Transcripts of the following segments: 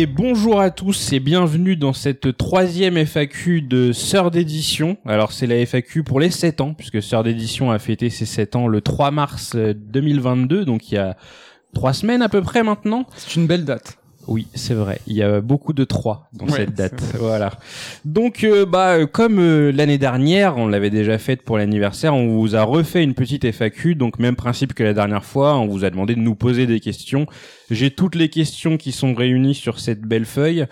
Et bonjour à tous et bienvenue dans cette troisième FAQ de Sœur d'édition. Alors c'est la FAQ pour les 7 ans, puisque Sœur d'édition a fêté ses 7 ans le 3 mars 2022, donc il y a trois semaines à peu près maintenant. C'est une belle date. Oui, c'est vrai. Il y a beaucoup de 3 dans cette date. Voilà. Donc, euh, bah, euh, comme euh, l'année dernière, on l'avait déjà faite pour l'anniversaire, on vous a refait une petite FAQ. Donc, même principe que la dernière fois, on vous a demandé de nous poser des questions. J'ai toutes les questions qui sont réunies sur cette belle feuille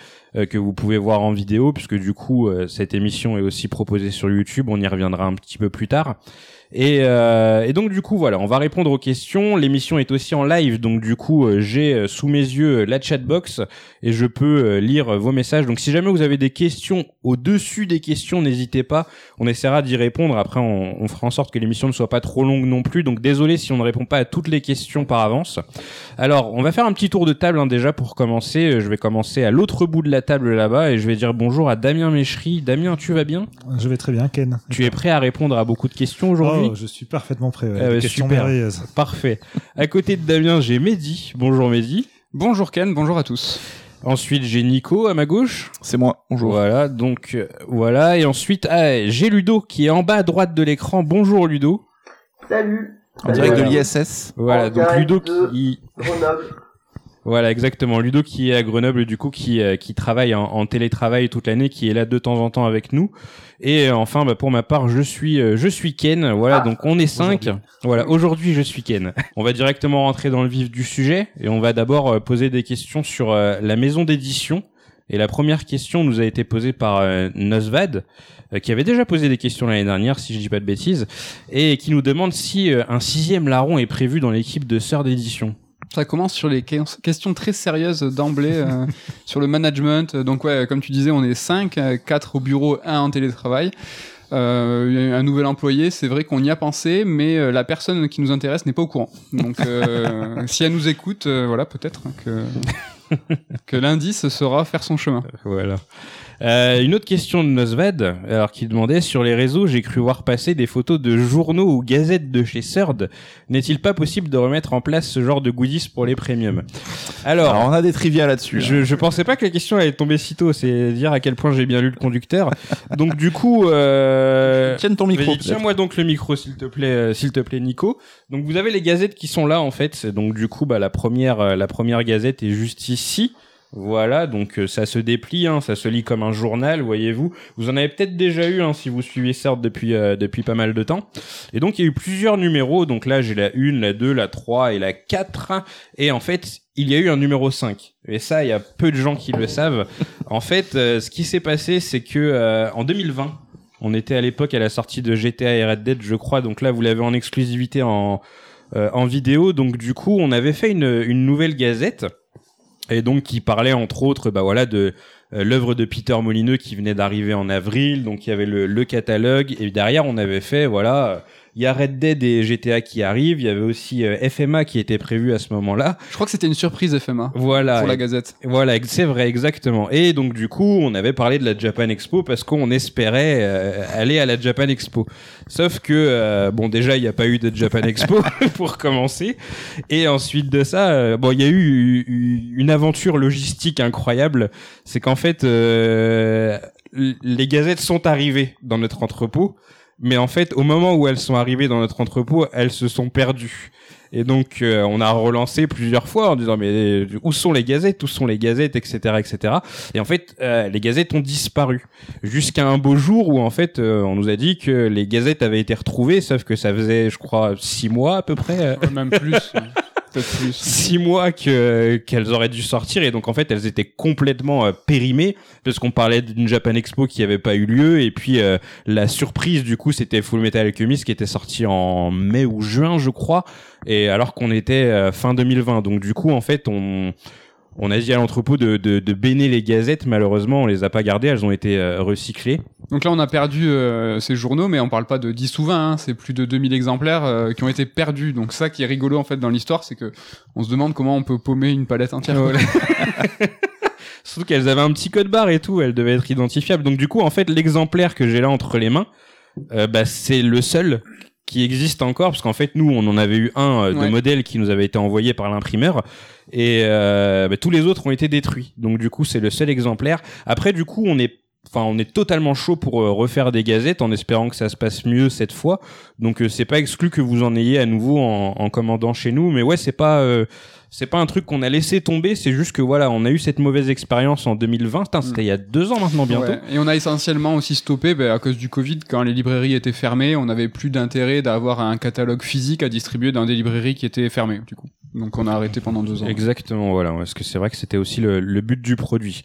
que vous pouvez voir en vidéo, puisque du coup, cette émission est aussi proposée sur YouTube. On y reviendra un petit peu plus tard. Et, euh, et, donc du coup voilà, on va répondre aux questions. L'émission est aussi en live, donc du coup euh, j'ai euh, sous mes yeux la chatbox et je peux lire vos messages. Donc si jamais vous avez des questions au dessus des questions, n'hésitez pas. On essaiera d'y répondre. Après, on, on, fera en sorte que l'émission ne soit pas trop longue non plus. Donc désolé si on ne répond pas à toutes les questions par avance. Alors on va faire un petit tour de table hein, déjà pour commencer. Je vais commencer à l'autre bout de la table là-bas et je vais dire bonjour à Damien Méchery. Damien, tu vas bien? Je vais très bien, Ken. Tu es prêt à répondre à beaucoup de questions aujourd'hui? Oh, je suis parfaitement prêt. Ouais. Eh ben, Parfait. À côté de Damien, j'ai Mehdi. Bonjour Mehdi. Bonjour Ken, bonjour à tous. Ensuite, j'ai Nico à ma gauche. C'est moi. Bonjour. Voilà, donc euh, voilà. Et ensuite, ah, j'ai Ludo qui est en bas à droite de l'écran. Bonjour Ludo. Salut. En direct de l'ISS. Voilà, donc Ludo qui. Voilà, exactement. Ludo qui est à Grenoble, du coup, qui, euh, qui travaille en, en, télétravail toute l'année, qui est là de temps en temps avec nous. Et euh, enfin, bah, pour ma part, je suis, euh, je suis Ken. Voilà, donc on est cinq. Voilà, aujourd'hui, je suis Ken. On va directement rentrer dans le vif du sujet et on va d'abord poser des questions sur la maison d'édition. Et la première question nous a été posée par Nosvad, qui avait déjà posé des questions l'année dernière, si je dis pas de bêtises, et qui nous demande si un sixième larron est prévu dans l'équipe de sœurs d'édition. Ça commence sur les questions très sérieuses d'emblée euh, sur le management. Donc ouais, comme tu disais, on est 5, 4 au bureau, 1 en télétravail. Euh, un nouvel employé, c'est vrai qu'on y a pensé, mais euh, la personne qui nous intéresse n'est pas au courant. Donc euh, si elle nous écoute, euh, voilà, peut-être que, que l'indice sera faire son chemin. Voilà. Euh, une autre question de Nosved, alors qui demandait sur les réseaux, j'ai cru voir passer des photos de journaux ou gazettes de chez Third. N'est-il pas possible de remettre en place ce genre de goodies pour les premiums alors, alors, on a des trivia là-dessus. Je, je pensais pas que la question allait tomber si tôt, c'est dire à quel point j'ai bien lu le conducteur. donc du coup, euh... tiens ton micro. Tiens-moi donc le micro, s'il te plaît, euh, s'il te plaît, Nico. Donc vous avez les gazettes qui sont là en fait. Donc du coup, bah la première, euh, la première gazette est juste ici. Voilà, donc euh, ça se déplie, hein, ça se lit comme un journal, voyez-vous. Vous en avez peut-être déjà eu hein, si vous suivez CERT depuis euh, depuis pas mal de temps. Et donc il y a eu plusieurs numéros. Donc là j'ai la 1, la 2, la 3 et la 4. Et en fait il y a eu un numéro 5. Et ça il y a peu de gens qui le savent. En fait euh, ce qui s'est passé c'est que en 2020 on était à l'époque à la sortie de GTA et Red Dead je crois. Donc là vous l'avez en exclusivité en en vidéo. Donc du coup on avait fait une une nouvelle gazette et donc qui parlait entre autres bah voilà de euh, l'œuvre de Peter Molineux qui venait d'arriver en avril. Donc il y avait le, le, catalogue. Et derrière on avait fait voilà il y a Red Dead et GTA qui arrivent. Il y avait aussi euh, FMA qui était prévu à ce moment-là. Je crois que c'était une surprise FMA. Voilà. Pour la Gazette. Voilà, c'est vrai, exactement. Et donc du coup, on avait parlé de la Japan Expo parce qu'on espérait euh, aller à la Japan Expo. Sauf que euh, bon, déjà, il n'y a pas eu de Japan Expo pour commencer. Et ensuite de ça, euh, bon, il y a eu une aventure logistique incroyable. C'est qu'en fait, les gazettes sont arrivées dans notre entrepôt mais en fait, au moment où elles sont arrivées dans notre entrepôt, elles se sont perdues. Et donc, euh, on a relancé plusieurs fois en disant mais où sont les gazettes, où sont les gazettes, etc., etc. Et en fait, euh, les gazettes ont disparu jusqu'à un beau jour où en fait, euh, on nous a dit que les gazettes avaient été retrouvées, sauf que ça faisait, je crois, six mois à peu près. Même plus six mois que qu'elles auraient dû sortir et donc en fait elles étaient complètement euh, périmées parce qu'on parlait d'une Japan Expo qui avait pas eu lieu et puis euh, la surprise du coup c'était Full Metal Alchemist qui était sorti en mai ou juin je crois. Et alors qu'on était euh, fin 2020 donc du coup en fait on on a dit à l'entrepôt de, de, de béner les gazettes, malheureusement on les a pas gardées, elles ont été euh, recyclées. Donc là on a perdu euh, ces journaux, mais on parle pas de 10 ou 20, hein, c'est plus de 2000 exemplaires euh, qui ont été perdus. Donc ça qui est rigolo en fait dans l'histoire, c'est que on se demande comment on peut paumer une palette entière. Surtout qu'elles avaient un petit code barre et tout, elles devaient être identifiables. Donc du coup en fait l'exemplaire que j'ai là entre les mains, bah, c'est le seul qui existe encore parce qu'en fait nous on en avait eu un de modèle qui nous avait été envoyé par l'imprimeur et bah, tous les autres ont été détruits. Donc du coup c'est le seul exemplaire. Après du coup on est enfin on est totalement chaud pour euh, refaire des gazettes en espérant que ça se passe mieux cette fois. Donc euh, c'est pas exclu que vous en ayez à nouveau en, en commandant chez nous, mais ouais c'est pas euh, c'est pas un truc qu'on a laissé tomber, c'est juste que voilà, on a eu cette mauvaise expérience en 2020, c'était il y a deux ans maintenant bientôt. Et on a essentiellement aussi stoppé bah, à cause du Covid, quand les librairies étaient fermées, on n'avait plus d'intérêt d'avoir un catalogue physique à distribuer dans des librairies qui étaient fermées du coup. Donc on a arrêté pendant deux ans. Exactement, voilà, parce que c'est vrai que c'était aussi le, le, but du produit.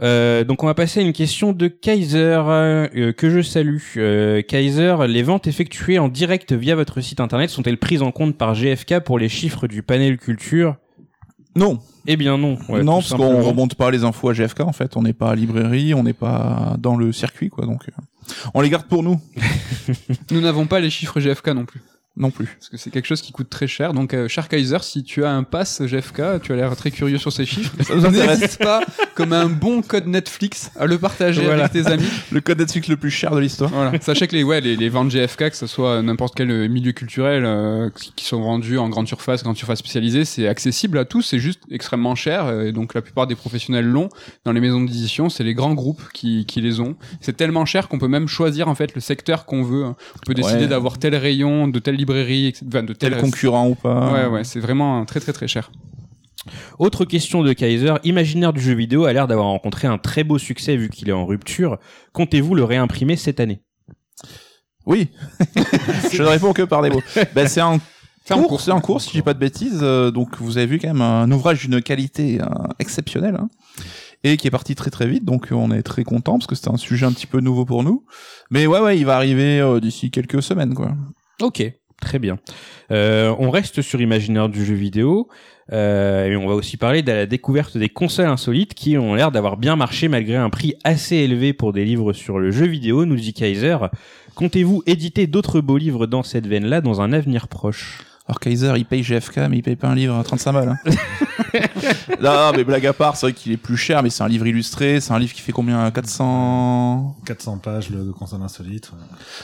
Euh, donc on va passer à une question de Kaiser euh, que je salue. Euh, Kaiser, les ventes effectuées en direct via votre site internet sont-elles prises en compte par GFK pour les chiffres du panel culture? Non. Eh bien non. non, parce qu'on remonte pas les infos à GFK en fait. On n'est pas à librairie, on n'est pas dans le circuit quoi. Donc euh, on les garde pour nous. nous n'avons pas les chiffres GFK non plus non plus. Parce que c'est quelque chose qui coûte très cher. Donc, euh, cher Kaiser, si tu as un pass GFK, tu as l'air très curieux sur ces chiffres. N'hésite pas, comme un bon code Netflix, à le partager avec tes amis. Le code Netflix le plus cher de l'histoire. Voilà. Sachez que les, ouais, les, les ventes GFK, que ce soit n'importe quel milieu culturel, euh, qui sont vendus en grande surface, grande surface spécialisée, c'est accessible à tous, c'est juste extrêmement cher. Et donc, la plupart des professionnels l'ont. Dans les maisons d'édition, c'est les grands groupes qui, qui les ont. C'est tellement cher qu'on peut même choisir, en fait, le secteur qu'on veut. On peut décider d'avoir tel rayon, de tel librairie, de tel concurrent ou pas. Ouais, ouais, c'est vraiment très très très cher. Autre question de Kaiser, imaginaire du jeu vidéo a l'air d'avoir rencontré un très beau succès vu qu'il est en rupture. Comptez-vous le réimprimer cette année? Oui. Je ne réponds que par des mots. ben, c'est en cours, c'est en cours, si j'ai pas de bêtises. Euh, donc vous avez vu quand même un ouvrage d'une qualité euh, exceptionnelle. Hein et qui est parti très très vite. Donc on est très content parce que c'était un sujet un petit peu nouveau pour nous. Mais ouais ouais, il va arriver euh, d'ici quelques semaines quoi. Ok. Très bien. Euh, on reste sur imaginaire du jeu vidéo euh, et on va aussi parler de la découverte des consoles insolites qui ont l'air d'avoir bien marché malgré un prix assez élevé pour des livres sur le jeu vidéo, nous dit Kaiser. Comptez-vous éditer d'autres beaux livres dans cette veine-là dans un avenir proche? Alors Kaiser, il paye GFK, mais il paye pas un livre à 35 balles. Hein. non, mais blague à part, c'est vrai qu'il est plus cher, mais c'est un livre illustré, c'est un livre qui fait combien? 400 400 pages, le console insolite.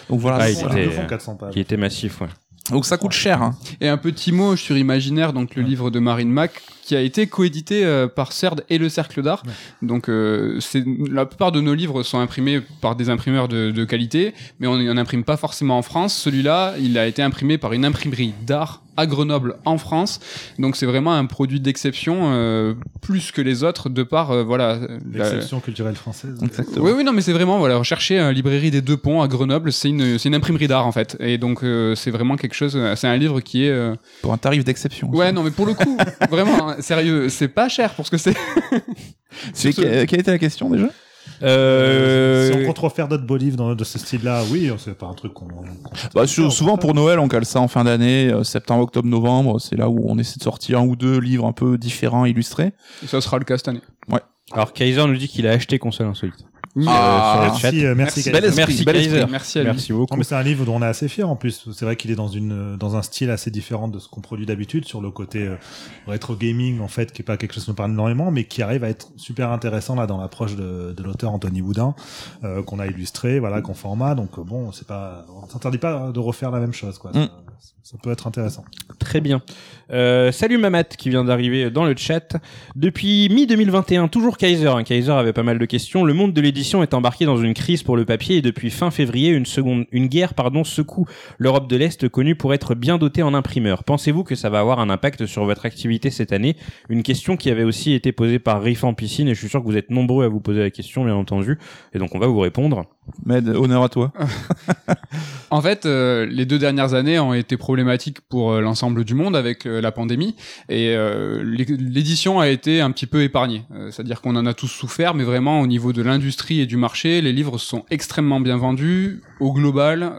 Donc voilà, ah, il, était, 400 pages. il était massif, ouais. Donc ça coûte cher. Hein. Et un petit mot sur Imaginaire, donc le livre de Marine Mac, qui a été coédité euh, par CERD et le Cercle d'Art. Donc euh, c'est la plupart de nos livres sont imprimés par des imprimeurs de, de qualité, mais on n'en imprime pas forcément en France. Celui-là, il a été imprimé par une imprimerie d'art à Grenoble en France. Donc c'est vraiment un produit d'exception euh, plus que les autres de par euh, voilà l'exception culturelle française. Exactement. Oui oui non mais c'est vraiment voilà rechercher une librairie des Deux Ponts à Grenoble, c'est une c'est une imprimerie d'art en fait et donc euh, c'est vraiment quelque chose c'est un livre qui est pour un tarif d'exception. Ouais non mais pour le coup vraiment sérieux, c'est pas cher pour ce que c'est. c'est quelle était la question déjà? Euh... Si on compte refaire d'autres beaux livres de ce style-là, oui, c'est pas un truc qu'on. bah, souvent pour Noël, on cale ça en fin d'année, euh, septembre, octobre, novembre. C'est là où on essaie de sortir un ou deux livres un peu différents, illustrés. Et ça sera le cas cette année. Ouais. Alors Kaiser nous dit qu'il a acheté console insolite. Ah, merci, euh, merci, merci, merci, merci, à merci beaucoup. mais c'est un livre dont on est assez fier en plus. C'est vrai qu'il est dans une dans un style assez différent de ce qu'on produit d'habitude sur le côté euh, rétro gaming en fait, qui est pas quelque chose qui nous parle énormément, mais qui arrive à être super intéressant là dans l'approche de, de l'auteur Anthony Boudin euh, qu'on a illustré, voilà, qu'on format. Donc bon, c'est pas, on s'interdit pas de refaire la même chose quoi. Mm. Ça, peut être intéressant. Très bien. Euh, salut Mamat qui vient d'arriver dans le chat. Depuis mi 2021, toujours Kaiser. Hein. Kaiser avait pas mal de questions. Le monde de l'édition est embarquée dans une crise pour le papier et depuis fin février, une seconde, une guerre, pardon, secoue l'Europe de l'Est connue pour être bien dotée en imprimeurs. Pensez-vous que ça va avoir un impact sur votre activité cette année? Une question qui avait aussi été posée par Riff en piscine et je suis sûr que vous êtes nombreux à vous poser la question, bien entendu. Et donc on va vous répondre. Med, honneur à toi. en fait, euh, les deux dernières années ont été problématiques pour euh, l'ensemble du monde avec euh, la pandémie et l'édition a été un petit peu épargnée. C'est-à-dire qu'on en a tous souffert, mais vraiment au niveau de l'industrie et du marché, les livres sont extrêmement bien vendus au global.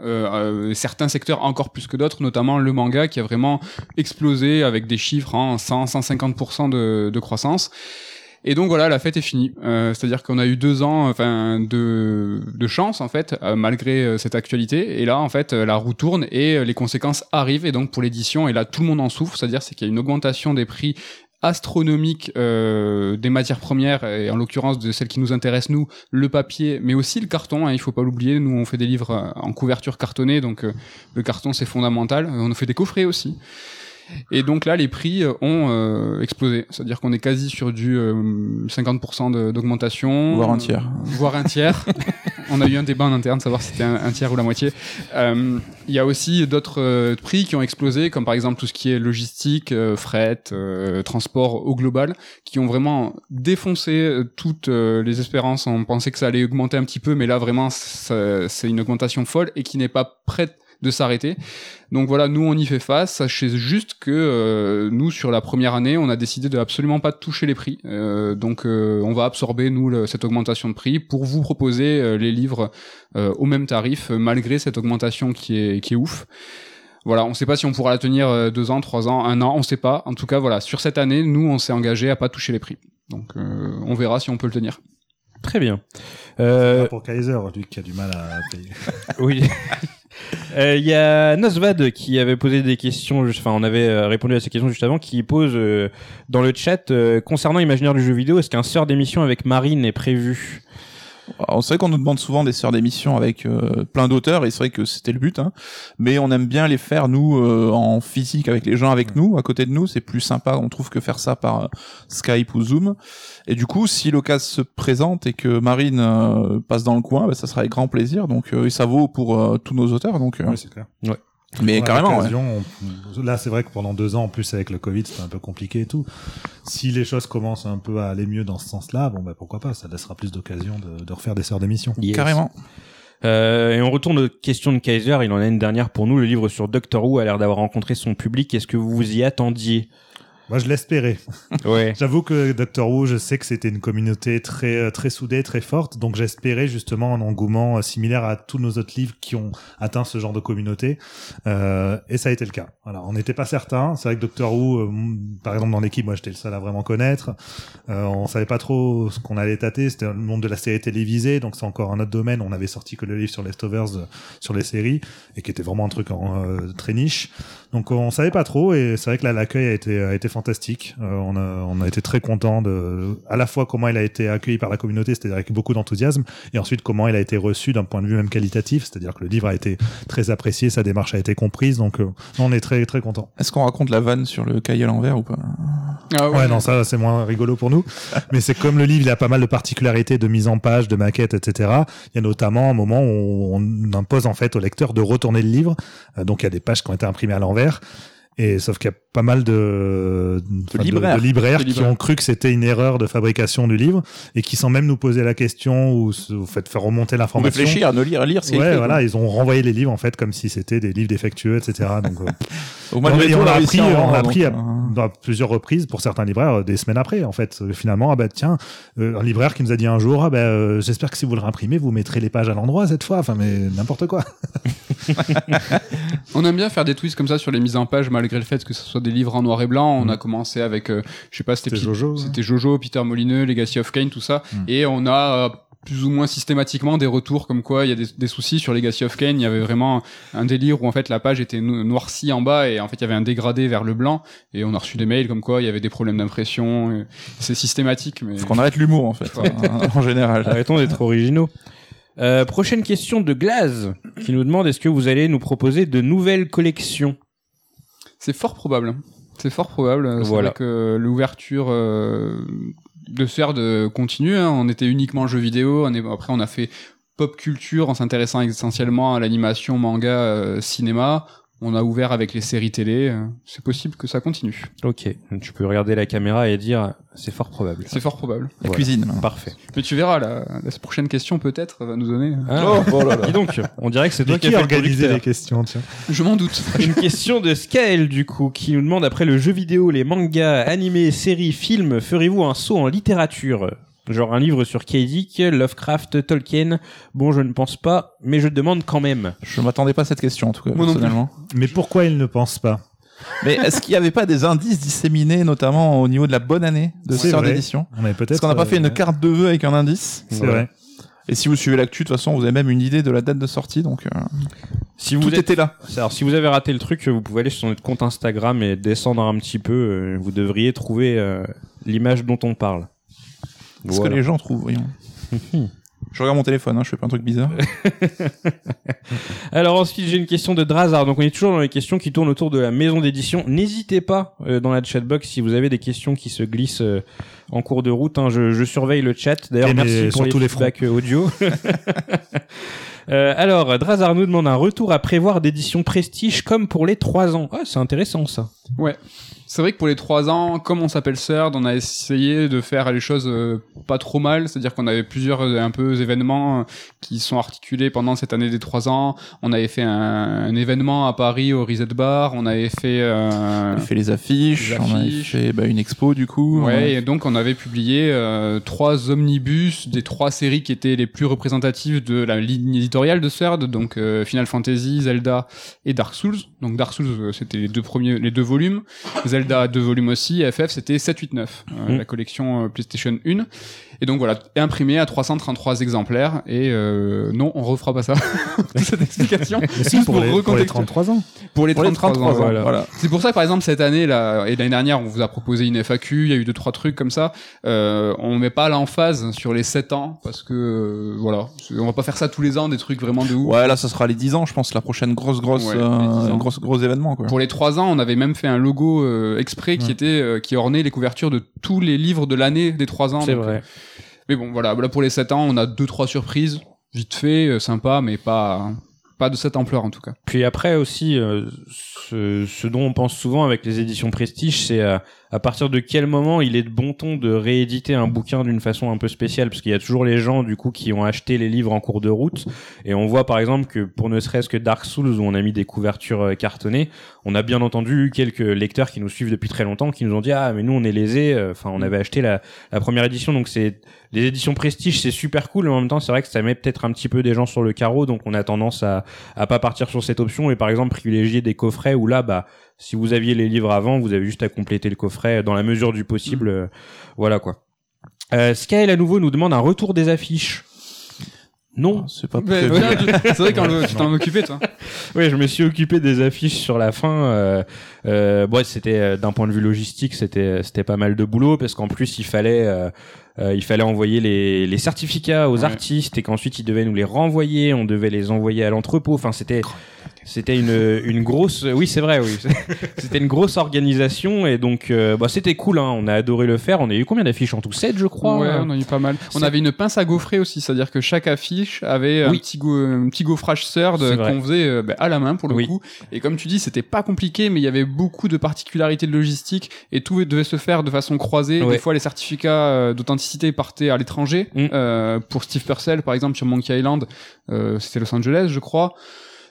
certains secteurs encore plus que d'autres, notamment le manga qui a vraiment explosé avec des chiffres en 100-150% de, de croissance. Et donc voilà, la fête est finie. Euh, C'est-à-dire qu'on a eu deux ans, enfin de, de chance en fait, euh, malgré euh, cette actualité. Et là, en fait, euh, la roue tourne et les conséquences arrivent. Et donc pour l'édition, et là tout le monde en souffre. C'est-à-dire c'est qu'il y a une augmentation des prix astronomique euh, des matières premières et en l'occurrence de celles qui nous intéressent nous le papier mais aussi le carton hein, il faut pas l'oublier nous on fait des livres euh, en couverture cartonnée donc euh, le carton c'est fondamental on fait des coffrets aussi et donc là, les prix euh, ont euh, explosé. C'est-à-dire qu'on est quasi sur du euh, 50% d'augmentation. Voire un tiers. Euh, voire un tiers. On a eu un débat en interne, savoir si c'était un, un, tiers ou la moitié. Euh, il y a aussi d'autres prix qui ont explosé, comme par exemple tout ce qui est logistique, fret, transport au global, qui ont vraiment défoncé toutes les espérances. On pensait que ça allait augmenter un petit peu, mais là vraiment, c'est une augmentation folle et qui n'est pas prête de s'arrêter. Donc voilà, nous on y fait face. Sachez juste que euh, nous sur la première année, on a décidé de absolument pas toucher les prix. Euh, donc euh, on va absorber nous cette augmentation de prix pour vous proposer les livres au même tarif malgré cette augmentation qui est qui est ouf. Voilà, on ne sait pas si on pourra la tenir deux ans, trois ans, un an, on sait pas. En tout cas, voilà, sur cette année, nous on s'est engagé à pas toucher les prix. Donc on verra si on peut le tenir. Très bien. Euh... Pour Kaiser, lui qui a du mal à payer. oui. Il euh, y a Nosvad qui avait posé des questions, enfin on avait euh, répondu à ces questions juste avant, qui pose euh, dans le chat euh, concernant l'imaginaire du jeu vidéo, est-ce qu'un sort d'émission avec Marine est prévu? On sait qu'on nous demande souvent des sœurs d'émission avec euh, plein d'auteurs et c'est vrai que c'était le but, hein. mais on aime bien les faire nous euh, en physique avec les gens avec nous, à côté de nous, c'est plus sympa, on trouve que faire ça par euh, Skype ou Zoom. Et du coup, si l'occasion se présente et que Marine passe dans le coin, bah, ça sera avec grand plaisir. Donc ça vaut pour tous nos auteurs. Donc oui, c'est clair. Ouais. Mais carrément. Ouais. On, là, c'est vrai que pendant deux ans, en plus avec le Covid, c'était un peu compliqué et tout. Si les choses commencent un peu à aller mieux dans ce sens-là, bon, bah pourquoi pas Ça laissera plus d'occasions de, de, refaire des sœurs d'émission. Yes. Carrément. Euh, et on retourne aux questions de Kaiser. Il en a une dernière pour nous. Le livre sur Doctor Who a l'air d'avoir rencontré son public. Est-ce que vous vous y attendiez? Moi, je l'espérais. Ouais. J'avoue que Doctor Who, je sais que c'était une communauté très euh, très soudée, très forte, donc j'espérais justement un engouement euh, similaire à tous nos autres livres qui ont atteint ce genre de communauté, euh, et ça a été le cas. Voilà, on n'était pas certain. C'est vrai que Doctor Who, euh, par exemple dans l'équipe, moi j'étais le seul à vraiment connaître. Euh, on savait pas trop ce qu'on allait tâter. C'était le monde de la série télévisée, donc c'est encore un autre domaine. On avait sorti que le livre sur Leftovers, sur les séries, et qui était vraiment un truc en, très niche. Donc on savait pas trop, et c'est vrai que là l'accueil a été a été fantastique. Euh, on, a, on a été très content de, à la fois comment il a été accueilli par la communauté, c'est-à-dire avec beaucoup d'enthousiasme, et ensuite comment il a été reçu d'un point de vue même qualitatif, c'est-à-dire que le livre a été très apprécié, sa démarche a été comprise, donc euh, on est très très content. Est-ce qu'on raconte la vanne sur le cahier à l'envers ou pas? Ah ouais. ouais. non, ça c'est moins rigolo pour nous, mais c'est comme le livre, il a pas mal de particularités de mise en page, de maquettes, etc. Il y a notamment un moment où on impose en fait au lecteur de retourner le livre, euh, donc il y a des pages qui ont été imprimées à l'envers. Et sauf qu'il y a pas mal de, de, libraires. de, de libraires qui ont cru que c'était une erreur de fabrication du livre et qui sans même nous poser la question ou vous faites faire remonter l'information. Réfléchir, à ne lire, à lire, c'est ouais, écrit, voilà, ils ont renvoyé les livres en fait comme si c'était des livres défectueux, etc. Donc, euh, Au moins, on, et on a appris, hein, on a appris à, euh, à, plusieurs reprises pour certains libraires des semaines après en fait. Finalement, ah bah tiens, euh, un libraire qui nous a dit un jour, ah bah euh, j'espère que si vous le réimprimez, vous mettrez les pages à l'endroit cette fois. Enfin, mais n'importe quoi. on aime bien faire des twists comme ça sur les mises en page malgré le fait que ce soit des livres en noir et blanc. On Mm. a commencé avec, euh, je sais pas, c'était Jojo, ouais. c'était Jojo, Peter Molineux, Legacy of Kane, tout ça, Mm. et on a euh, plus ou moins systématiquement des retours comme quoi il y a des, des soucis sur Legacy of Kane. Il y avait vraiment un délire où en fait la page était no- noircie en bas et en fait il y avait un dégradé vers le blanc. Et on a reçu des mails comme quoi il y avait des problèmes d'impression. C'est systématique, mais Faut qu'on arrête l'humour en fait, hein, en général. Arrêtons d'être originaux. Euh, prochaine question de Glaze qui nous demande est-ce que vous allez nous proposer de nouvelles collections? C'est fort probable. C'est fort probable. C'est Voilà. vrai que l'ouverture euh, de sphère de continue. hein. On était uniquement jeux vidéo. On est, après, on a fait pop culture en s'intéressant essentiellement à l'animation, manga, euh, cinéma. On a ouvert avec les séries télé. euh, C'est possible que ça continue. Ok, tu peux regarder la caméra et dire c'est fort probable. C'est fort probable. La Voilà. cuisine. Parfait. Mais tu verras, la, la prochaine question peut-être va nous donner. Ah, Oh, oh là là. Dis donc, on dirait que c'est toi qui qui as organisé les questions tiens Je m'en doute. Une question de Skael du coup qui nous demande après le jeu vidéo, les mangas, animés, séries, films, ferez-vous un saut en littérature? Genre un livre sur K. Dick, Lovecraft, Tolkien. Bon, je ne pense pas, mais je demande quand même. Je m'attendais pas à cette question en tout cas, Moi non plus. personnellement. Mais pourquoi ils ne pensent pas Mais est-ce qu'il n'y avait pas des indices disséminés, notamment au niveau de la bonne année de vrai. d'édition peut-être. Est-ce qu'on n'a pas fait euh, une carte de vœux avec un indice C'est vrai. Et si vous suivez l'actu, de toute façon, vous avez même une idée de la date de sortie, donc euh, Si vous tout êtes- était là. Alors, si vous avez raté le truc, vous pouvez aller sur notre compte Instagram et descendre un petit peu. euh, Vous devriez trouver euh, l'image dont on parle. Ce Voilà. que les gens trouvent, voyons. je regarde mon téléphone, hein, je fais pas un truc bizarre. Alors ensuite, j'ai une question de Drazar. Donc on est toujours dans les questions qui tournent autour de la maison d'édition. N'hésitez pas euh, dans la chatbox si vous avez des questions qui se glissent euh, en cours de route. hein. Je, je surveille le chat. D'ailleurs, merci pour les tous les feedbacks euh, audio. Euh, alors, Drazar nous demande un retour à prévoir d'édition Prestige comme pour les 3 ans. Ah, c'est intéressant ça. Ouais. C'est vrai que pour les trois ans, comme on s'appelle CERD, on a essayé de faire les choses euh, pas trop mal, c'est-à-dire qu'on avait plusieurs euh, un peu événements euh, qui sont articulés pendant cette année des trois ans. On avait fait un, un événement à Paris au Reset Bar, on avait fait euh, On a fait les affiches, Les on a affiches. fait bah, une expo du coup. Ouais, et donc on avait publié euh, trois omnibus des trois séries qui étaient les plus représentatives de la ligne éditoriale de CERD, donc euh, Final Fantasy, Zelda et Dark Souls. Donc Dark Souls, c'était les deux premiers, les deux volumes. Zelda, deux volumes aussi. FF, c'était 7, 8, 9, euh, Mm. la collection euh, PlayStation 1. Et donc voilà, imprimé à 333 exemplaires. Et euh, non, on refera pas ça. Toute cette explication. Mais si, Juste pour, les, pour les recontextualiser. 33 ans. Pour les Pour les 33, 33 ans, ans, voilà. voilà. C'est pour ça que par exemple cette année là et l'année dernière on vous a proposé une FAQ, il y a eu deux trois trucs comme ça. Euh, on met pas l'emphase sur les 7 ans parce que euh, voilà, on va pas faire ça tous les ans des trucs vraiment de ouf. Ouais, là, ça sera les 10 ans, je pense, la prochaine grosse, grosse, Ouais, euh, 10 ans. grosse, gros événement, quoi. Pour les 3 ans, on avait même fait un logo euh, exprès qui était euh, qui ornait les couvertures de tous les livres de l'année des 3 ans. C'est vrai. Mais bon voilà, là pour les 7 ans, on a deux trois surprises vite fait, euh, sympa mais pas pas de cette ampleur en tout cas. Puis après aussi, euh, ce, ce dont on pense souvent avec les éditions Prestige, c'est euh, à partir de quel moment il est de bon ton de rééditer un bouquin d'une façon un peu spéciale, parce qu'il y a toujours les gens du coup qui ont acheté les livres en cours de route, et on voit par exemple que pour ne serait-ce que Dark Souls où on a mis des couvertures euh, cartonnées, on a bien entendu eu quelques lecteurs qui nous suivent depuis très longtemps qui nous ont dit ah mais nous on est lésés, euh, enfin on avait acheté la, la première édition, donc c'est les éditions Prestige c'est super cool, mais en même temps c'est vrai que ça met peut-être un petit peu des gens sur le carreau, donc on a tendance à à pas partir sur cette option. Et par exemple privilégier des coffrets où là bah si vous aviez les livres avant vous avez juste à compléter le coffret dans la mesure du possible euh, voilà quoi. Euh, Sky à nouveau nous demande un retour des affiches. Non. C'est pas tu- c'est vrai quand le- tu t'en occupé toi. oui je me suis occupé des affiches sur la fin euh, euh, bon c'était d'un point de vue logistique c'était c'était pas mal de boulot parce qu'en plus il fallait euh, euh, il fallait envoyer les, les certificats aux Ouais. artistes et qu'ensuite ils devaient nous les renvoyer on devait les envoyer à l'entrepôt enfin c'était c'était une une grosse oui c'est vrai oui c'était une grosse organisation et donc euh, bah c'était cool hein on a adoré le faire on a eu combien d'affiches en tout? 7 je crois Ouais, on a eu pas mal. On C'est- avait une pince à gaufrer aussi, c'est-à-dire que chaque affiche avait un petit go- un petit gaufrage C'est vrai. qu'on faisait euh, bah, à la main pour le Oui. coup. Et comme tu dis, c'était pas compliqué, mais il y avait beaucoup de particularités de logistique et tout devait se faire de façon croisée. Ouais. Des fois, les certificats euh, d'authenticité partaient à l'étranger. Mm. Euh, pour Steve Purcell, par exemple, sur Monkey Island, euh, c'était Los Angeles, je crois.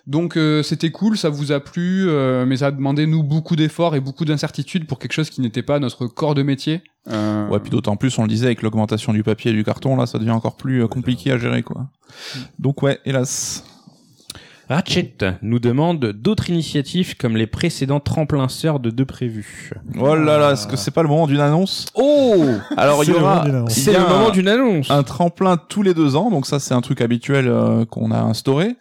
Donc euh, c'était cool, ça vous a plu, euh, mais ça a demandé nous beaucoup d'efforts et beaucoup d'incertitudes pour quelque chose qui n'était pas notre corps de métier. Euh, Ouais, puis d'autant plus, on le disait, avec l'augmentation du papier et du carton, là, ça devient encore plus compliqué à gérer, quoi. Donc ouais, hélas. Ratchet nous demande d'autres initiatives comme les précédents tremplins sœurs de deux prévus Oh là là, est-ce que c'est pas le moment d'une annonce? Oh Alors il y aura moment d'une annonce. il y c'est a le moment un- d'une annonce un tremplin tous les deux ans, donc ça c'est un truc habituel euh, qu'on a instauré.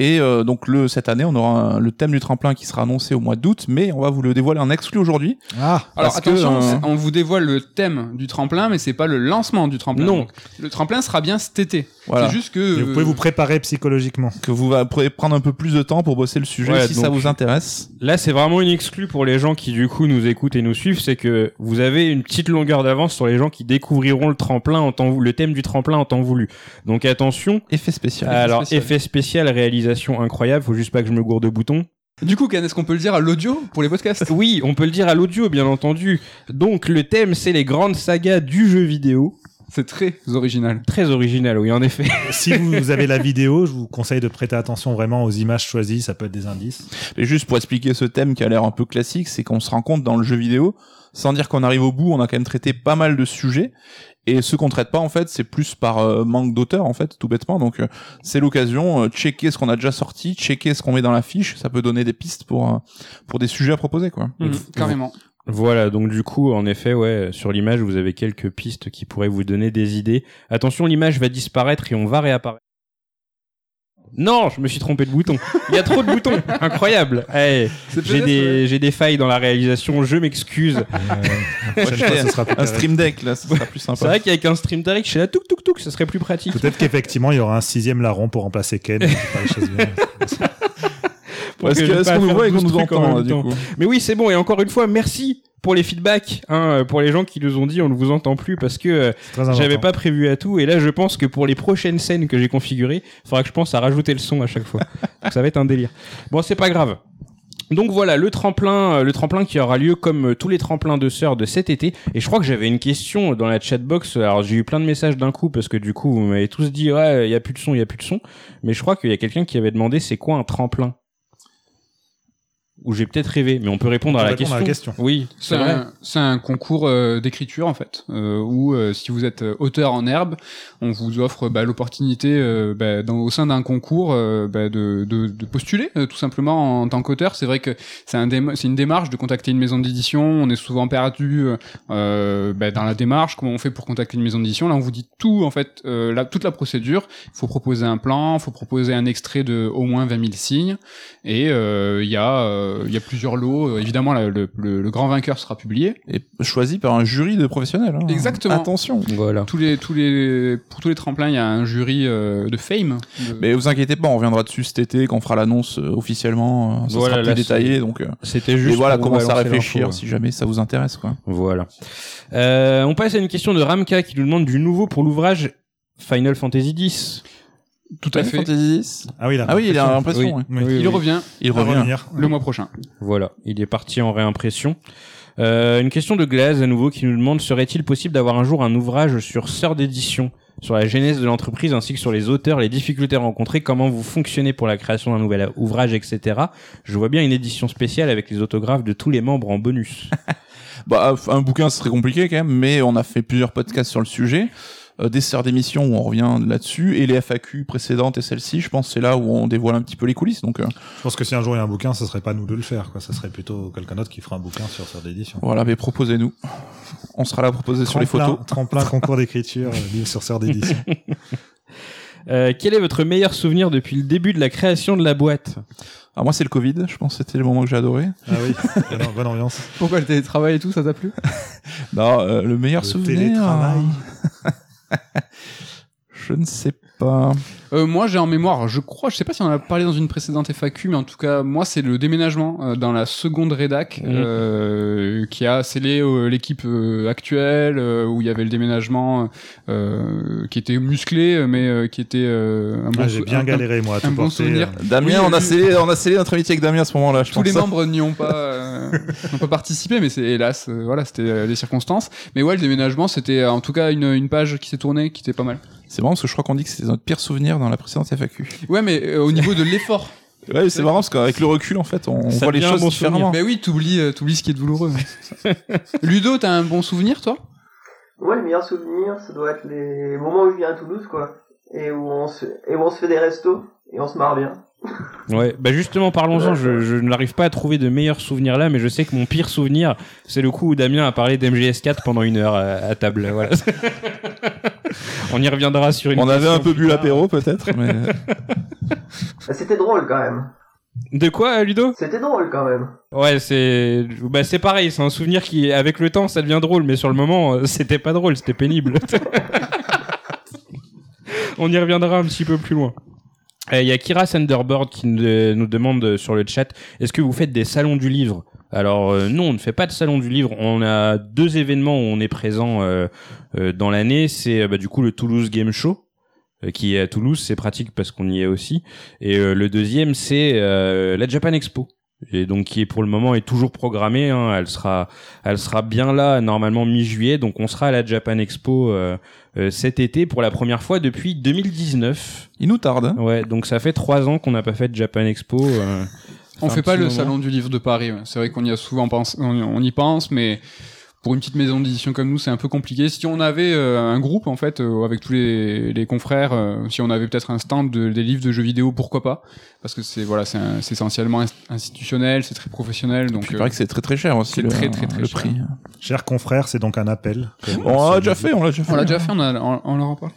Et euh, donc le cette année, on aura un- le thème du tremplin qui sera annoncé au mois d'août, mais on va vous le dévoiler en exclu aujourd'hui. Ah, Alors Parce que, attention, euh, on vous dévoile le thème du tremplin, mais c'est pas le lancement du tremplin. Non. Donc, le tremplin sera bien cet été. Voilà. C'est juste que et vous pouvez vous préparer psychologiquement. Que vous va- pourrez prendre un peu plus de temps pour bosser le sujet Ouais, si ça vous intéresse. Là, c'est vraiment une exclue pour les gens qui du coup nous écoutent et nous suivent, c'est que vous avez une petite longueur d'avance sur les gens qui découvriront le tremplin en temps le thème du tremplin en temps voulu. Donc attention. Effet spécial. Alors spécial. effet spécial, réalisation incroyable. Faut juste pas que je me gourde de bouton. Du coup, Ken, est-ce qu'on peut le dire à l'audio pour les podcasts? Oui, on peut le dire à l'audio, bien entendu. Donc le thème, c'est les grandes sagas du jeu vidéo. C'est très original. Très original, oui, en effet. si vous avez la vidéo, je vous conseille de prêter attention vraiment aux images choisies, ça peut être des indices. Et juste pour expliquer ce thème qui a l'air un peu classique, c'est qu'on se rend compte dans le jeu vidéo, sans dire qu'on arrive au bout, on a quand même traité pas mal de sujets. Et ceux qu'on traite pas, en fait, c'est plus par euh, manque d'auteur, en fait, tout bêtement. Donc, euh, c'est l'occasion, euh, checker ce qu'on a déjà sorti, checker ce qu'on met dans la fiche. Ça peut donner des pistes pour euh, pour des sujets à proposer, quoi. Mhm, carrément. Voilà, donc du coup, en effet, ouais, sur l'image, vous avez quelques pistes qui pourraient vous donner des idées. Attention, l'image va disparaître et on va réapparaître. Non, je me suis trompé de bouton. Il y a trop de boutons. Incroyable. C'est j'ai des, failles dans la réalisation. Je m'excuse. Euh, ce Un stream deck, là, ça sera plus C'est sympa. vrai qu'avec un stream direct, je suis là, touc, touc, touc, ce serait plus pratique. Peut-être qu'effectivement, il y aura un sixième larron pour remplacer Ken. Est-ce qu'on nous voit et qu'on 12 nous entend, du coup Mais oui, c'est bon. Et encore une fois, merci pour les feedbacks. Hein, pour les gens qui nous ont dit on ne vous entend plus parce que euh, j'avais pas prévu à tout. Et là, je pense que pour les prochaines scènes que j'ai configurées, il faudra que je pense à rajouter le son à chaque fois. Donc ça va être un délire. Bon, c'est pas grave. Donc voilà, le tremplin, euh, le tremplin qui aura lieu comme euh, tous les tremplins de sœurs de cet été. Et je crois que j'avais une question dans la chatbox. Alors j'ai eu plein de messages d'un coup parce que du coup vous m'avez tous dit ouais, il y a plus de son, il y a plus de son. Mais je crois qu'il y a quelqu'un qui avait demandé c'est quoi un tremplin? Ou j'ai peut-être rêvé, mais on peut répondre On à la, répondre question. à la question. Oui, C'est un, c'est un concours euh, d'écriture en fait, euh, où euh, si vous êtes euh, auteur en herbe, on vous offre bah, l'opportunité euh, bah, dans- au sein d'un concours euh, bah, de, de, de postuler euh, tout simplement en tant qu'auteur. C'est vrai que c'est un déma- c'est une démarche de contacter une maison d'édition. On est souvent perdu euh, bah, dans la démarche. Comment on fait pour contacter une maison d'édition? Là, on vous dit tout en fait, euh, la, toute la procédure. Il faut proposer un plan, il faut proposer un extrait de au moins 20 000 signes, et euh, il y a euh, il y a plusieurs lots. Euh, Évidemment, la- le, le, le grand vainqueur sera publié. Et choisi par un jury de professionnels. hein. Exactement. Attention. Voilà. Tous les, tous les, pour tous les tremplins, il y a un jury euh, de fame. de- Mais vous inquiétez pas, on reviendra dessus cet été quand on fera l'annonce euh, officiellement. euh, Ça Voilà, sera plus là, détaillé, donc. euh, C'était juste. Et voilà, commencer à réfléchir si jamais ça vous intéresse, quoi. Voilà. Euh, on passe à une question de Ramka qui nous demande du nouveau pour l'ouvrage Final Fantasy X. tout à fait. Fantasy X Ah oui. Ah il a l'impression. Oui. ouais. Oui. Il revient Il revient. revenir. le mois prochain. Voilà, il est parti en réimpression. Euh, une question de Glaze à nouveau qui nous demande serait-il possible d'avoir un jour un ouvrage sur sœur d'édition sur la genèse de l'entreprise ainsi que sur les auteurs, les difficultés rencontrées, comment vous fonctionnez pour la création d'un nouvel ouvrage, etc. Je vois bien une édition spéciale avec les autographes de tous les membres en bonus. Bah, un bouquin, ce serait compliqué quand même, mais on a fait plusieurs podcasts sur le sujet. Euh, des serres d'émission où on revient là-dessus, et les FAQ précédentes et celle-ci, je pense, c'est là où on dévoile un petit peu les coulisses. Donc euh, Je pense que si un jour il y a un bouquin, ce serait pas nous de le faire, quoi. Ça serait plutôt quelqu'un d'autre qui fera un bouquin sur sur d'édition. voilà, mais proposez-nous. On sera là à proposer sur les photos. Tremplin, concours d'écriture, euh, livre sur sœur d'édition. Euh, quel est votre meilleur souvenir depuis le début de la création de la boîte? Alors moi, c'est le Covid, je pense que c'était le moment que j'ai adoré. Ah oui, bonne, bonne ambiance. Pourquoi le télétravail et tout, ça t'a plu? Non, euh, le meilleur Le souvenir. télétravail. Je ne sais pas. euh, Moi, j'ai en mémoire, je crois, je sais pas si on en a parlé dans une précédente FAQ, mais en tout cas, moi, c'est le déménagement euh, dans la seconde rédac Mhm. euh, qui a scellé euh, l'équipe euh, actuelle, euh, où il y avait le déménagement euh, qui était musclé, mais euh, qui était euh, un bon Ah, j'ai bien un- galéré, moi, à un tout bon porter. souvenir. euh. Damien, Oui, on, a scellé, on a scellé notre amitié avec Damien à ce moment-là, je tous les pense. membres n'y ont pas euh, n'ont pas participé mais c'est hélas euh, voilà c'était euh, les circonstances mais ouais le déménagement c'était euh, en tout cas une, une page qui s'est tournée qui était pas mal C'est marrant parce que je crois qu'on dit que c'était notre pire souvenir dans la précédente FAQ. ouais mais euh, au niveau de l'effort Ouais, c'est marrant parce qu'avec le recul, en fait, on Ça voit les choses bon différemment. mais oui t'oublies euh, t'oublies ce qui est douloureux Ludo t'as un bon souvenir toi? Ouais, le meilleur souvenir, ça doit être les moments où je viens à Toulouse, quoi. Et où on se, et où on se fait des restos, et on se marre bien. Ouais, bah justement, parlons-en. Je, je n'arrive pas à trouver de meilleurs souvenirs là, mais je sais que mon pire souvenir, c'est le coup où Damien a parlé d'MGS4 pendant une heure à, à table. Voilà. On y reviendra sur une. On avait un peu bu l'apéro, peut-être, mais c'était drôle, quand même. De quoi, Ludo? C'était drôle, quand même. Ouais, c'est bah c'est pareil. C'est un souvenir qui, avec le temps, ça devient drôle, mais sur le moment, euh, c'était pas drôle, c'était pénible. On y reviendra un petit peu plus loin. Euh, Il y a Kira Sanderboard qui nous, nous demande sur le chat est-ce que vous faites des salons du livre? Alors euh, non, on ne fait pas de salon du livre. On a deux événements où on est présent euh, euh, dans l'année. C'est euh, bah, du coup le Toulouse Game Show euh, qui est à Toulouse. C'est pratique parce qu'on y est aussi. Et euh, le deuxième c'est euh, la Japan Expo. Et donc qui est pour le moment est toujours programmée. Hein. Elle sera, elle sera bien là normalement mi-juillet. Donc on sera à la Japan Expo cet été pour la première fois depuis 2019. il nous tarde. hein. Ouais, donc ça fait trois ans qu'on n'a pas fait de Japan Expo. On fait pas le moment. salon du livre de Paris ouais. c'est vrai qu'on y a souvent pensé on, on y pense mais pour une petite maison d'édition comme nous, c'est un peu compliqué. Si on avait euh, un groupe en fait euh, avec tous les, les confrères, euh, si on avait peut-être un stand de, des livres de jeux vidéo, pourquoi pas? Parce que c'est voilà, c'est essentiellement ins- institutionnel, c'est très professionnel, donc il paraît que c'est très très cher aussi c'est le, très, très, très le cher. prix. Chers confrères, c'est donc un appel. On l'a déjà fait, on l'a déjà fait. on l'a déjà fait, on, a, on, on leur en parle.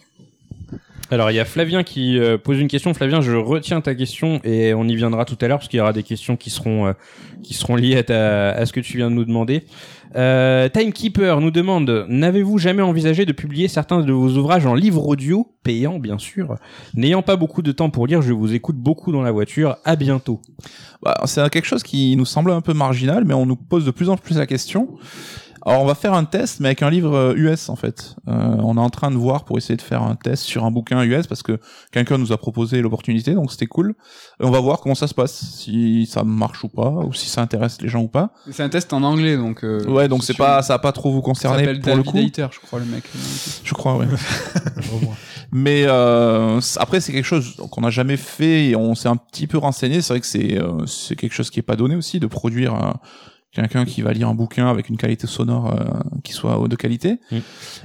Alors il y a Flavien qui euh, pose une question. Flavien, je retiens ta question et on y viendra tout à l'heure parce qu'il y aura des questions qui seront euh, qui seront liées à, ta, à ce que tu viens de nous demander. Euh, Timekeeper nous demande n'avez-vous jamais envisagé de publier certains de vos ouvrages en livre audio payant bien sûr? N'ayant pas beaucoup de temps pour lire, je vous écoute beaucoup dans la voiture. À bientôt. Bah, c'est quelque chose qui nous semble un peu marginal, mais on nous pose de plus en plus la question. Alors on va faire un test, mais avec un livre euh, US en fait. Euh, on est en train de voir pour essayer de faire un test sur un bouquin US parce que quelqu'un nous a proposé l'opportunité, donc c'était cool. Et on va voir comment ça se passe, si ça marche ou pas, ou si ça intéresse les gens ou pas. C'est un test en anglais, donc. euh, Ouais, donc c'est pas, ça va pas trop vous concerner pour le coup. Hayter, je crois, le mec. Je crois, ouais. Au moins. Mais euh, après, c'est quelque chose qu'on n'a jamais fait et on s'est un petit peu renseigné. C'est vrai que c'est euh, c'est quelque chose qui est pas donné aussi de produire euh, quelqu'un qui va lire un bouquin avec une qualité sonore euh, qui soit de qualité. Mm.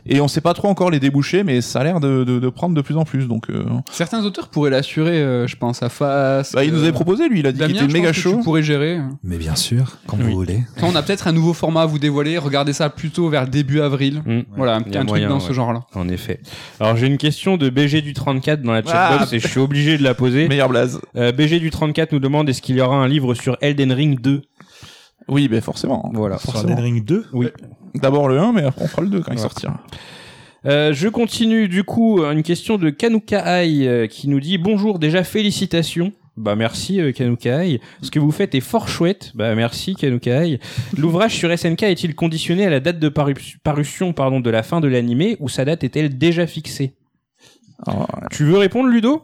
Et on sait pas trop encore les débouchés, mais ça a l'air de, de, de prendre de plus en plus. Donc, euh, Certains auteurs pourraient l'assurer, euh, je pense à Face. bah, il nous avait proposé, lui, il a dit qu'il était méga chaud. tu pourrais gérer. Mais bien sûr, quand Oui. vous voulez. Quand on a peut-être un nouveau format à vous dévoiler, regardez ça plutôt vers début avril. Mm. Voilà, un, un truc moyen, dans ouais. ce genre-là. En effet. Alors j'ai une question de BG du 34 dans la chatbox Ah. et je suis obligé de la poser. Meilleur blaze. Euh, BG du 34 nous demande est-ce qu'il y aura un livre sur Elden Ring 2 Oui, ben forcément. Voilà. Sur Forcément. Ring 2 Oui. D'abord le 1, mais après on fera le 2 quand il sortira. Euh, je continue du coup une question de Kanuka Ai euh, qui nous dit bonjour déjà félicitations. Bah merci euh, Kanuka Ai. Ce que vous faites est fort chouette. Bah merci Kanuka Ai. L'ouvrage sur SNK est-il conditionné à la date de paru- parution pardon de la fin de l'animé ou sa date est-elle déjà fixée? Alors, Tu veux répondre Ludo?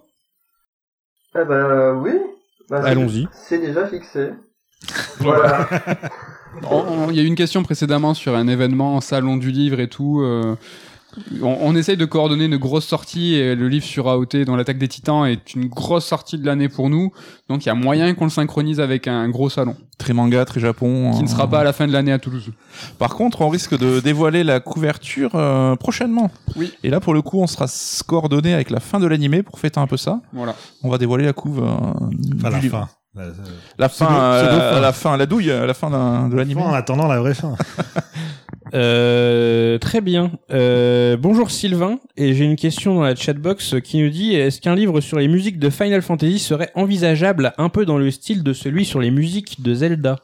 Eh ben oui. Bah, Allons-y. C'est déjà fixé. Voilà. Il y a eu une question précédemment sur un événement, salon du livre et tout. euh, on, on essaye de coordonner une grosse sortie et le livre sur AOT, dont l'attaque des titans, est une grosse sortie de l'année pour nous. Donc il y a moyen qu'on le synchronise avec un gros salon, très manga, très Japon. qui ne euh, sera pas à la fin de l'année à Toulouse. Par contre, on risque de dévoiler la couverture euh, prochainement. Oui. Et là, pour le coup, on sera coordonné avec la fin de l'animé pour fêter un peu ça. Voilà. On va dévoiler la couve. euh, la livre. fin. La- La fin, Pseudo- euh, la fin, la douille, à la fin d'un- de l'animé. En attendant la vraie fin. Euh, très bien. Euh, bonjour Sylvain, et j'ai une question dans la chatbox qui nous dit est-ce qu'un livre sur les musiques de Final Fantasy serait envisageable un peu dans le style de celui sur les musiques de Zelda?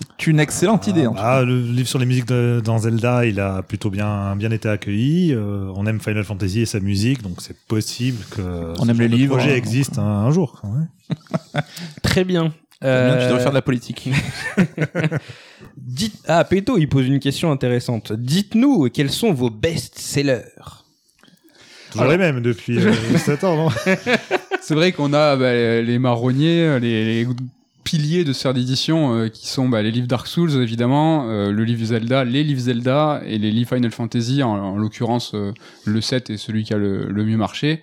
C'est une excellente idée. en tout cas. Ah, le livre sur les musiques de- dans Zelda, il a plutôt bien, bien été accueilli. Euh, on aime Final Fantasy et sa musique, donc c'est possible que On ce aime les livres, projet hein, existe un, un jour. Très bien. Bien, tu Euh, devrais faire de la politique. dites... Ah, Peto, il pose une question intéressante. Dites-nous quels sont vos best-sellers? Toujours Alors- les mêmes depuis euh, 7 ans, non? C'est vrai qu'on a bah, les marronniers, les, les piliers de sphère d'édition euh, qui sont bah, les livres Dark Souls évidemment, euh, le livre Zelda, les livres Zelda et les livres Final Fantasy, en, en l'occurrence euh, le 7 est celui qui a le, mieux marché.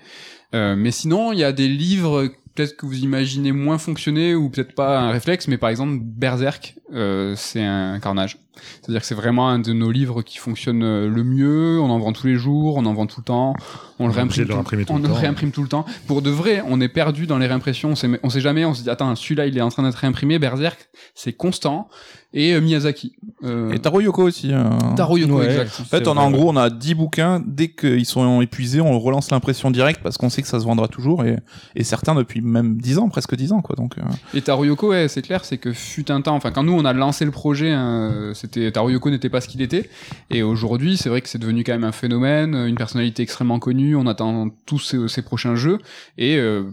Mais sinon, il y a des livres peut-être que vous imaginez moins fonctionner ou peut-être pas un réflexe, mais par exemple Berserk, euh, c'est un carnage. C'est-à-dire que c'est vraiment un de nos livres qui fonctionne euh, le mieux. On en vend tous les jours, on en vend tout le temps, on le réimprime tout, on le réimprime tout le temps. Pour de vrai, on est perdu dans les réimpressions. On sait, on sait jamais. On se dit attends, celui-là il est en train d'être réimprimé. Berserk, c'est constant. Et euh, Miyazaki. Euh, Et Taro Yoko aussi. euh. Taro Yoko, Ouais. exact. En fait, on a en gros, on a 10 bouquins. Dès qu'ils sont épuisés, on relance l'impression directe parce qu'on sait que ça se vendra toujours et, et certains depuis même 10 ans, presque 10 ans, quoi. Donc, euh, Et Taro Yoko, ouais, c'est clair, c'est que fut un temps, enfin quand nous on a lancé le projet, hein, c'était Taro Yoko n'était pas ce qu'il était, et aujourd'hui c'est vrai que c'est devenu quand même un phénomène, une personnalité extrêmement connue, on attend tous ses, ses prochains jeux, et euh,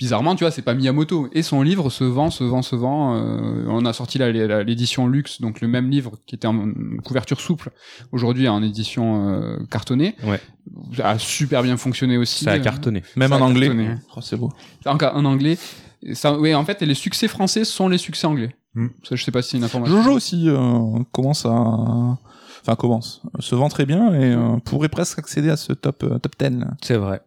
bizarrement tu vois c'est pas Miyamoto, et son livre se vend, se vend, se vend, euh, on a sorti l'édition luxe, donc le même livre qui était en couverture souple, aujourd'hui en édition euh, cartonnée, Ouais. a super bien fonctionné aussi. Ça a cartonné. même Ça en anglais. Oh, c'est beau. en, en anglais. Ça, oui, en fait, les succès français sont les succès anglais. Hmm. Ça, je sais pas si c'est une information. Jojo aussi euh, commence à, enfin commence, se vend très bien et euh, pourrait presque accéder à ce top euh, top 10. là. C'est vrai.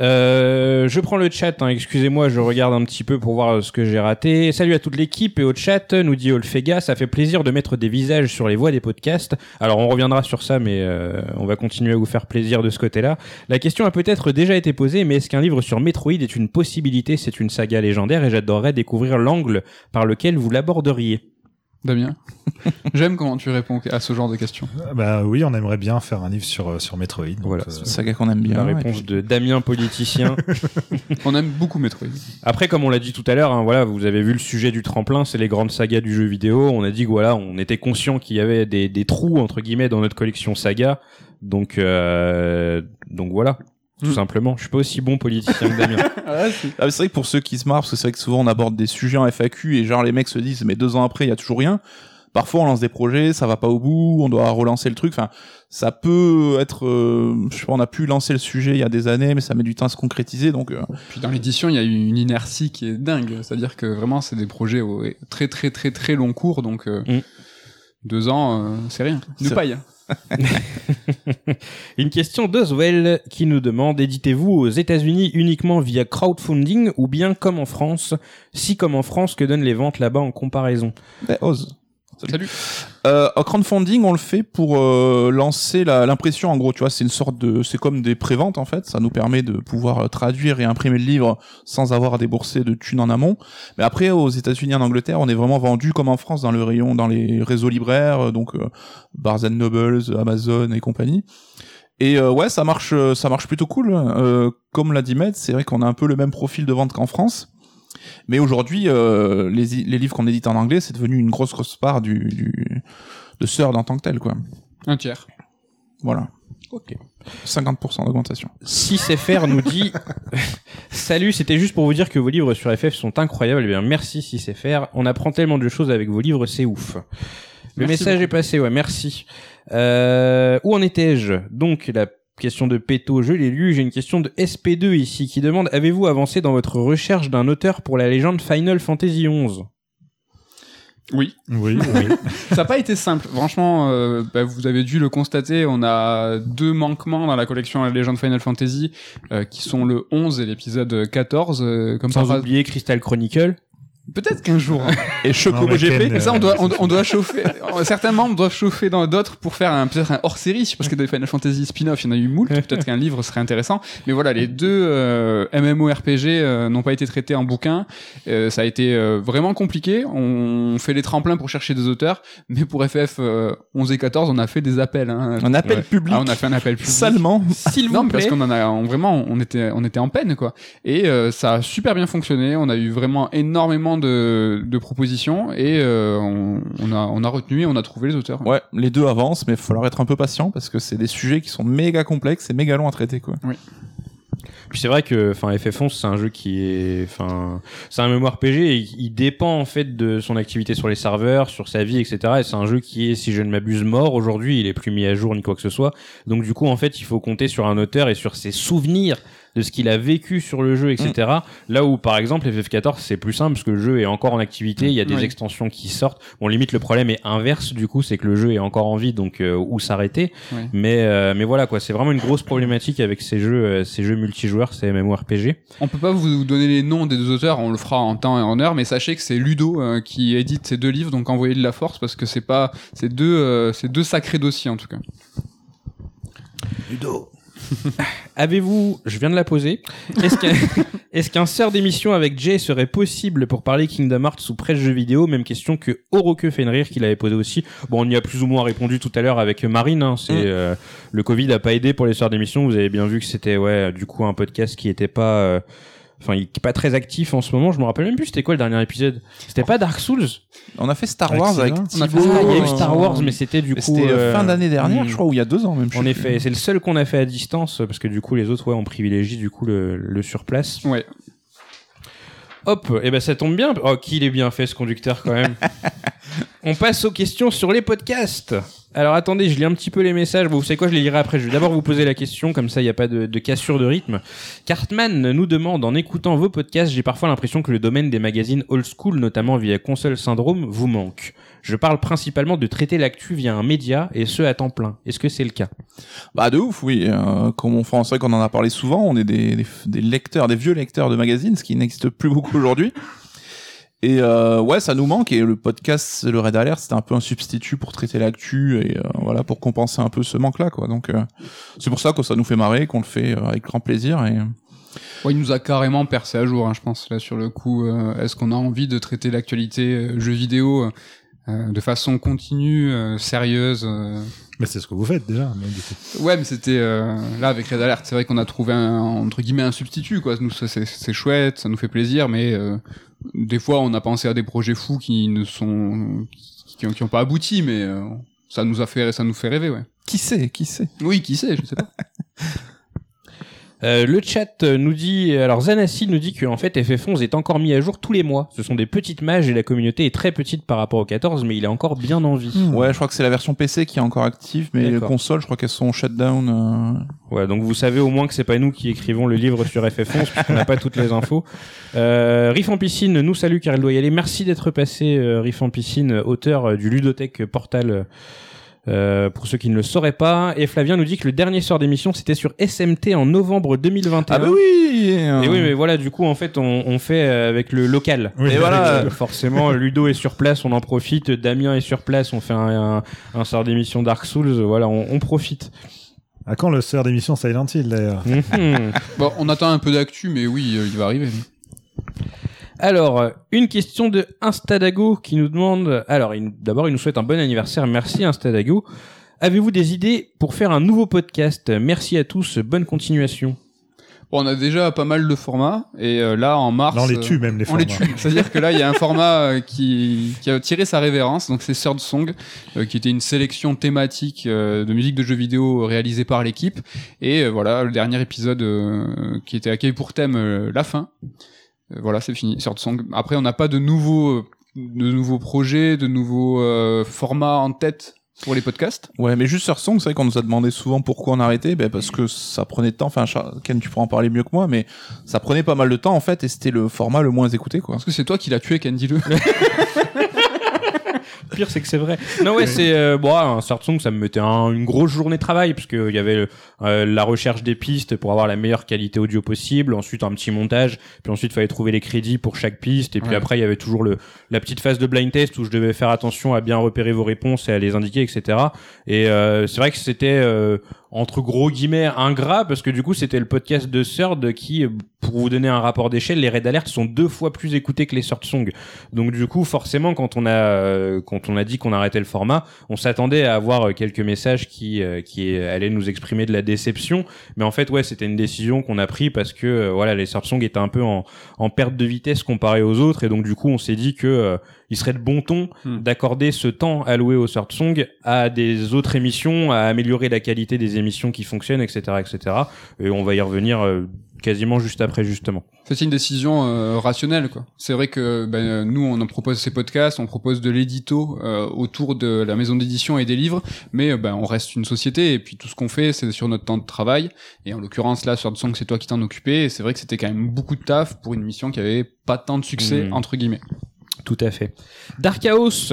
Euh, je prends le chat, hein, excusez-moi, je regarde un petit peu pour voir ce que j'ai raté. Salut à toute l'équipe et au chat, nous dit Olfega, ça fait plaisir de mettre des visages sur les voix des podcasts. Alors on reviendra sur ça, mais euh, on va continuer à vous faire plaisir de ce côté-là. La question a peut-être déjà été posée, mais est-ce qu'un livre sur Metroid est une possibilité? C'est une saga légendaire et j'adorerais découvrir l'angle par lequel vous l'aborderiez. Damien J'aime comment tu réponds à ce genre de questions. Bah oui, on aimerait bien faire un livre sur, euh, sur Metroid. donc, Voilà, euh, C'est une saga qu'on aime bien. La réponse puis- de Damien politicien. On aime beaucoup Metroid. Après, comme on l'a dit tout à l'heure, hein, voilà, vous avez vu le sujet du tremplin, c'est les grandes sagas du jeu vidéo. On a dit que voilà, on était conscient qu'il y avait des, des trous entre guillemets dans notre collection saga. Donc, euh, donc voilà, tout Mm. simplement. Je suis pas aussi bon politicien que Damien. Ah, mais c'est vrai que pour ceux qui se marrent, parce que c'est vrai que souvent on aborde des sujets en FAQ et genre les mecs se disent mais deux ans après il y a toujours rien. Parfois on lance des projets, ça va pas au bout, on doit relancer le truc. Enfin, ça peut être, euh, je sais pas, on a pu lancer le sujet il y a des années, mais ça met du temps à se concrétiser. Donc euh, Puis dans l'édition, il y a eu une inertie qui est dingue. C'est-à-dire que vraiment, c'est des projets au très très très très long cours. Donc euh, Mm. deux ans, euh, c'est rien. C'est- paille. Une question d'Oswell qui nous demande éditez-vous aux États-Unis uniquement via crowdfunding ou bien comme en France? Si comme en France, que donnent les ventes là-bas en comparaison? Ben. Salut. Euh, crowdfunding, on le fait pour euh, lancer la- l'impression. En gros, tu vois, c'est une sorte de, c'est comme des préventes en fait. Ça nous permet de pouvoir euh, traduire et imprimer le livre sans avoir à débourser de thunes en amont. Mais après, aux États-Unis, en Angleterre, on est vraiment vendu comme en France dans le rayon, dans les réseaux libraires, euh, donc euh, Barnes Nobles, Amazon et compagnie. Et euh, ouais, ça marche, euh, ça marche plutôt cool. Euh, comme l'a dit Med, c'est vrai qu'on a un peu le même profil de vente qu'en France. Mais aujourd'hui, euh, les, les livres qu'on édite en anglais, c'est devenu une grosse grosse part du, du de Third en tant que tel, quoi. Un tiers. Voilà. Ok. 50% d'augmentation. Si CFR nous dit Salut, c'était juste pour vous dire que vos livres sur FF sont incroyables. Eh bien, merci si CFR. On apprend tellement de choses avec vos livres, c'est ouf. Le Merci message est passé, ouais, merci. Euh, où en étais-je? Donc, la question de Péto, je l'ai lu. J'ai une question de SP2 ici qui demande Avez-vous avancé dans votre recherche d'un auteur pour la légende Final Fantasy XI Oui. Oui, oui. Ça n'a pas été simple. Franchement, euh, bah, vous avez dû le constater, on a deux manquements dans la collection La Légende Final Fantasy, euh, qui sont le 11 et l'épisode 14. euh, comme Sans par- oublier Crystal Chronicle. Peut-être qu'un jour. hein. Et Chocobo Non, mais GP. Ken, Mais ça, on Euh, doit, on, on doit chauffer. Certains membres doivent chauffer dans d'autres pour faire un, peut-être un hors-série, parce que dans les Final Fantasy spin-off, il y en a eu moult. Peut-être qu'un livre serait intéressant. Mais voilà, les deux euh, MMORPG euh, n'ont pas été traités en bouquin. Euh, ça a été euh, vraiment compliqué. On fait les tremplins pour chercher des auteurs, mais pour FF euh, 11 et 14, on a fait des appels. Hein. Un appel Ouais. public. Ah, on a fait un appel public. Salement. S'il Non, vous parce plaît. qu'on en a on, vraiment, on était, on était en peine quoi. Et euh, ça a super bien fonctionné. On a eu vraiment énormément de, de propositions et euh, on, on a, on a retenu et on a trouvé les auteurs. Ouais, les deux avancent, mais il va falloir être un peu patient parce que c'est des sujets qui sont méga complexes et méga longs à traiter, quoi. Puis c'est vrai que enfin FF11 c'est un jeu qui est enfin c'est un MMORPG et il dépend en fait de son activité sur les serveurs, sur sa vie etc. Et c'est un jeu qui est si je ne m'abuse mort aujourd'hui, il est plus mis à jour ni quoi que ce soit. Donc du coup en fait il faut compter sur un auteur et sur ses souvenirs de ce qu'il a vécu sur le jeu etc. Là où par exemple FF14 c'est plus simple parce que le jeu est encore en activité, il y a des Oui. extensions qui sortent. Bon limite le problème est inverse du coup c'est que le jeu est encore en vie donc euh, où s'arrêter. Oui. Mais euh, mais voilà quoi, c'est vraiment une grosse problématique avec ces jeux euh, ces jeux multijoueurs, ces MMORPG. On peut pas vous donner les noms des deux auteurs, on le fera en temps et en heure, mais sachez que c'est Ludo euh, qui édite ces deux livres, donc envoyez de la force parce que c'est pas, c'est deux, euh, c'est deux sacrés dossiers en tout cas. Ludo. Avez-vous, je viens de la poser, est-ce qu'un sort d'émission avec Jay serait possible pour parler Kingdom Hearts sous presse jeux vidéo? Même question que Oroke Fenrir qui l'avait posé aussi. Bon, on y a plus ou moins répondu tout à l'heure avec Marine. Hein, c'est Mm. euh, le Covid a pas aidé pour les sorts d'émission. Vous avez bien vu que c'était ouais, du coup un podcast qui était pas euh, Enfin, il est pas très actif en ce moment. Je me rappelle même plus c'était quoi le dernier épisode. C'était pas Dark Souls. On a fait Star Wars avec Excellent. On a fait Thibaut, Ah, il y a eu euh, Star Wars, mais c'était du coup C'était euh, fin d'année dernière, hmm. je crois, ou il y a deux ans même. En effet, c'est le seul qu'on a fait à distance parce que du coup les autres ouais on privilégie du coup le, le sur place. Ouais. Hop, et ben ça tombe bien. Oh, qu'il est bien fait ce conducteur quand même. on passe aux questions sur les podcasts. Alors attendez, je lis un petit peu les messages. Vous savez quoi, je les lirai après. Je vais d'abord vous poser la question, comme ça il n'y a pas de, cassure de rythme. Cartman nous demande, en écoutant vos podcasts, j'ai parfois l'impression que le domaine des magazines old school, notamment via Console Syndrome, vous manque. Je parle principalement de traiter l'actu via un média, et ce à temps plein. Est-ce que c'est le cas? Bah de ouf, oui. Euh, comme on vrai qu'on en a parlé souvent, on est des lecteurs, des vieux lecteurs de magazines, ce qui n'existe plus beaucoup aujourd'hui. Et euh, ouais, ça nous manque et le podcast, le Red Alert, c'était un peu un substitut pour traiter l'actu et euh, voilà pour compenser un peu ce manque-là, quoi. Donc euh, c'est pour ça que ça nous fait marrer, qu'on le fait euh, avec grand plaisir et Ouais, il nous a carrément percé à jour, hein, je pense, là, sur le coup. euh, Est-ce qu'on a envie de traiter l'actualité euh, jeux vidéo euh, de façon continue, euh, sérieuse euh, Mais c'est ce que vous faites déjà. Mais du coup. Ouais, mais c'était euh, là avec Red Alert, c'est vrai qu'on a trouvé un entre guillemets un substitut quoi. Nous c'est chouette, ça nous fait plaisir, mais euh, des fois on a pensé à des projets fous qui ne sont qui, ont, qui ont pas abouti, mais euh, ça nous a fait ça nous fait rêver ouais. qui sait, qui sait? Oui, qui sait, je sais pas. Euh, le chat nous dit, alors Zanassi nous dit qu'en fait FF11 est encore mis à jour tous les mois. Ce sont des petites mages et la communauté est très petite par rapport au 14, mais il est encore bien en vie. Ouais, je crois que c'est la version PC qui est encore active, mais les consoles, je crois qu'elles sont shutdown. Euh... Ouais, donc vous savez au moins que c'est pas nous qui écrivons le livre sur FF11 puisqu'on n'a pas toutes les infos. Euh, Riff en piscine nous salue car elle doit y aller. Merci d'être passé, euh, Riff en piscine, auteur euh, du ludothèque Portal. Euh, pour ceux qui ne le sauraient pas, et Flavien nous dit que le dernier sort d'émission c'était sur SMT en novembre 2021. Ah bah oui. Et oui, mais voilà, du coup, en fait, on, on fait euh, avec le local. Oui, Et voilà. Euh, Forcément, Ludo est sur place, on en profite. Damien est sur place, on fait un, un, un sort d'émission Dark Souls. Voilà, on, on profite. À quand le sœur d'émission Silent Hill d'ailleurs? Mhm. Bon, on attend un peu d'actu, mais oui, euh, il va arriver. lui. Alors, euh, une question de Instadago qui nous demande. Alors, d'abord, il nous souhaite un bon anniversaire. Merci Instadago. Avez-vous des idées pour faire un nouveau podcast? Merci à tous. Bonne continuation. Bon, on a déjà pas mal de formats, et euh, là en mars. Là, on les euh, tue même les On les formats. tue. C'est-à-dire que là, il y a un format euh, qui, qui a tiré sa révérence, donc c'est Third Song, euh, qui était une sélection thématique euh, de musique de jeux vidéo réalisée par l'équipe. Et euh, voilà, le dernier épisode euh, qui était accueilli pour thème euh, la fin. Euh, voilà, c'est fini, Third Song. Après, on n'a pas de nouveaux, euh, de nouveaux projets, de nouveaux euh, formats en tête pour les podcasts. Ouais, mais juste sur Song, c'est vrai qu'on nous a demandé souvent pourquoi on arrêtait, ben parce que ça prenait de temps. Enfin, Ken, tu pourras en parler mieux que moi, mais ça prenait pas mal de temps en fait, et c'était le format le moins écouté, quoi. Parce que c'est toi qui l'as tué, Candy le. Pire, c'est que c'est vrai. Non, ouais, c'est euh, bon, un Samsung, ça me mettait un- une grosse journée de travail parce que il y avait euh, la recherche des pistes pour avoir la meilleure qualité audio possible, ensuite un petit montage, puis ensuite il fallait trouver les crédits pour chaque piste, et puis Ouais. après il y avait toujours le la petite phase de blind test où je devais faire attention à bien repérer vos réponses et à les indiquer, etc. Et euh, c'est vrai que c'était euh, entre gros guillemets ingrat parce que du coup c'était le podcast de Third qui, pour vous donner un rapport d'échelle, les Red Alert sont deux fois plus écoutés que les Third Song. Donc du coup, forcément, quand on a euh, quand on a dit qu'on arrêtait le format, on s'attendait à avoir euh, quelques messages qui euh, qui allaient nous exprimer de la déception. Mais en fait, ouais, c'était une décision qu'on a pris parce que euh, voilà, les Song étaient un peu en en perte de vitesse comparé aux autres, et donc du coup, on s'est dit que il serait de bon ton Hmm. d'accorder ce temps alloué au Song à des autres émissions, à améliorer la qualité des émissions qui fonctionnent, etc., etc. Et on va y revenir euh, quasiment juste après, justement. C'est une décision euh, rationnelle, quoi. C'est vrai que ben, nous, on en propose ces podcasts, on propose de l'édito euh, autour de la maison d'édition et des livres, mais ben, on reste une société et puis tout ce qu'on fait, c'est sur notre temps de travail. Et en l'occurrence, là, sur Song, c'est toi qui t'en occupais. Et c'est vrai que c'était quand même beaucoup de taf pour une mission qui avait pas tant de succès, Mhm. entre guillemets. Tout à fait. Dark Chaos,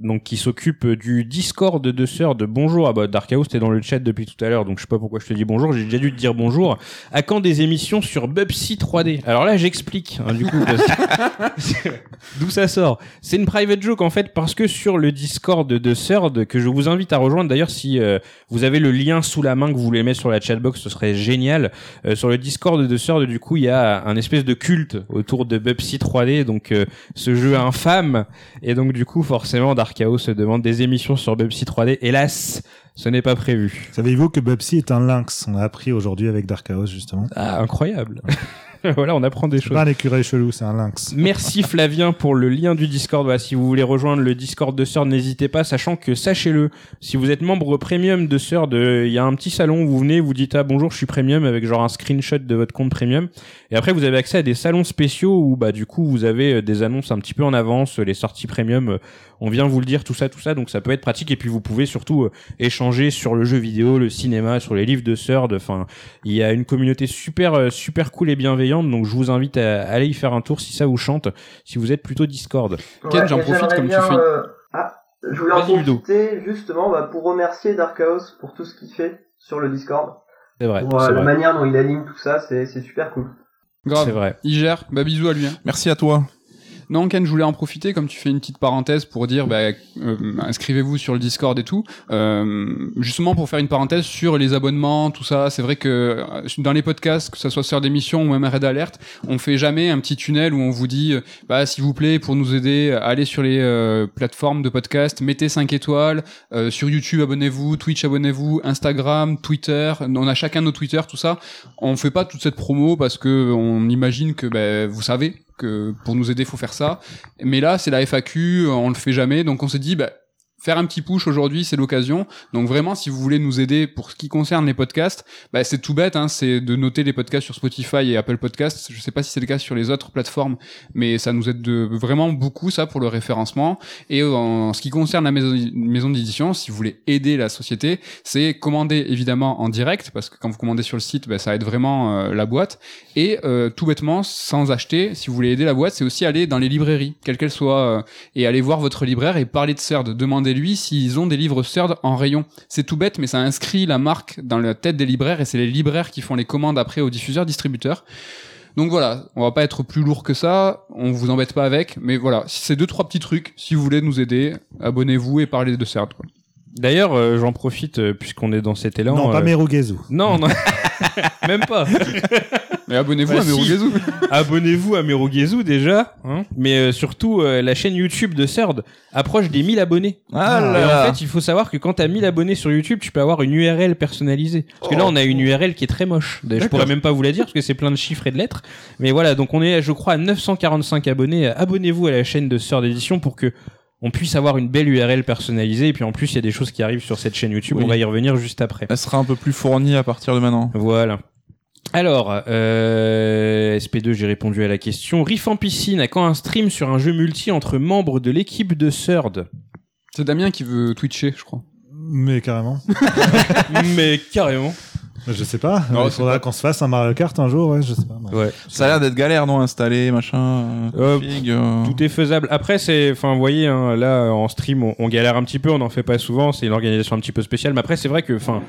donc qui s'occupe du Discord de Third. Bonjour. Ah bah Dark Chaos, t'es dans le chat depuis tout à l'heure, donc je sais pas pourquoi je te dis bonjour. J'ai déjà dû te dire bonjour. À quand des émissions sur Bubsy 3D Alors là, j'explique. hein, du coup, d'où ça sort C'est une private joke en fait parce que sur le Discord de Third que je vous invite à rejoindre. D'ailleurs, si euh, vous avez le lien sous la main que vous voulez mettre sur la chatbox, ce serait génial. Euh, sur le Discord de Third, du coup, il y a un espèce de culte autour de Bubsy 3D, donc euh, ce jeu infâme. Et donc, du coup, forcément, Dark Chaos se demande des émissions sur Bubsy 3D. Hélas, ce n'est pas prévu. Savez-vous que Bubsy est un lynx? On l'a appris aujourd'hui avec Dark Chaos justement. Ah, incroyable. voilà, on apprend des choses. pas un écureuil chelou, c'est un lynx. Merci Flavien pour le lien du Discord. Voilà, si vous voulez rejoindre le Discord de Sord, n'hésitez pas, sachant que sachez-le, si vous êtes membre premium de euh, il y a un petit salon où vous venez, vous dites ah bonjour, je suis premium avec genre un screenshot de votre compte premium, et après vous avez accès à des salons spéciaux où bah du coup vous avez euh, des annonces un petit peu en avance, les sorties premium, euh, on vient vous le dire tout ça tout ça, donc ça peut être pratique et puis vous pouvez surtout euh, échanger sur le jeu vidéo, le cinéma, sur les livres de Sord. Enfin, il y a une communauté super euh, super cool et bienveillante, donc je vous invite à aller y faire un tour si ça vous chante, si vous êtes plutôt Discord. Ken, j'en profite comme tu fais. euh, Ah, je voulais en profiter justement bah, pour remercier Dark Chaos pour tout ce qu'il fait sur le Discord. C'est vrai, pour euh, la vrai. manière dont il aligne tout ça, c'est super cool. C'est Grave. vrai. Il gère. Bah bisous à lui. hein. Merci à toi. Non, Ken, je voulais en profiter, comme tu fais une petite parenthèse pour dire, bah, euh, inscrivez-vous sur le Discord et tout. Euh, justement pour faire une parenthèse sur les abonnements, tout ça. C'est vrai que euh, dans les podcasts, que ce soit sur d'émissions ou même Red Alert, on fait jamais un petit tunnel où on vous dit, bah, s'il vous plaît, pour nous aider, allez sur les euh, plateformes de podcast, mettez 5 étoiles. Sur YouTube, abonnez-vous. Twitch, abonnez-vous. Instagram, Twitter. On a chacun nos Twitter, tout ça. On fait pas toute cette promo parce que on imagine que, bah, vous savez que pour nous aider, faut faire ça. Mais là, c'est la FAQ, on le fait jamais, donc on s'est dit, bah, faire un petit push aujourd'hui, c'est l'occasion. Donc vraiment, si vous voulez nous aider pour ce qui concerne les podcasts, bah, c'est tout bête, hein, c'est de noter les podcasts sur Spotify et Apple Podcasts. Je sais pas si c'est le cas sur les autres plateformes, mais ça nous aide de, vraiment beaucoup ça pour le référencement. Et en ce qui concerne la maison, d'édition, si vous voulez aider la société, c'est commander évidemment en direct, parce que quand vous commandez sur le site, bah, ça aide vraiment euh, la boîte. Et euh, tout bêtement, sans acheter, si vous voulez aider la boîte, c'est aussi aller dans les librairies, quelles qu'elles soient, euh, et aller voir votre libraire et parler de CERD. Demandez-lui s'ils ont des livres CERD en rayon. C'est tout bête, mais ça inscrit la marque dans la tête des libraires, et c'est les libraires qui font les commandes après aux diffuseurs, distributeurs. Donc voilà, on va pas être plus lourd que ça, on vous embête pas avec, mais voilà, c'est deux trois petits trucs, si vous voulez nous aider, abonnez-vous et parlez de CERD. D'ailleurs, euh, j'en profite euh, puisqu'on est dans cet élan. non, pas euh, Merugezu. Non, non. même pas. Mais abonnez-vous Bah, à si. Merugezu. Abonnez-vous à Merugezu déjà, hein. mais euh, surtout euh, la chaîne YouTube de Serd approche des 1000 abonnés. Ah Et là là. en fait, il faut savoir que quand t'as 1000 abonnés sur YouTube, tu peux avoir une URL personnalisée. Parce que là, on a une URL qui est très moche. Je pourrais même pas vous la dire parce que c'est plein de chiffres et de lettres. Mais voilà, donc on est, je crois, à 945 abonnés. Abonnez-vous à la chaîne de Serd Edition pour que on puisse avoir une belle URL personnalisée. Et puis en plus, il y a des choses qui arrivent sur cette chaîne YouTube. Oui. On va y revenir juste après. Elle sera un peu plus fournie à partir de maintenant. Voilà. Alors, euh, SP2, j'ai répondu à la question. Riff en piscine, à quand un stream sur un jeu multi entre membres de l'équipe de Third C'est Damien qui veut twitcher, je crois. Mais carrément. Mais carrément. Je sais pas. Non, il faudra qu'on se fasse un Mario Kart un jour, ouais, je sais pas. Ouais. Ça a l'air d'être galère, non Installer, machin. Euh, Euh, config, euh. Tout est faisable. Après, c'est, enfin, vous voyez, hein, là, en stream, on, on galère un petit peu, on n'en fait pas souvent, c'est une organisation un petit peu spéciale. Mais après, c'est vrai que, enfin,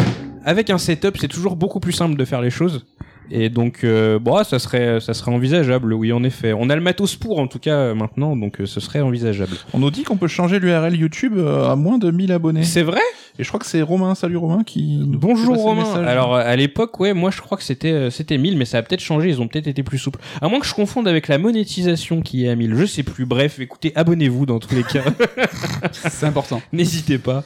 avec un setup, c'est toujours beaucoup plus simple de faire les choses. Et donc, euh, bon, ça serait, ça serait envisageable, oui, en effet. On a le matos pour, en tout cas, euh, maintenant, donc euh, ce serait envisageable. On nous dit qu'on peut changer l'URL YouTube euh, à moins de 1000 abonnés. C'est vrai? Et je crois que c'est Romain, salut Romain, qui nous Bonjour fait passer le Romain. message. Alors à l'époque, ouais, moi je crois que c'était euh, c'était 1000 mais ça a peut-être changé, ils ont peut-être été plus souples. À moins que je confonde avec la monétisation qui est à 1000, je sais plus. Bref, écoutez, abonnez-vous dans tous les cas. C'est important. N'hésitez pas.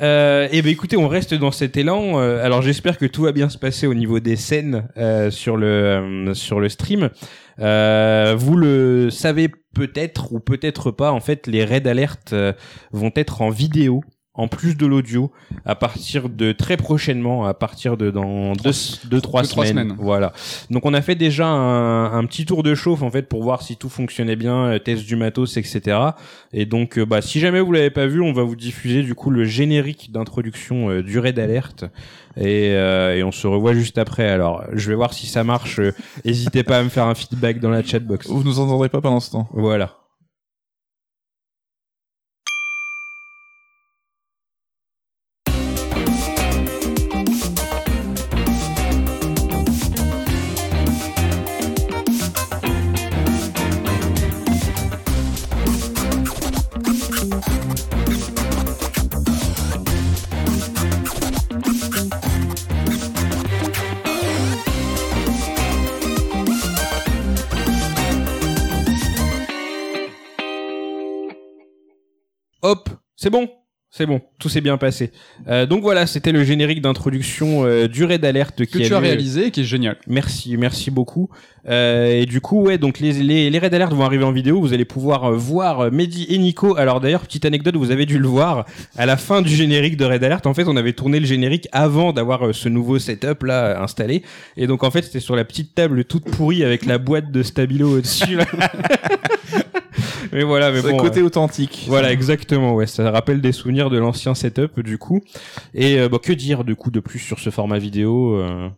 Euh, et ben écoutez, on reste dans cet élan. Euh, alors j'espère que tout va bien se passer au niveau des scènes euh, sur le euh, sur le stream. Euh, vous le savez peut-être ou peut-être pas. En fait, les raids alert euh, vont être en vidéo. En plus de l'audio, à partir de très prochainement, à partir de dans deux, deux trois deux, trois semaines. semaines. Voilà. Donc on a fait déjà un, un petit tour de chauffe en fait pour voir si tout fonctionnait bien, euh, test du matos, etc. Et donc, euh, bah, si jamais vous l'avez pas vu, on va vous diffuser du coup le générique d'introduction euh, du raid alerte et, euh, et on se revoit juste après. Alors, je vais voir si ça marche. Euh, N'hésitez pas à me faire un feedback dans la chatbox. Vous nous entendrez pas pendant ce temps. Voilà. C'est bon. C'est bon, tout s'est bien passé. Euh, donc voilà, c'était le générique d'introduction euh, du Raid Alert qui Que tu a as lieu- réalisé et qui est génial. Merci, merci beaucoup. Euh, et du coup, ouais, donc les, les, les raids alert vont arriver en vidéo. Vous allez pouvoir euh, voir euh, Mehdi et Nico. Alors d'ailleurs, petite anecdote, vous avez dû le voir à la fin du générique de Raid Alert. En fait, on avait tourné le générique avant d'avoir euh, ce nouveau setup là euh, installé. Et donc en fait, c'était sur la petite table toute pourrie avec la boîte de stabilo au-dessus. là. mais voilà, mais bon. côté euh, authentique. voilà, exactement. Ouais, ça rappelle des souvenirs de l'ancien setup du coup. Et euh, bah, que dire du coup de plus sur ce format vidéo euh,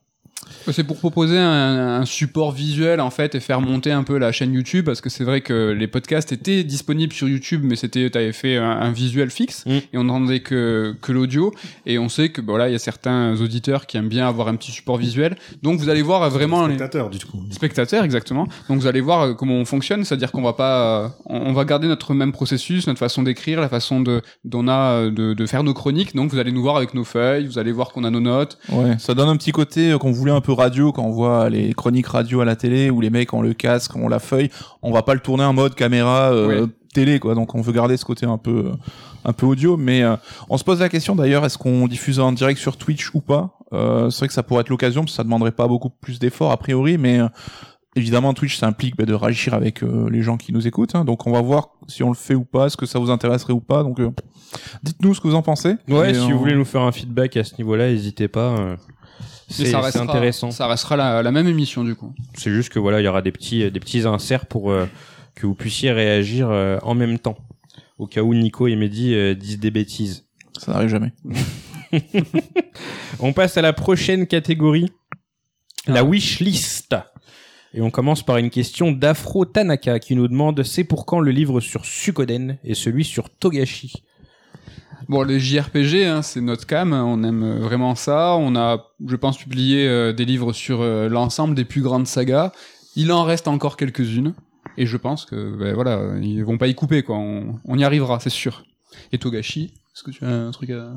C'est pour proposer un, un support visuel en fait et faire monter un peu la chaîne YouTube parce que c'est vrai que les podcasts étaient disponibles sur YouTube mais c'était t'avais fait un, un visuel fixe Mm. et on n'entendait que que l'audio. Et on sait que voilà il y a certains auditeurs qui aiment bien avoir un petit support visuel. Donc vous allez voir vraiment les Spectateur, du coup. spectateurs exactement. Donc vous allez voir euh, comment on fonctionne. C'est à dire qu'on va pas euh, on on va garder notre même processus notre façon d'écrire la façon de d'on a euh, de, de faire nos chroniques. Donc vous allez nous voir avec nos feuilles vous allez voir qu'on a nos notes. Ouais, ça donne un petit côté euh, qu'on voulait un peu radio quand on voit les chroniques radio à la télé où les mecs ont le casque, ont la feuille. On va pas le tourner en mode caméra euh, télé quoi. Donc on veut garder ce côté un peu euh, un peu audio. Mais euh, on se pose la question d'ailleurs est-ce qu'on diffuse en direct sur Twitch ou pas? Euh, C'est vrai que ça pourrait être l'occasion parce que ça demanderait pas beaucoup plus d'efforts a priori, mais Évidemment, Twitch, ça implique bah, de réagir avec euh, les gens qui nous écoutent. hein. donc, on va voir si on le fait ou pas, est-ce que ça vous intéresserait ou pas. Donc, euh, dites-nous ce que vous en pensez. Ouais, Et, si euh, vous voulez nous faire un feedback à ce niveau-là, n'hésitez pas. C'est ça c'est restera- intéressant. Ça restera la, la même émission du coup. C'est juste que voilà, il y aura des petits des petits inserts pour euh, que vous puissiez réagir euh, en même temps. Au cas où Nico et Mehdi euh, disent des bêtises. Ça n'arrive jamais. On passe à la prochaine catégorie, la Ah. wish list. Et on commence par une question d'Afro Tanaka qui nous demande c'est pour quand le livre sur Sukoden et celui sur Togashi? Bon, les JRPG, hein, c'est notre cam, on aime euh, vraiment ça. On a, je pense, publié euh, des livres sur euh, l'ensemble des plus grandes sagas. Il en reste encore quelques-unes, et je pense que, ben, voilà, ils vont pas y couper, quoi. On, on y arrivera, c'est sûr. Et Togashi, est-ce que tu as un truc à...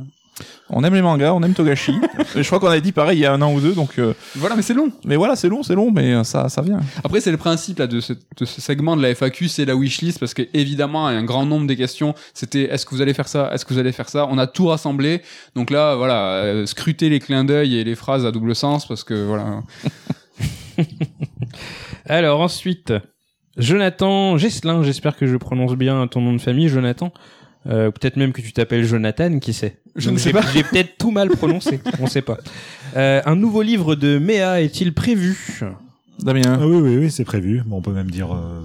On aime les mangas, on aime Togashi. je crois qu'on avait dit pareil il y a un an ou deux. Donc, euh, Voilà, mais c'est long. mais voilà, c'est long, c'est long, mais euh, ça, ça vient. Après, c'est le principe là de ce, de ce segment de la FAQ, c'est la wishlist parce que évidemment, un grand nombre des questions, c'était est-ce que vous allez faire ça, est-ce que vous allez faire ça? On a tout rassemblé, donc là, voilà, euh, scrutez les clins d'œil et les phrases à double sens parce que voilà. Alors ensuite, Jonathan Gesselin, j'espère que je prononce bien ton nom de famille, Jonathan. Euh, peut-être même que tu t'appelles Jonathan, qui sait Je Donc ne sais j'ai- pas. J'ai peut-être tout mal prononcé, on sait pas. Euh, un nouveau livre de Méa est-il prévu? Damien. Ah oui, oui, oui, c'est prévu. Bon, on peut même dire. euh,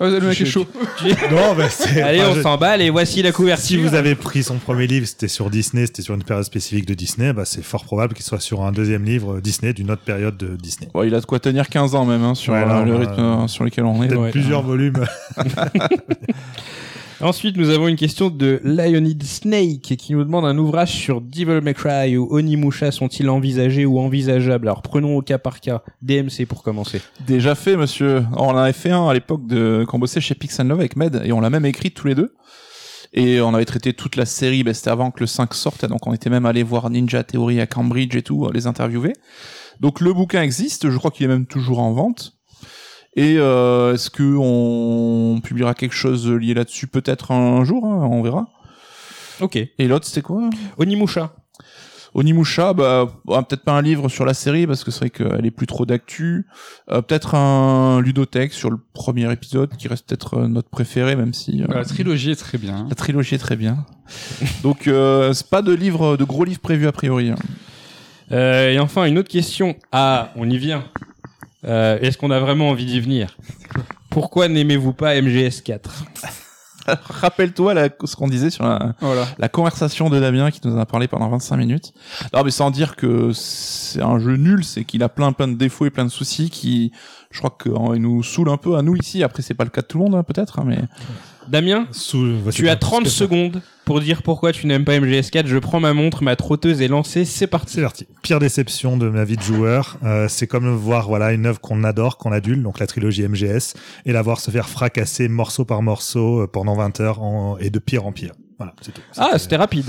Oh, le mec Je- est chaud. Non, bah, c'est. Allez, enfin, on je- s'emballe et voici la Si couverture. vous avez pris son premier livre, c'était sur Disney, c'était sur une période spécifique de Disney, bah, c'est fort probable qu'il soit sur un deuxième livre Disney d'une autre période de Disney. Bon, il a de quoi tenir 15 ans même hein, sur Ouais, euh, non, le euh, rythme euh, sur lequel on est. Peut-être ouais. plusieurs volumes. Ensuite, nous avons une question de Leonid Snake qui nous demande un ouvrage sur Devil May Cry ou Onimusha sont-ils envisagés ou envisageables? Alors prenons au cas par cas. DMC pour commencer. Déjà fait, monsieur. On en avait fait un à l'époque de quand on bossait chez Pix Love avec Med et on l'a même écrit tous les deux. Et on avait traité toute la série, ben, c'était avant que le 5 sorte, donc on était même allé voir Ninja Theory à Cambridge et tout, les interviewer. Donc le bouquin existe, je crois qu'il est même toujours en vente. Et euh, est-ce que on publiera quelque chose lié là-dessus peut-être un jour, hein, on verra. Ok. Et l'autre c'était quoi? Onimusha. Onimusha, bah, bah, peut-être pas un livre sur la série parce que c'est vrai qu'elle est plus trop d'actu. Euh, peut-être un ludothèque sur le premier épisode qui reste peut-être euh, notre préféré, même si euh, La trilogie est très bien. la trilogie est très bien. Donc euh, c'est pas de livre, de gros livres prévus a priori. hein. Euh, et enfin, une autre question. Ah, on y vient. Euh, Est-ce qu'on a vraiment envie d'y venir? Pourquoi n'aimez-vous pas MGS4 Rappelle-toi ce qu'on disait sur la, Voilà. la conversation de Damien qui nous en a parlé pendant 25 minutes. Non mais sans dire que c'est un jeu nul, c'est qu'il a plein plein de défauts et plein de soucis qui, je crois qu'il nous saoule un peu à nous ici. Après c'est pas le cas de tout le monde hein, peut-être, hein, mais Damien, Sous- voici tu as pas- 30 c'est- secondes pour dire pourquoi tu n'aimes pas MGS4. Je prends ma montre, ma trotteuse est lancée, c'est parti. C'est parti. Pire déception de ma vie de joueur, euh, c'est comme voir voilà une œuvre qu'on adore, qu'on adule, donc la trilogie MGS, et la voir se faire fracasser morceau par morceau euh, pendant 20 heures en- et de pire en pire. Voilà, c'est tout. Ah, c'était rapide.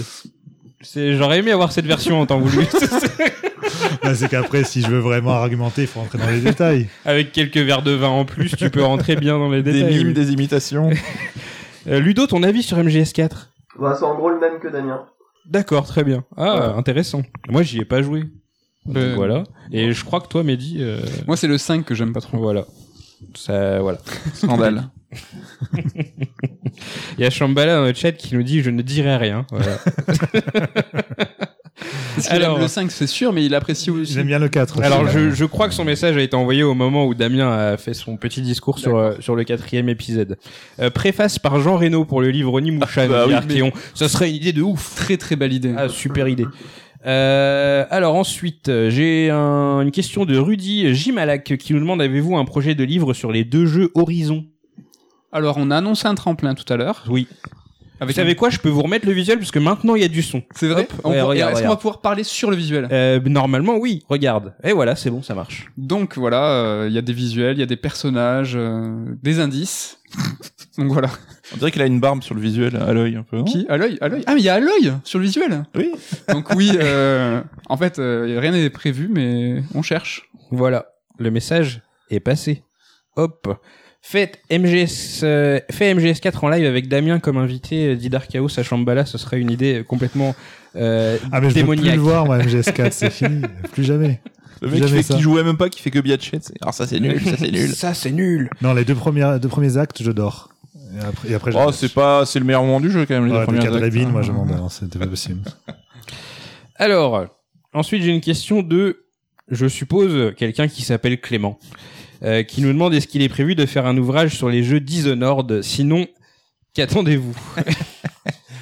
C'est- J'aurais aimé avoir cette version en temps voulu. Bah, c'est qu'après, si je veux vraiment argumenter, il faut rentrer dans les détails. Avec quelques verres de vin en plus, tu peux rentrer bien dans les des détails. mimes, oui. des imitations. Euh, Ludo, ton avis sur MGS4 Bah, c'est en gros le même que Damien. D'accord, très bien. Ah, intéressant. Moi, j'y ai pas joué. Donc, Ben, voilà. Et je crois que toi, Mehdi, euh, Moi, c'est le 5 que j'aime pas trop. voilà. Ça, voilà. Scandale. Il y a Shambhala dans le chat qui nous dit je ne dirai rien. Voilà. Alors- aime le 5, c'est sûr, mais il apprécie aussi. J'aime bien le 4. Alors je, je crois que son message a été envoyé au moment où Damien a fait son petit discours sur, euh, sur le quatrième épisode. Euh, préface par Jean Reno pour le livre Onimusha bah oui, Archéon. Ça serait une idée de ouf. Très très belle idée. Ah, super idée. Euh, alors ensuite, euh, j'ai un- une question de Rudy Jimalak qui nous demande avez-vous un projet de livre sur les deux jeux Horizon? Alors, on a annoncé un tremplin tout à l'heure. Oui. Avec Vous savez quoi Je peux vous remettre le visuel parce que maintenant il y a du son. C'est vrai Hop, On ouais, regarde, Est-ce qu'on va pouvoir parler sur le visuel? Euh, normalement oui. Regarde. Et voilà, c'est bon, ça marche. Donc voilà, euh, il y a des visuels, il y a des personnages, euh, des indices. Donc voilà. On dirait qu'il a une barbe sur le visuel, à l'œil un peu. non? Qui? À l'œil À l'œil Ah, mais il y a à l'œil sur le visuel Oui. Donc oui, euh, en fait, euh, rien n'est prévu, mais on cherche. Voilà, le message est passé. Hop. Faites MGS, euh, fait MGS4 en live avec Damien comme invité, euh, Didar Chaos à Shambhala, ce serait une idée complètement euh, Ah, mais je veux plus démoniaque. le voir, moi, MGS4, c'est fini. Plus jamais. Le mec qui, fait, jouait même pas, qui fait que Biatchet. Alors ça c'est nul, ça c'est nul. Ça c'est nul. Non, les deux premiers, deux premiers actes, je dors. Et après, et après je Oh, c'est pas, c'est le meilleur moment du jeu quand même. Les Ouais, premiers le cadre actes. Moi, je m'endors. C'était pas possible. Alors, ensuite j'ai une question de, je suppose, quelqu'un qui s'appelle Clément, euh, qui nous demande est-ce qu'il est prévu de faire un ouvrage sur les jeux Dishonored, sinon, qu'attendez-vous?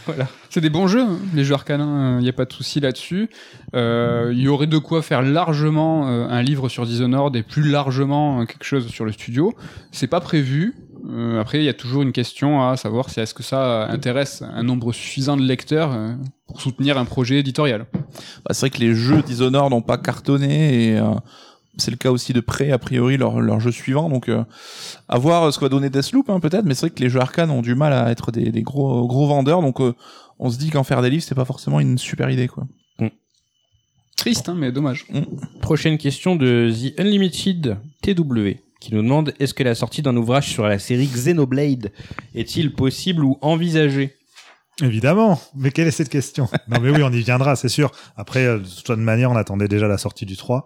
Voilà. C'est des bons jeux, hein, les jeux arcanins, il n'y a pas de souci là-dessus. Euh, Il y aurait de quoi faire largement euh, un livre sur Dishonored et plus largement euh, quelque chose sur le studio. C'est pas prévu. Euh, après, il y a toujours une question à savoir si est-ce que ça intéresse un nombre suffisant de lecteurs euh, pour soutenir un projet éditorial. Bah, c'est vrai que les jeux Dishonored n'ont pas cartonné et euh, c'est le cas aussi de Prey, a priori, leur, leur jeu suivant. Donc, euh, à voir ce que va donner Deathloop, hein, peut-être. Mais c'est vrai que les jeux Arcane ont du mal à être des, des gros, gros vendeurs. Donc, euh, on se dit qu'en faire des livres, c'est pas forcément une super idée, quoi. Triste, hein, mais dommage. Prochaine question de The Unlimited TW qui nous demande est-ce que la sortie d'un ouvrage sur la série Xenoblade est-il possible ou envisagé? Évidemment. Mais quelle est cette question? Non, mais oui, on y viendra, c'est sûr. Après, euh, de toute manière, on attendait déjà la sortie du 3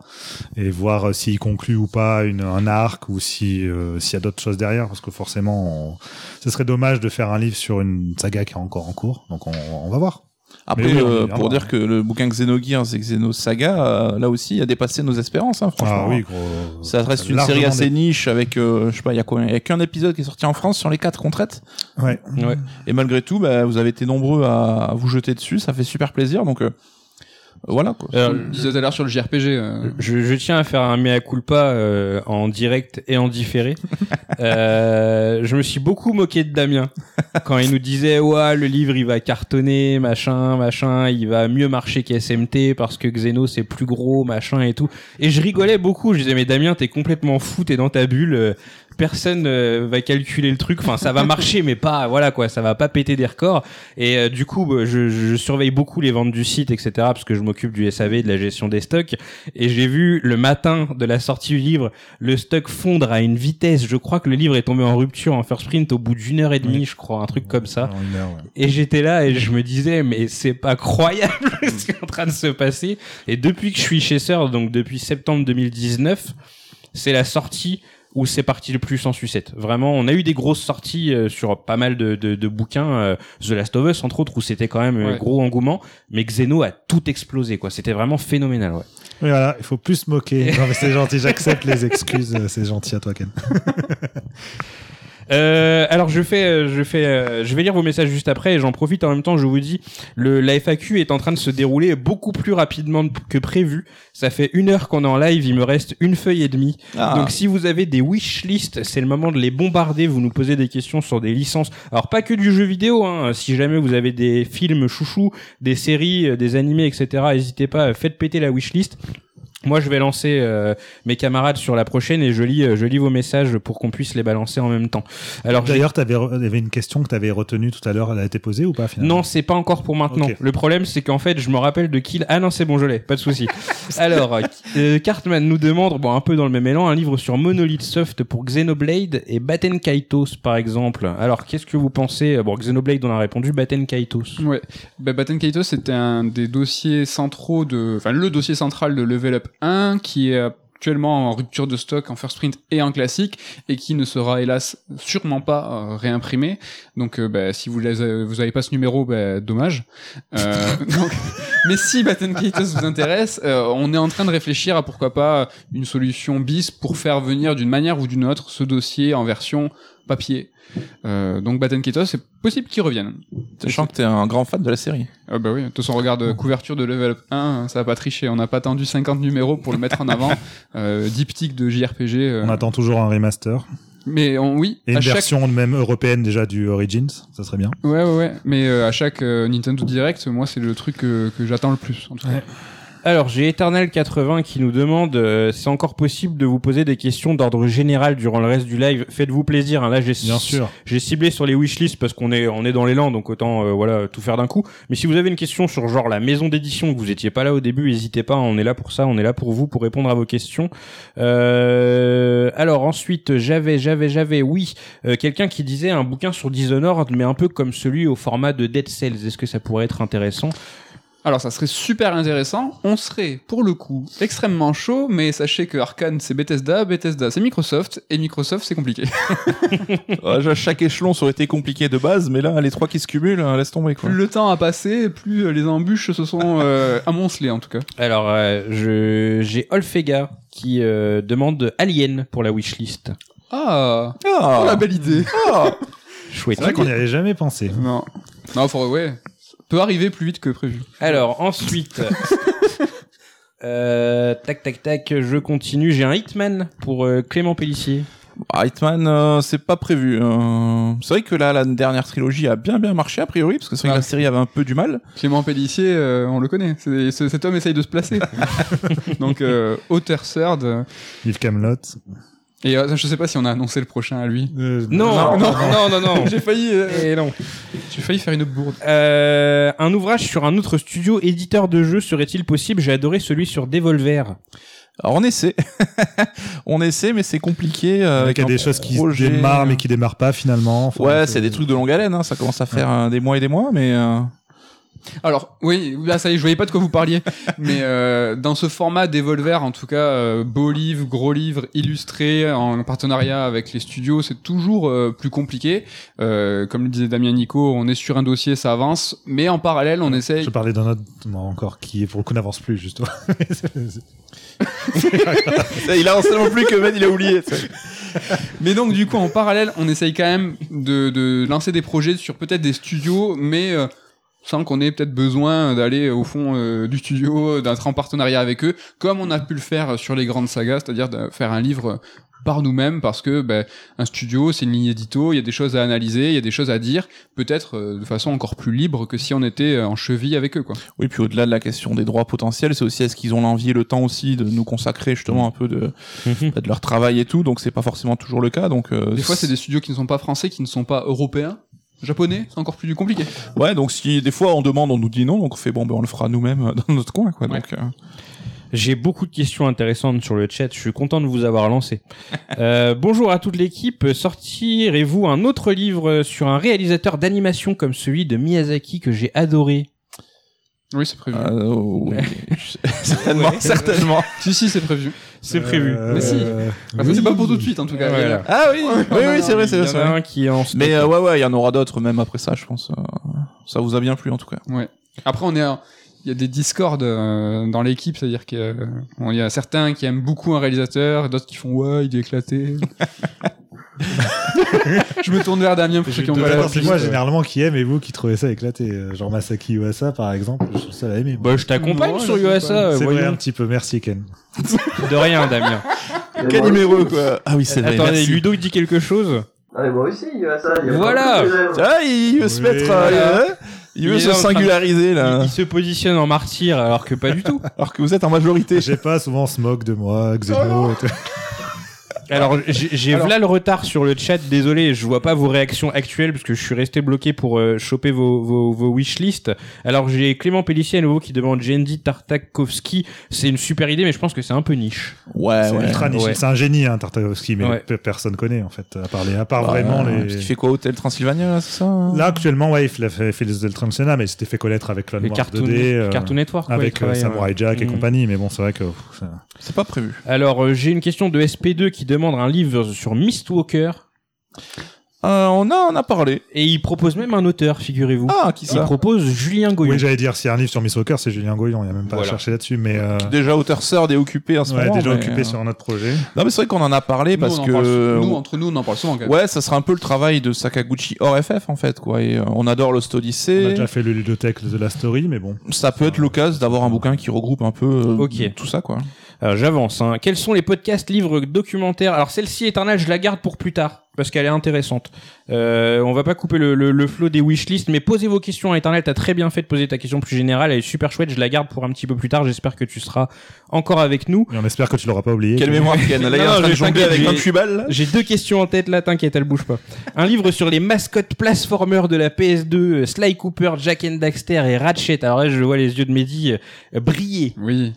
et voir euh, s'il conclut ou pas un arc ou si euh, s'il y a d'autres choses derrière, parce que forcément, ce serait dommage de faire un livre sur une saga qui est encore en cours. Donc, on, on va voir. Après, oui, euh, pour dire que le bouquin Xenogears et Xenosaga, euh, là aussi, a dépassé nos espérances, hein, franchement. Ah oui, gros. Ça reste une série assez des- niche avec, euh, je sais pas, il y a quoi Il y a qu'un épisode qui est sorti en France sur les quatre qu'on traite. Ouais. Ouais. Et malgré tout, bah, vous avez été nombreux à, à vous jeter dessus. Ça fait super plaisir. Donc, euh, voilà, quoi. Alors, Je disais tout à l'heure sur le JRPG. euh, je, je tiens à faire un mea culpa euh, en direct et en différé. Euh, je me suis beaucoup moqué de Damien quand il nous disait ouais le livre il va cartonner machin machin il va mieux marcher qu'SMT parce que Xeno c'est plus gros machin et tout et je rigolais beaucoup je disais mais Damien t'es complètement fou t'es dans ta bulle euh, personne euh, va calculer le truc. Enfin ça va marcher mais pas voilà quoi ça va pas péter des records. Et euh, du coup je, je surveille beaucoup les ventes du site etc parce que je m'occupe du SAV de la gestion des stocks. Et j'ai vu le matin de la sortie du livre le stock fondre à une vitesse. Je crois que le livre est tombé en rupture en first print au bout d'une heure et demie je crois un truc comme ça. Heure, ouais. et j'étais là et je me disais mais c'est pas croyable ce qui est en train de se passer. Et depuis que je suis chez Sœur donc depuis septembre 2019 c'est la sortie où c'est parti le plus en sucette. Vraiment, on a eu des grosses sorties euh, sur pas mal de, de, de bouquins, euh, The Last of Us entre autres, où c'était quand même un Ouais. gros engouement, mais Xeno a tout explosé, quoi. C'était vraiment phénoménal, ouais. Oui, voilà, il faut plus se moquer. Non, mais c'est gentil, j'accepte les excuses. euh, C'est gentil à toi, Ken. Euh, alors je fais, euh, je fais, euh, je vais lire vos messages juste après et j'en profite en même temps. Je vous dis, le la FAQ est en train de se dérouler beaucoup plus rapidement que prévu. Ça fait une heure qu'on est en live, il me reste une feuille et demie. Ah. Donc si vous avez des wish list, c'est le moment de les bombarder. Vous nous posez des questions sur des licences. Alors pas que du jeu vidéo. Hein. Si jamais vous avez des films chouchous, des séries, euh, des animés, etc. N'hésitez pas, faites péter la wish list. Moi, je vais lancer euh, mes camarades sur la prochaine et je lis, euh, je lis vos messages pour qu'on puisse les balancer en même temps. Alors, D'ailleurs, t'avais re- il y avait une question que tu avais retenue tout à l'heure. Elle a été posée ou pas finalement non, c'est pas encore pour maintenant. Le problème, c'est qu'en fait, je me rappelle de qui. Ah non, c'est bon, je l'ai, pas de souci. Alors, euh, Cartman nous demande, bon, un peu dans le même élan, un livre sur Monolith Soft pour Xenoblade et Batten Kaitos, par exemple. Alors, qu'est-ce que vous pensez? Bon, Xenoblade, on a répondu, Batten Kaitos. Ouais, bah, Batten Kaitos c'était un des dossiers centraux de, enfin le dossier central de Level Up 1 qui est actuellement en rupture de stock en first print et en classique et qui ne sera hélas sûrement pas euh, réimprimé. Donc euh, bah, si vous les, vous avez pas ce numéro, bah, dommage. Euh, donc, mais si Batten Kaitos vous intéresse, euh, on est en train de réfléchir à pourquoi pas une solution bis pour faire venir d'une manière ou d'une autre ce dossier en version papier. Euh, donc Batten Kaitos, c'est possible qu'il revienne. Sachant que t'es un grand fan de la série. Ah bah oui, de toute façon, regarde, euh, couverture de Level Up 1, ça va pas tricher. On n'a pas attendu 50 numéros pour le mettre en avant. Euh, diptyque de JRPG. euh, On attend toujours un remaster Mais on, oui, et à une chaque... version même européenne déjà du Origins. Ça serait bien. Ouais, ouais, ouais. Mais euh, à chaque euh, Nintendo Direct, moi, c'est le truc que, que j'attends le plus. En tout cas. Ouais. Alors, j'ai Eternal80 qui nous demande euh, c'est encore possible de vous poser des questions d'ordre général durant le reste du live. Faites-vous plaisir. Hein. Là, j'ai Bien sûr. J'ai ciblé sur les wishlists parce qu'on est on est dans l'élan donc autant euh, voilà tout faire d'un coup. Mais si vous avez une question sur genre la maison d'édition que vous étiez pas là au début, n'hésitez pas, on est là pour ça, on est là pour vous pour répondre à vos questions. Euh, alors ensuite j'avais j'avais j'avais oui euh, quelqu'un qui disait un bouquin sur Dishonored mais un peu comme celui au format de Dead Cells. Est-ce que ça pourrait être intéressant? Alors, ça serait super intéressant. On serait, pour le coup, extrêmement chaud, mais sachez que Arkane, c'est Bethesda, Bethesda, c'est Microsoft, et Microsoft, c'est compliqué. Ouais, chaque échelon ça aurait été compliqué de base, mais là, les trois qui se cumulent, hein, laisse tomber quoi. plus le temps a passé, plus euh, les embûches se sont euh, amoncelées, en tout cas. Alors euh, je j'ai Olfega qui euh, demande Alien pour la wishlist. Ah, Ah, oh, la belle idée. ah. Chouette. C'est vrai qu'on n'y avait jamais pensé. Non. Non, faut, ouais. Peut arriver plus vite que prévu. Alors ensuite, euh, tac tac tac, je continue. J'ai un Hitman pour euh, Clément Pellissier. Ah, Hitman, euh, c'est pas prévu. euh. C'est vrai que là, la dernière trilogie a bien bien marché a priori, parce que c'est vrai que Ah. la série avait un peu du mal. Clément Pellissier, euh, on le connaît. C'est- c'est- cet homme essaye de se placer. Donc, euh, auteur third. Yves Camelot. Et euh, je sais pas si on a annoncé le prochain à lui. Euh, Non, non, non, non, non. J'ai failli, euh, Et non. j'ai failli faire une bourde. Euh, un ouvrage sur un autre studio éditeur de jeux serait-il possible? J'ai adoré celui sur Devolver. Alors on essaie, on essaie, mais c'est compliqué. euh, Avec avec des choses qui projet. démarrent mais qui démarrent pas finalement. Enfin, Ouais, c'est des trucs de longue haleine, hein, ça commence à faire euh, des mois et des mois, mais euh, Alors, oui, là, ça y est, je voyais pas de quoi vous parliez. mais euh, dans ce format Devolver, en tout cas, euh, beau livre, gros livre, illustré, en partenariat avec les studios, c'est toujours euh, plus compliqué. Euh, comme le disait Damien Nico, on est sur un dossier, ça avance. Mais en parallèle, on essaye... Je parlais d'un autre moi, encore qui pour le coup n'avance plus justement. il a tellement plus que Ben il a oublié. Mais donc du coup en parallèle, on essaye quand même de, de lancer des projets sur peut-être des studios, mais euh, sans qu'on ait peut-être besoin d'aller au fond euh, du studio, d'être en partenariat avec eux, comme on a pu le faire sur les grandes sagas, c'est-à-dire de faire un livre par nous-mêmes parce que ben, un studio c'est une ligne édito, il y a des choses à analyser, il y a des choses à dire, peut-être euh, de façon encore plus libre que si on était euh, en cheville avec eux quoi. Oui, puis au-delà de la question des droits potentiels, c'est aussi est-ce qu'ils ont l'envie et le temps aussi de nous consacrer justement un peu de, de leur travail et tout, donc c'est pas forcément toujours le cas. Donc euh, Des fois c'est des studios qui ne sont pas français, qui ne sont pas européens. Japonais, c'est encore plus compliqué. Ouais, donc si des fois on demande, on nous dit non, donc on fait bon, ben on le fera nous-mêmes euh, dans notre coin, quoi. Ouais. Donc, euh, J'ai beaucoup de questions intéressantes sur le chat. Je suis content de vous avoir lancé. Euh, bonjour à toute l'équipe. Sortirez-vous un autre livre sur un réalisateur d'animation comme celui de Miyazaki que j'ai adoré? Oui, c'est prévu. euh, oui. certainement, certainement. Si, si, c'est prévu. C'est prévu. Euh, Mais si. Enfin, oui. c'est pas pour tout de suite, en tout cas. Voilà. Ah oui, oui, oui, c'est vrai, c'est Il y vrai. en c'est a vrai. un qui est en stock. Mais euh, ouais, ouais, il y en aura d'autres même après ça, je pense. euh, ça vous a bien plu en tout cas. Ouais. Après, on est, un- il y a des discords euh, dans l'équipe, c'est-à-dire qu'il y a certains qui aiment beaucoup un réalisateur, d'autres qui font ouais, il est éclaté. je me tourne vers Damien pour ceux qui ont pas C'est moi généralement qui aime et vous qui trouvez ça éclaté. Euh, Genre Masaki Uasa par exemple, je trouve ça la aimé. Bah, je t'accompagne sur euh, C'est vrai un petit peu, merci Ken. De rien, Damien. Quel numéro quoi Ah oui, c'est vrai. Attendez, merci. Ludo il dit quelque chose. Ah, mais moi aussi, il y a ça. il y a Voilà. Ah, il veut se mettre. euh, voilà. euh, Il veut se de- singulariser là, Il, il se positionne en martyr alors que pas du tout. alors que vous êtes en majorité. Je sais pas, souvent on se moque de moi, Xeno. et tout. Alors j'ai là le retard sur le chat, désolé, je vois pas vos réactions actuelles parce que je suis resté bloqué pour euh, choper vos, vos, vos wishlists. Alors j'ai Clément Pellissier à nouveau qui demande Jendi Tartakovsky, c'est une super idée mais je pense que c'est un peu niche. Ouais, C'est ouais. ultra niche. ouais. C'est un génie, hein, Tartakovsky, mais Ouais. pe- personne connaît en fait, à part, les, à part Ouais, vraiment parce les. qu'il fait quoi, Hôtel Transylvania, là, c'est ça hein? Là actuellement, ouais, il fait, fait, fait les Hôtels Transylvania, mais il s'était fait connaître avec Clone Les Wars Cartoon, 2D, euh, Cartoon Network. quoi, avec euh, Samurai ouais. Jack et Mhm. compagnie. Mais bon, c'est vrai que C'est pas prévu. Alors euh, j'ai une question de SP2 qui demande un livre sur Mistwalker Euh, on a, on a parlé. et il propose même un auteur, figurez-vous. Ah, qui il ça propose Julien Goyon. oui, j'allais dire, s'il y a un livre sur Miss Walker, c'est Julien Goyon. Il n'y a même pas Voilà. à chercher là-dessus, mais euh, Déjà auteur sœur et occupé en ce ouais, moment. déjà mais, occupé euh, sur un autre projet. Non, mais c'est vrai qu'on en a parlé Nous, parce on en que. sou- nous, entre nous, on en parle souvent quand même. Ouais, ça sera un peu le travail de Sakaguchi hors FF en fait, quoi. Et euh, on adore Lost On a Odyssey. déjà fait le ludothèque de la story, mais bon. Ça peut être l'occasion d'avoir un bouquin qui regroupe un peu euh, Ok. tout ça, quoi. Alors j'avance. Hein. Quels sont les podcasts, livres, documentaires? Alors celle-ci, Eternal, je la garde pour plus tard parce qu'elle est intéressante. Euh, on va pas couper le, le, le flow des wishlists, mais posez vos questions à Eternal. T'as très bien fait de poser ta question plus générale. Elle est super chouette. Je la garde pour un petit peu plus tard. J'espère que tu seras encore avec nous. Et on espère que tu l'auras pas oublié. Quelle que- mémoire Ken. Là, il est Non, en train de j'ai- jongler t'inquiète, avec j'ai- 28 balles. J'ai deux questions en tête là, t'inquiète, elle bouge pas. Un livre sur les mascottes Platformer de la PS2, euh, Sly Cooper, Jack and Daxter et Ratchet. Alors là, je vois les yeux de Mehdi euh, briller. Oui,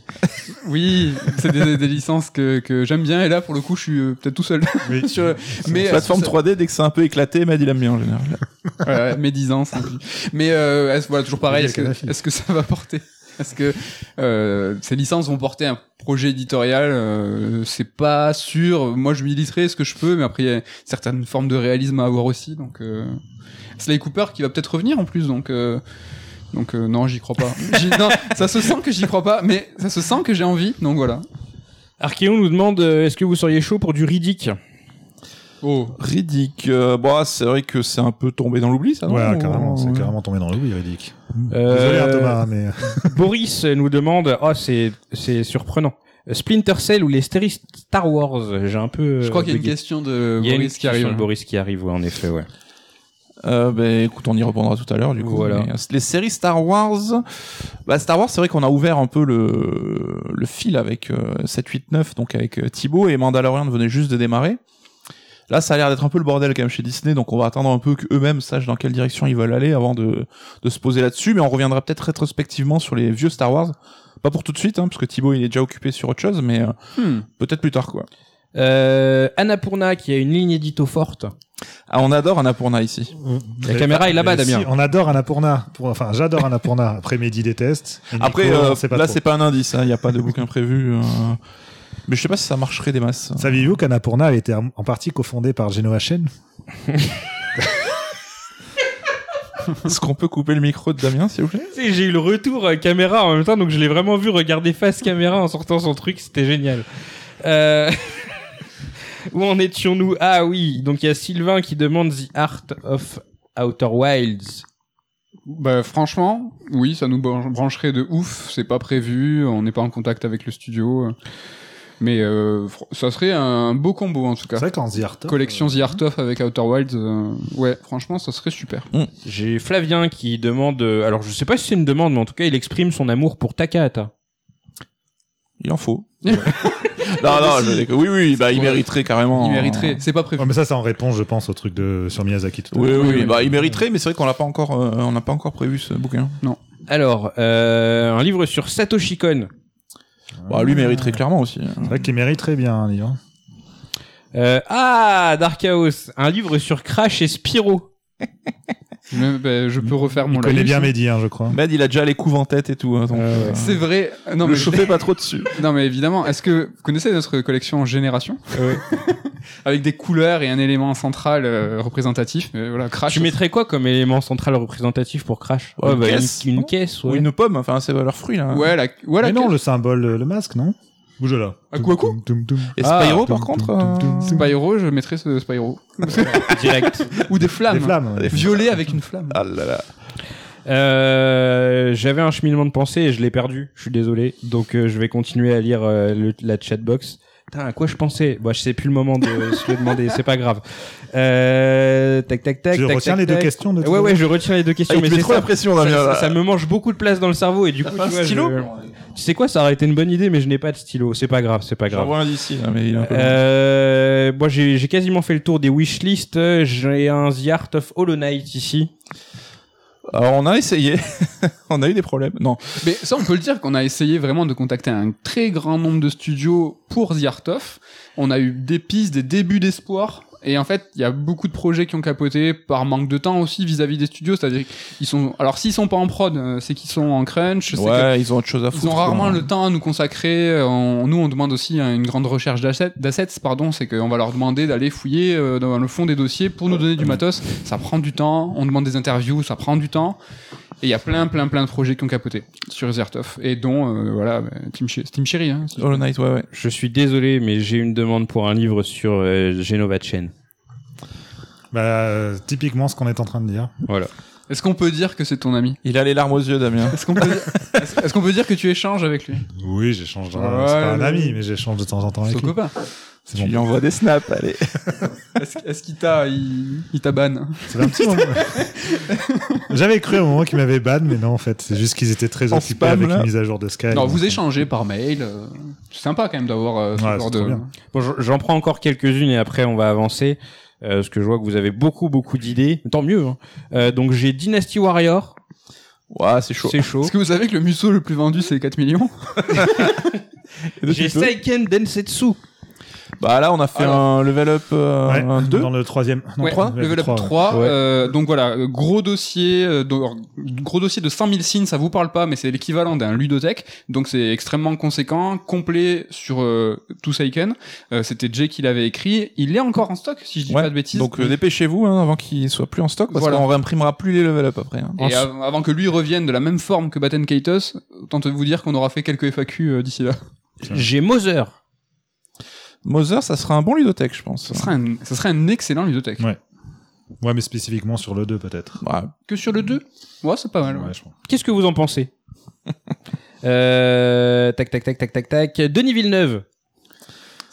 oui, c'est des, des licences que, que j'aime bien et là pour le coup je suis euh, peut-être tout seul. Oui. Sur- mais Plateforme ça- 3D, dès que c'est un peu éclaté, Mad il aime bien en général. Ouais, ouais, médisance. et puis- Mais euh, est-ce, voilà, toujours pareil. Est-ce que, Kadhafi. est-ce que ça va porter? Est-ce que euh, ces licences vont porter un projet éditorial? Euh, C'est pas sûr. Moi, je militerai ce que je peux, mais après il y a certaines formes de réalisme à avoir aussi. Donc, euh... Sly Cooper qui va peut-être revenir en plus. Donc, euh... donc euh, non, j'y crois pas. J'y- non, ça se sent que j'y crois pas, mais ça se sent que j'ai envie. Donc voilà. Archéon nous demande euh, est-ce que vous seriez chaud pour du Riddick? Oh. Riddick, euh, bon, c'est vrai que c'est un peu tombé dans l'oubli, ça. non Ouais, carrément, c'est Ouais. carrément tombé dans l'oubli, Riddick. Euh, Désolé, hein, Thomas, mais Boris nous demande oh c'est c'est surprenant. Splinter Cell ou les séries Star Wars J'ai un peu. Je crois qu'il y a une question de Il y a une Boris qui question arrive. de Boris qui arrive, ouais, en effet, ouais. Euh, ben, écoute, on y répondra tout à l'heure, du coup. Voilà. Mais, euh, les séries Star Wars, bah, Star Wars, c'est vrai qu'on a ouvert un peu le, le fil avec euh, 7, 8, 9, donc avec euh, Thibaut et Mandalorian venait juste de démarrer. Là, ça a l'air d'être un peu le bordel quand même chez Disney, donc on va attendre un peu qu'eux-mêmes sachent dans quelle direction ils veulent aller avant de, de se poser là-dessus, mais on reviendra peut-être rétrospectivement sur les vieux Star Wars. Pas pour tout de suite, hein, parce que Thibaut il est déjà occupé sur autre chose, mais euh, Hmm. peut-être plus tard, quoi. Euh, Annapurna qui a une ligne édito forte. Ah, on adore Annapurna ici. La caméra est là-bas, Damien. si, on adore Annapurna. Pour, enfin, j'adore Annapurna. Après, Mehdi déteste. Et Nico, Après, euh, là, c'est pas un indice, il n'y a pas de bouquin prévu. euh, Mais je sais pas si ça marcherait des masses. Saviez-vous qu'Annapurna a été en partie cofondée par Genoa Shen Est-ce qu'on peut couper le micro de Damien, s'il vous plaît? Tu sais, j'ai eu le retour euh, caméra en même temps, donc je l'ai vraiment vu regarder face caméra en sortant son truc, c'était génial. Euh... Où en étions-nous? Ah oui, donc il y a Sylvain qui demande The Art of Outer Wilds. Bah franchement, oui, ça nous bran- brancherait de ouf. C'est pas prévu, on n'est pas en contact avec le studio, mais euh, ça serait un beau combo en tout C'est cas. vrai qu'en The Art of, Collection euh, The Art of avec Outer Wilds, euh, ouais, franchement, ça serait super. J'ai Flavien qui demande, euh, alors je sais pas si c'est une demande, mais en tout cas il exprime son amour pour Takahata. Il en faut. non, non, je oui, oui, bah, il Ouais. mériterait carrément. Il mériterait. C'est pas prévu. Ouais, mais ça, c'est en réponse, je pense, au truc de sur Miyazaki tout Oui, oui, Oui, bah, il mériterait, mais c'est vrai qu'on l'a pas encore, euh, on n'a pas encore prévu ce bouquin. Alors, euh, un livre sur Satoshi Kon. Bah, lui mériterait clairement aussi. C'est vrai qu'il mériterait bien un livre. Euh, ah, Dark Chaos, un livre sur Crash et Spyro. Mais, bah, je peux refaire mon Il connaît bien Mehdi, hein, je crois. Med, il a déjà les couves en tête et tout. hein, donc, euh, C'est vrai. Non ne mais, chauffez pas trop dessus. non mais évidemment. Est-ce que vous connaissez notre collection Génération avec des couleurs et un élément central euh, représentatif mais Voilà, Crash. Tu mettrais quoi comme élément central représentatif pour Crash Une bah, caisse, une, une caisse, Ou une pomme, enfin, c'est leur fruit, là. Ouais, la, ouais, la Mais non, caisse. le symbole, le le masque, non? Bouge là. À Toum, toum, toum. Et Ah, Spyro, par tum, contre. tum, tum, tum. euh, Spyro, je mettrais ce Spyro. Direct. Ou des flammes. Des flammes. Violet avec une flamme. Ah là là. Euh, J'avais un cheminement de pensée et je l'ai perdu. Je suis désolé. Donc euh, je vais continuer à lire euh, le- la chatbox. Putain, à quoi je pensais Bon, je sais plus le moment de se le demander, c'est pas grave. Euh, tac, tac, tac. Tu tac, retiens tac, les deux tac. questions de Ouais, ouais, je retiens les deux questions, Ah, mais c'est trop ça. la pression, Ça, Damien. ça- ça me mange beaucoup de place dans le cerveau et du coup, Pas tu un vois, stylo je- Tu sais quoi, ça aurait été une bonne idée, mais je n'ai pas de stylo. C'est pas grave, c'est pas grave. J'en vois un d'ici, là, mais il est un peu loin. Euh, moi, j'ai quasiment fait le tour des wishlists. J'ai un The Art of Hollow Knight ici. Alors, on a essayé. on a eu des problèmes. Non. Mais ça, on peut le dire qu'on a essayé vraiment de contacter un très grand nombre de studios pour The Art of. On a eu des pistes, des débuts d'espoir. Et en fait, il y a beaucoup de projets qui ont capoté par manque de temps aussi vis-à-vis des studios. C'est-à-dire qu'ils sont, alors s'ils sont pas en prod, euh, c'est qu'ils sont en crunch. que Ouais, ils ont autre chose à foutre. Ils ont rarement le temps à nous consacrer. Euh, on- nous, on demande aussi hein, une grande recherche d'assets. pardon, c'est qu'on va leur demander d'aller fouiller euh, dans le fond des dossiers pour nous donner du matos. Ça prend du temps. On demande des interviews, ça prend du temps. Et il y a plein, plein, plein de projets qui ont capoté sur Zertov et dont euh, voilà, Team, Cherry. Hein, si- Hollow Knight, ouais, ouais. Je suis désolé, mais j'ai une demande pour un livre sur euh, Genova Chen. Bah, euh, typiquement ce qu'on est en train de dire. Voilà. Est-ce qu'on peut dire que c'est ton ami Il a les larmes aux yeux, Damien. Est-ce qu'on peut, dire... peut que tu échanges avec lui Oui, j'échange. c'est pas un ami, mais j'échange de temps en temps avec Son lui. copain. Tu bon. lui envoies des snaps, allez. Est-ce, qu'il t'a, il, il t'a ban C'est un petit moment. J'avais cru à un moment qu'ils m'avaient ban, mais non, en fait, c'est juste qu'ils étaient très En occupés spam, avec là. une mise à jour de Sky. Non, vous échangez par mail. euh, C'est sympa quand même d'avoir euh, ce Ouais, genre de. Bon, j'en prends encore quelques-unes et après on va avancer. Euh, parce que je vois que vous avez beaucoup beaucoup d'idées. Tant mieux. Hein. Euh, donc j'ai Dynasty Warrior. Ouais, c'est chaud. C'est chaud. Est-ce que vous savez que le musso le plus vendu c'est 4 millions? J'ai Seiken Densetsu. Bah là, on a fait Alors. un level up euh, Ouais, un 2. dans le troisième. Non, Ouais, level up trois, 3. ouais. euh, donc voilà, euh, gros dossier, euh, gros dossier de 100 000 signes, ça vous parle pas, mais c'est l'équivalent d'un ludothèque. Donc c'est extrêmement conséquent, complet sur euh, tout Seiken. Euh, C'était Jay qui l'avait écrit. Il est encore en stock, si je dis Ouais, pas de bêtises. Donc euh, dépêchez-vous hein, avant qu'il soit plus en stock parce Voilà. qu'on réimprimera plus les level up après. hein. Et av- avant que lui revienne de la même forme que Batten Kaitos, autant te vous dire qu'on aura fait quelques FAQ euh, d'ici là. J'ai Mother. Mother, ça sera un bon ludothèque, je pense. Ça serait un, ça serait un excellent ludothèque. Ouais. Ouais, mais spécifiquement sur le 2, peut-être. Ouais. Que sur le 2 Ouais, c'est pas mal. ouais. Ouais, je pense. Qu'est-ce que vous en pensez? Euh, Tac tac tac tac tac tac. Denis Villeneuve.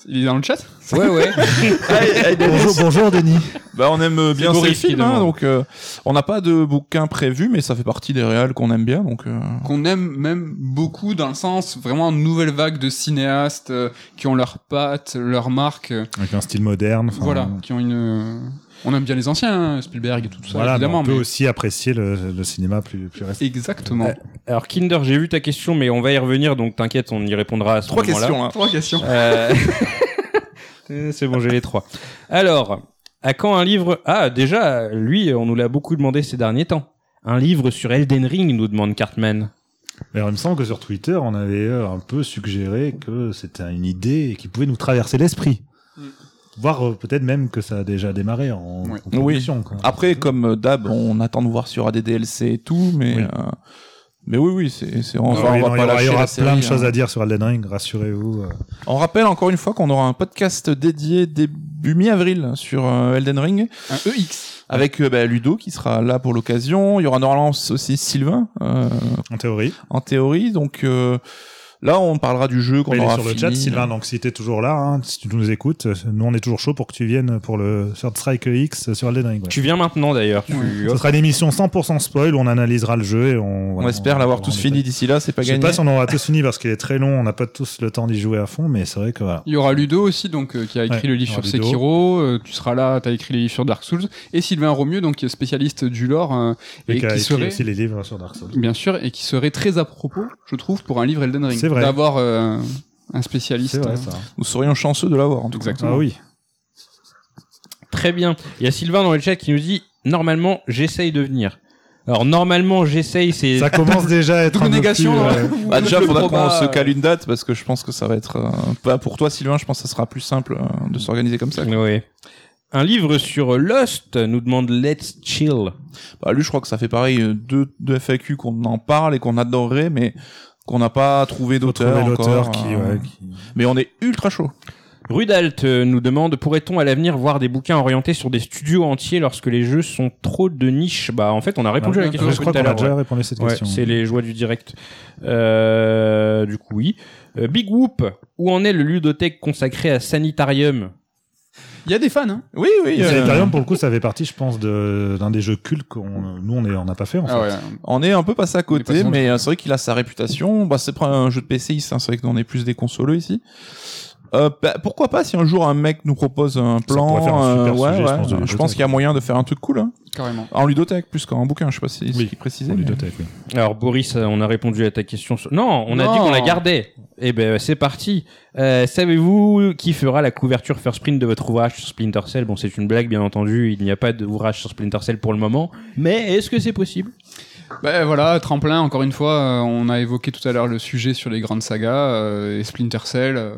Il est dans le chat Ouais ouais. bonjour, bonjour, Denis. Bah on aime euh, bien ces films, hein, donc euh, on n'a pas de bouquin prévu, mais ça fait partie des réals qu'on aime bien, donc. euh, qu'on aime même beaucoup dans le sens vraiment nouvelle vague de cinéastes euh, qui ont leurs pattes, leurs marques, euh, Avec un style moderne. enfin, voilà, qui ont une. Euh, on aime bien les anciens, hein, Spielberg et tout ça, Voilà, mais évidemment. on peut mais- aussi apprécier le, le cinéma plus, plus récent. Exactement. Ouais. Alors Kinder, j'ai vu ta question, mais on va y revenir, donc t'inquiète, on y répondra à ce Trois moment-là. questions, hein. Trois questions. Euh, euh, C'est bon, j'ai les trois. Alors, à quand un livre Ah, déjà, lui, on nous l'a beaucoup demandé ces derniers temps. Un livre sur Elden Ring, nous demande Cartman. Alors, il me semble que sur Twitter, on avait euh, un peu suggéré que c'était une idée qui pouvait nous traverser l'esprit. Voire euh, peut-être même que ça a déjà démarré en, Ouais. en production. quoi. Après, comme euh, d'hab, on attend de voir s'il y aura des DLC et tout, mais. Oui. euh, Mais oui, oui, c'est, on, Ah va- oui, on va non, pas il y aura, il y lâcher aura plein de choses hein. à dire sur Elden Ring, rassurez-vous. On rappelle encore une fois qu'on aura un podcast dédié début mi-avril sur Elden Ring Un EX. avec euh, bah, Ludo qui sera là pour l'occasion. Il y aura normalement aussi Sylvain euh, En théorie. en théorie. Donc euh, là, on parlera du jeu qu'on aura sur le chat, Sylvain, donc si t'es toujours là, hein, si tu nous écoutes, nous on est toujours chaud pour que tu viennes pour le Third Strike X sur Elden Ring. ouais. Tu viens maintenant d'ailleurs. Tu... Ce sera une émission 100% spoil où on analysera le jeu et on. On espère l'avoir tous fini d'ici là, c'est pas Je sais gagné. pas si on aura tous fini parce qu'il est très long, on n'a pas tous le temps d'y jouer à fond, mais c'est vrai que voilà. Il y aura Ludo aussi, donc euh, qui a écrit Ouais, le livre sur Ludo. Sekiro. euh, tu seras là, t'as écrit les livres sur Dark Souls. Et Sylvain Romieux, donc qui est spécialiste du lore euh, Et, et, qui a qui écrit serait aussi les livres sur Dark Souls. bien sûr et qui serait très à propos, je trouve, pour un livre Elden Ring. Vrai. D'avoir euh, un spécialiste. C'est vrai euh, ça. Nous serions chanceux de l'avoir en tout cas. Exactement. Ah oui. Très bien. Il y a Sylvain dans le chat qui nous dit normalement j'essaye de venir. Alors normalement j'essaye, c'est Ça commence déjà à être Double un peu négation, plus, euh, ouais. Bah, déjà, Le faudra qu'on se cale une date parce que je pense que ça va être euh, pas pour toi, Sylvain. Je pense que ça sera plus simple euh, de s'organiser comme ça. Ouais. Un livre sur Lost nous demande Let's Chill. Bah, lui, je crois que ça fait pareil euh, deux, deux FAQ qu'on en parle et qu'on adorerait, mais qu'on n'a pas trouvé d'auteur encore. qui, euh, ouais, qui- Mais on est ultra chaud. Rudalt euh, nous demande pourrait-on à l'avenir voir des bouquins orientés sur des studios entiers lorsque les jeux sont trop de niche? Bah en fait on a répondu à la question je crois qu'on a déjà répondu à cette Ouais, question. c'est les joies du direct. Euh, du coup oui. Euh, Big Whoop, où en est le ludothèque consacré à Sanitarium? Il y a des fans, hein. Oui, oui. Et euh, Sanitarium, pour le coup, ça fait partie, je pense, de- d'un des jeux cultes qu'on, nous, on est- on n'a pas fait, en fait. Ah ouais. On est un peu passé à côté, mais euh, c'est vrai qu'il a sa réputation. Bah, c'est pas un jeu de PC, hein, c'est vrai que nous on est plus des consoleux ici. Euh, bah, pourquoi pas si un jour un mec nous propose un plan, faire un super euh, ouais, sujet, je ouais, pense, de je ludothèque. pense qu'il y a moyen de faire un truc cool, hein. Carrément. en ludothèque plus qu'en bouquin. Je sais pas si c'est Oui, ce qu'il précisait. Mais- ludothèque, oui. Alors Boris, euh, on a répondu à ta question. sur- Non, on a Non. dit qu'on la gardait. Eh ben c'est parti. Euh, Savez-vous qui fera la couverture first print de votre ouvrage sur Splinter Cell? Bon, c'est une blague bien entendu. Il n'y a pas d'ouvrage sur Splinter Cell pour le moment. Mais est-ce que c'est possible? Ben voilà, tremplin, encore une fois, euh, on a évoqué tout à l'heure le sujet sur les grandes sagas, euh, et Splinter Cell euh,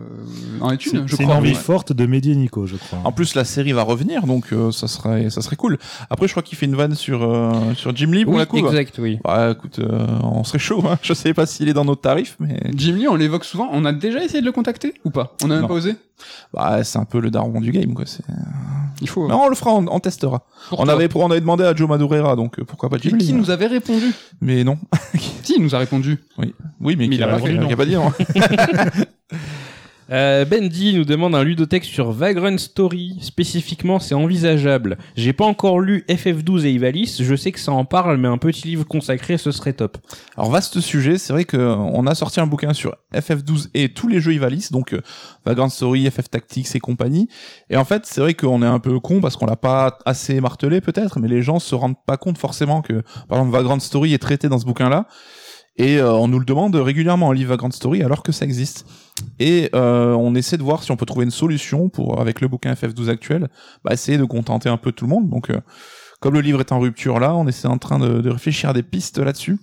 en est une, je C'est une crois. envie ouais. forte de Mehdi et Nico, je crois. En plus, la série va revenir, donc euh, ça serait, ça serait cool. Après, je crois qu'il fait une vanne sur euh, sur Jim Lee pour Oui, la couve. exact, oui. Bah, écoute, euh, on serait chaud. Hein. Je sais pas s'il est dans nos tarifs, mais Jim Lee, on l'évoque souvent. On a déjà essayé de le contacter ou pas? On a même Non. pas osé? Bah, c'est un peu le daron du game, quoi. C'est... Il faut. Non, on le fera, on, on testera. On avait, on avait demandé à Joe Madureira, donc euh, pourquoi pas Jim Lee qui hein. nous avait répondu? Mais non. Si, il nous a répondu? Oui, mais, Mais qui il a pas qui a pas dit non. Euh, Bendy nous demande un ludothèque sur Vagrant Story. Spécifiquement, c'est envisageable. J'ai pas encore lu FF12 et Ivalice. Je sais que ça en parle, mais un petit livre consacré, ce serait top. Alors vaste sujet, c'est vrai que euh, a sorti un bouquin sur FF12 et tous les jeux Ivalice, donc euh, Vagrant Story, FF Tactics et compagnie. Et en fait, c'est vrai qu'on est un peu con parce qu'on l'a pas assez martelé peut-être, mais les gens se rendent pas compte forcément que par exemple Vagrant Story est traité dans ce bouquin-là. Et euh, on nous le demande régulièrement un livre Vagrant Story alors que ça existe. Et euh, on essaie de voir si on peut trouver une solution pour avec le bouquin FF12 actuel, bah, essayer de contenter un peu tout le monde. Donc euh, comme le livre est en rupture là, on essaie en train de, de réfléchir à des pistes là-dessus.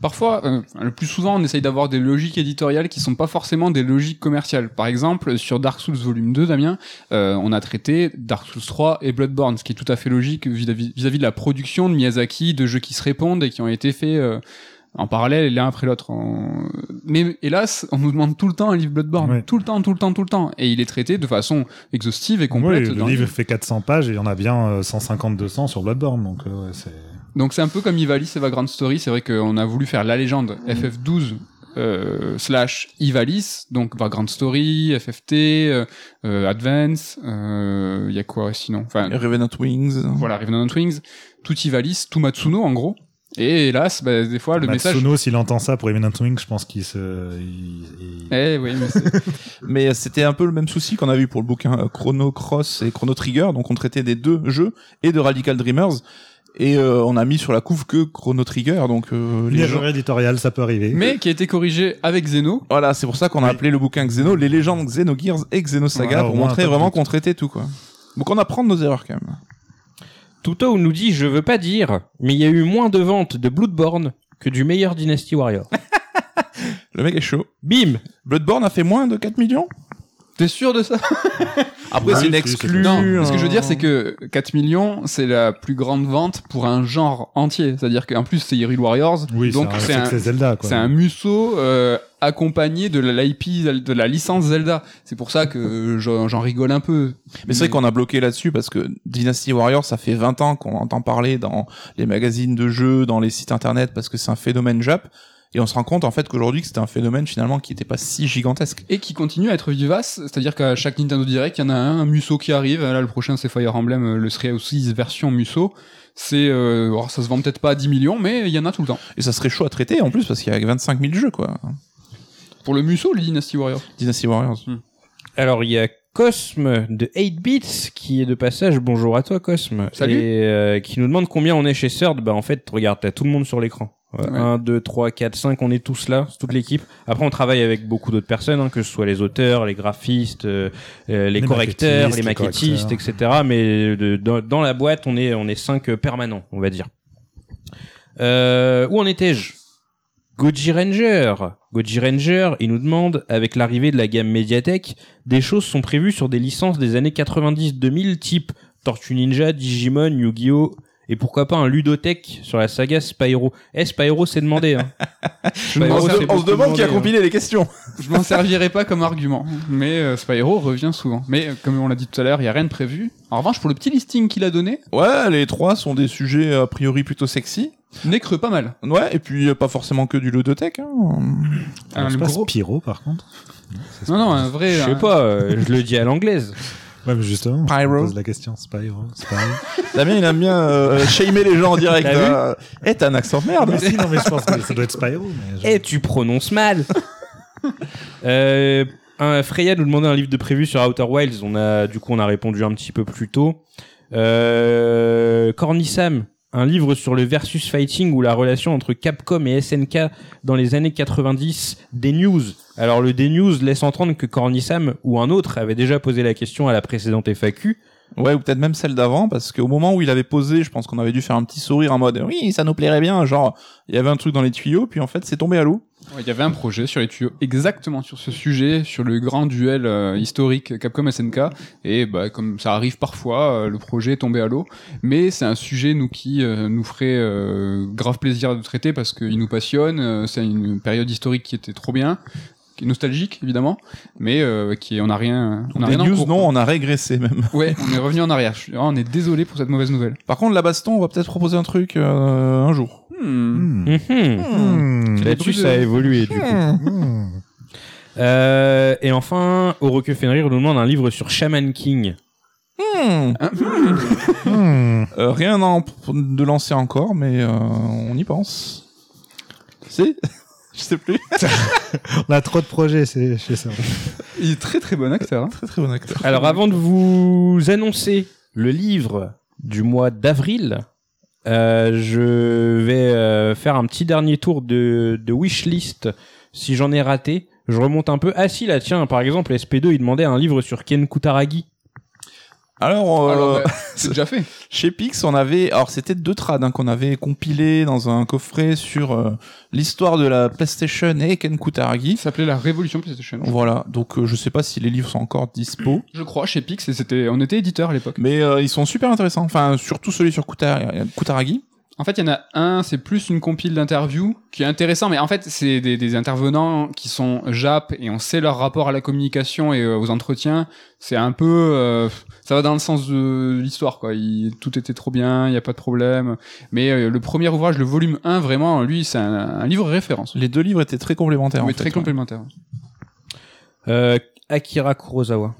Parfois, euh, le plus souvent, on essaye d'avoir des logiques éditoriales qui sont pas forcément des logiques commerciales. Par exemple, sur Dark Souls Volume 2, Damien, euh, on a traité Dark Souls 3 et Bloodborne, ce qui est tout à fait logique vis-à-vis vis-à-vis de la production de Miyazaki, de jeux qui se répondent et qui ont été faits euh, en parallèle l'un après l'autre. Mais hélas, on nous demande tout le temps un livre Bloodborne, Ouais. tout le temps, tout le temps, tout le temps, et il est traité de façon exhaustive et complète. Oui, dans le livre fait 400 pages et il y en a bien 150-200 sur Bloodborne, donc euh, ouais, c'est... Donc c'est un peu comme Ivalice et Vagrant Story, c'est vrai qu'on a voulu faire la légende FF12 euh, slash Ivalice, donc Vagrant Story, FFT, euh, euh, Advance, il y a quoi sinon? Enfin Revenant Wings. voilà, Revenant Wings, tout Ivalice, tout Matsuno en gros. Et hélas, bah, des fois le message... Matsuno, s'il entend ça pour Eminent Wing, je pense qu'il se... il- il- Eh oui, mais c'est- Mais euh, c'était un peu le même souci qu'on a vu pour le bouquin euh, Chrono Cross et Chrono Trigger. Donc on traitait des deux jeux et de Radical Dreamers. Et euh, on a mis sur la couve que Chrono Trigger. Donc euh, les gens... erreur éditoriale, ça peut arriver. mais qui a été corrigé avec Zeno. Voilà, c'est pour ça qu'on a Oui. appelé le bouquin Xeno les légendes Xenogears et Xenosaga Voilà, pour montrer vraiment qu'on traitait tout quoi. Donc on apprend de nos erreurs quand même. Tuto nous dit, je veux pas dire, mais il y a eu moins de ventes de Bloodborne que du meilleur Dynasty Warrior. Le mec est chaud. Bim Bloodborne a fait moins de 4 millions? T'es sûr de ça? Après c'est une exclue. Non, ce que je veux dire, c'est que 4 millions, c'est la plus grande vente pour un genre entier. C'est-à-dire qu'en plus, c'est Hyrule Warriors. Oui, donc c'est un, c'est Zelda, quoi. c'est un musso euh, accompagné de l'IP, de la licence Zelda. C'est pour ça que j'en j'en rigole un peu. Mais c'est vrai qu'on a bloqué là-dessus parce que Dynasty Warriors, ça fait 20 ans qu'on entend parler dans les magazines de jeux, dans les sites internet parce que c'est un phénomène Jap. Et on se rend compte en fait qu'aujourd'hui que c'était un phénomène finalement qui était pas si gigantesque. Et qui continue à être vivace, c'est-à-dire qu'à chaque Nintendo Direct, il y en a un, un musso qui arrive. Là, le prochain, c'est Fire Emblem, euh, le serait aussi version musso. C'est, euh, alors, ça se vend peut-être pas à 10 millions, mais il y en a tout le temps. Et ça serait chaud à traiter en plus parce qu'il y a 25 000 jeux quoi. Pour le musso, le Dynasty Warrior. Dynasty Warriors. Alors il y a Cosme de 8 bits qui est de passage. Bonjour à toi Cosme. Salut. Et euh, qui nous demande combien on est chez Third. Bah en fait, regarde, t'as tout le monde sur l'écran. Ouais. 1, 2, 3, 4, 5, on est tous là, toute l'équipe. Après, on travaille avec beaucoup d'autres personnes, hein, que ce soit les auteurs, les graphistes, euh, euh, les, Les correcteurs, maquettistes, les les maquettistes, etc. Mais de- dans, dans la boîte, on est on est cinq euh, permanents, on va dire. Euh, où en étais-je? Goji Ranger. Goji Ranger, il nous demande, avec l'arrivée de la gamme Mediatek, des choses sont prévues sur des licences des années 90-2000 type Tortue Ninja, Digimon, Yu-Gi-Oh! Et pourquoi pas un ludothèque sur la saga Spyro? Eh, Spyro, c'est demandé, hein. Je on se, on demande qui a demandé, compilé les questions. je m'en servirai pas comme argument. Mais euh, Spyro revient souvent. Mais euh, comme on l'a dit tout à l'heure, il y a rien de prévu. En revanche, pour le petit listing qu'il a donné, Ouais, les trois sont des sujets a priori plutôt sexy. Necreux pas mal. Ouais, et puis euh, pas forcément que du ludotech. Hein. Un c'est pas gros- Spyro, par contre. Non, non, un vrai. Je sais un- pas, euh, je le dis à l'anglaise. Ouais, mais justement, Spyro. on pose la question. Spyro, Spyro. Damien, il aime bien euh, shamer les gens en direct. T'as vu euh. Eh, t'as un accent de merde. mais si, non, mais je pense que ça doit être Spyro. Mais je- Eh, tu prononces mal. euh, un, Freya nous demandait un livre de prévu sur Outer Wilds. On a, du coup, on a répondu un petit peu plus tôt. Euh, Cornissam, un livre sur le versus fighting ou la relation entre Capcom et SNK dans les années 90. Des news. Alors le des news laisse entendre que Cornissam ou un autre avait déjà posé la question à la précédente FAQ. Ouais, ou peut-être même celle d'avant, parce qu'au moment où il avait posé, je pense qu'on avait dû faire un petit sourire en mode oui, ça nous plairait bien. Genre, il y avait un truc dans les tuyaux, puis en fait, c'est tombé à l'eau. Ouais, Il y avait un projet sur les tuyaux exactement sur ce sujet, sur le grand duel euh, historique Capcom SNK. Et bah, comme ça arrive parfois, euh, le projet est tombé à l'eau. Mais c'est un sujet nous qui euh, nous ferait euh, grave plaisir de traiter parce qu'il nous passionne. euh, c'est une période historique qui était trop bien, qui est nostalgique évidemment, mais euh, qui on n'a rien. On a Des rien en news, non, on a régressé même. Ouais, on est revenu en arrière. Je on est désolé pour cette mauvaise nouvelle. Par contre, la baston, on va peut-être proposer un truc euh, un jour. Hmm. Hmm. Hmm. Là-dessus, ça a évolué du coup. Euh, et enfin, Oroke Fenrir nous demande un livre sur Shaman King. Hmm. Euh, rien en- de lancé encore, mais euh, on y pense. Si? Je sais plus. On a trop de projets c'est chez ça. Il est très très bon acteur. hein. Très très bon acteur. Alors avant de vous annoncer le livre du mois d'avril, euh, je vais euh, faire un petit dernier tour de, de wishlist si j'en ai raté. Je remonte un peu. Ah si là tiens par exemple SP2 il demandait un livre sur Ken Kutaragi. Alors, euh, Alors, bah, c'est déjà fait. chez Pix, on avait, alors c'était deux trades hein, qu'on avait compilés dans un coffret sur euh, l'histoire de la PlayStation et Ken Kutaragi. s'appelait La Révolution PlayStation. Voilà, donc euh, je sais pas si les livres sont encore dispo, Je crois chez Pix et c'était on était éditeur à l'époque. mais euh, ils sont super intéressants. Enfin, surtout celui sur Kutar- Kutaragi. En fait, il y en a un, c'est plus une compile d'interviews qui est intéressant, mais en fait, c'est des, des intervenants qui sont Jap et on sait leur rapport à la communication et euh, aux entretiens. C'est un peu, euh, ça va dans le sens de l'histoire, quoi. Il- tout était trop bien, il y a pas de problème. Mais euh, le premier ouvrage, le volume 1, vraiment, lui, c'est un, un livre référence. Les deux livres étaient très complémentaires. Oui, en fait, très ouais. complémentaire. Euh, Akira Kurosawa.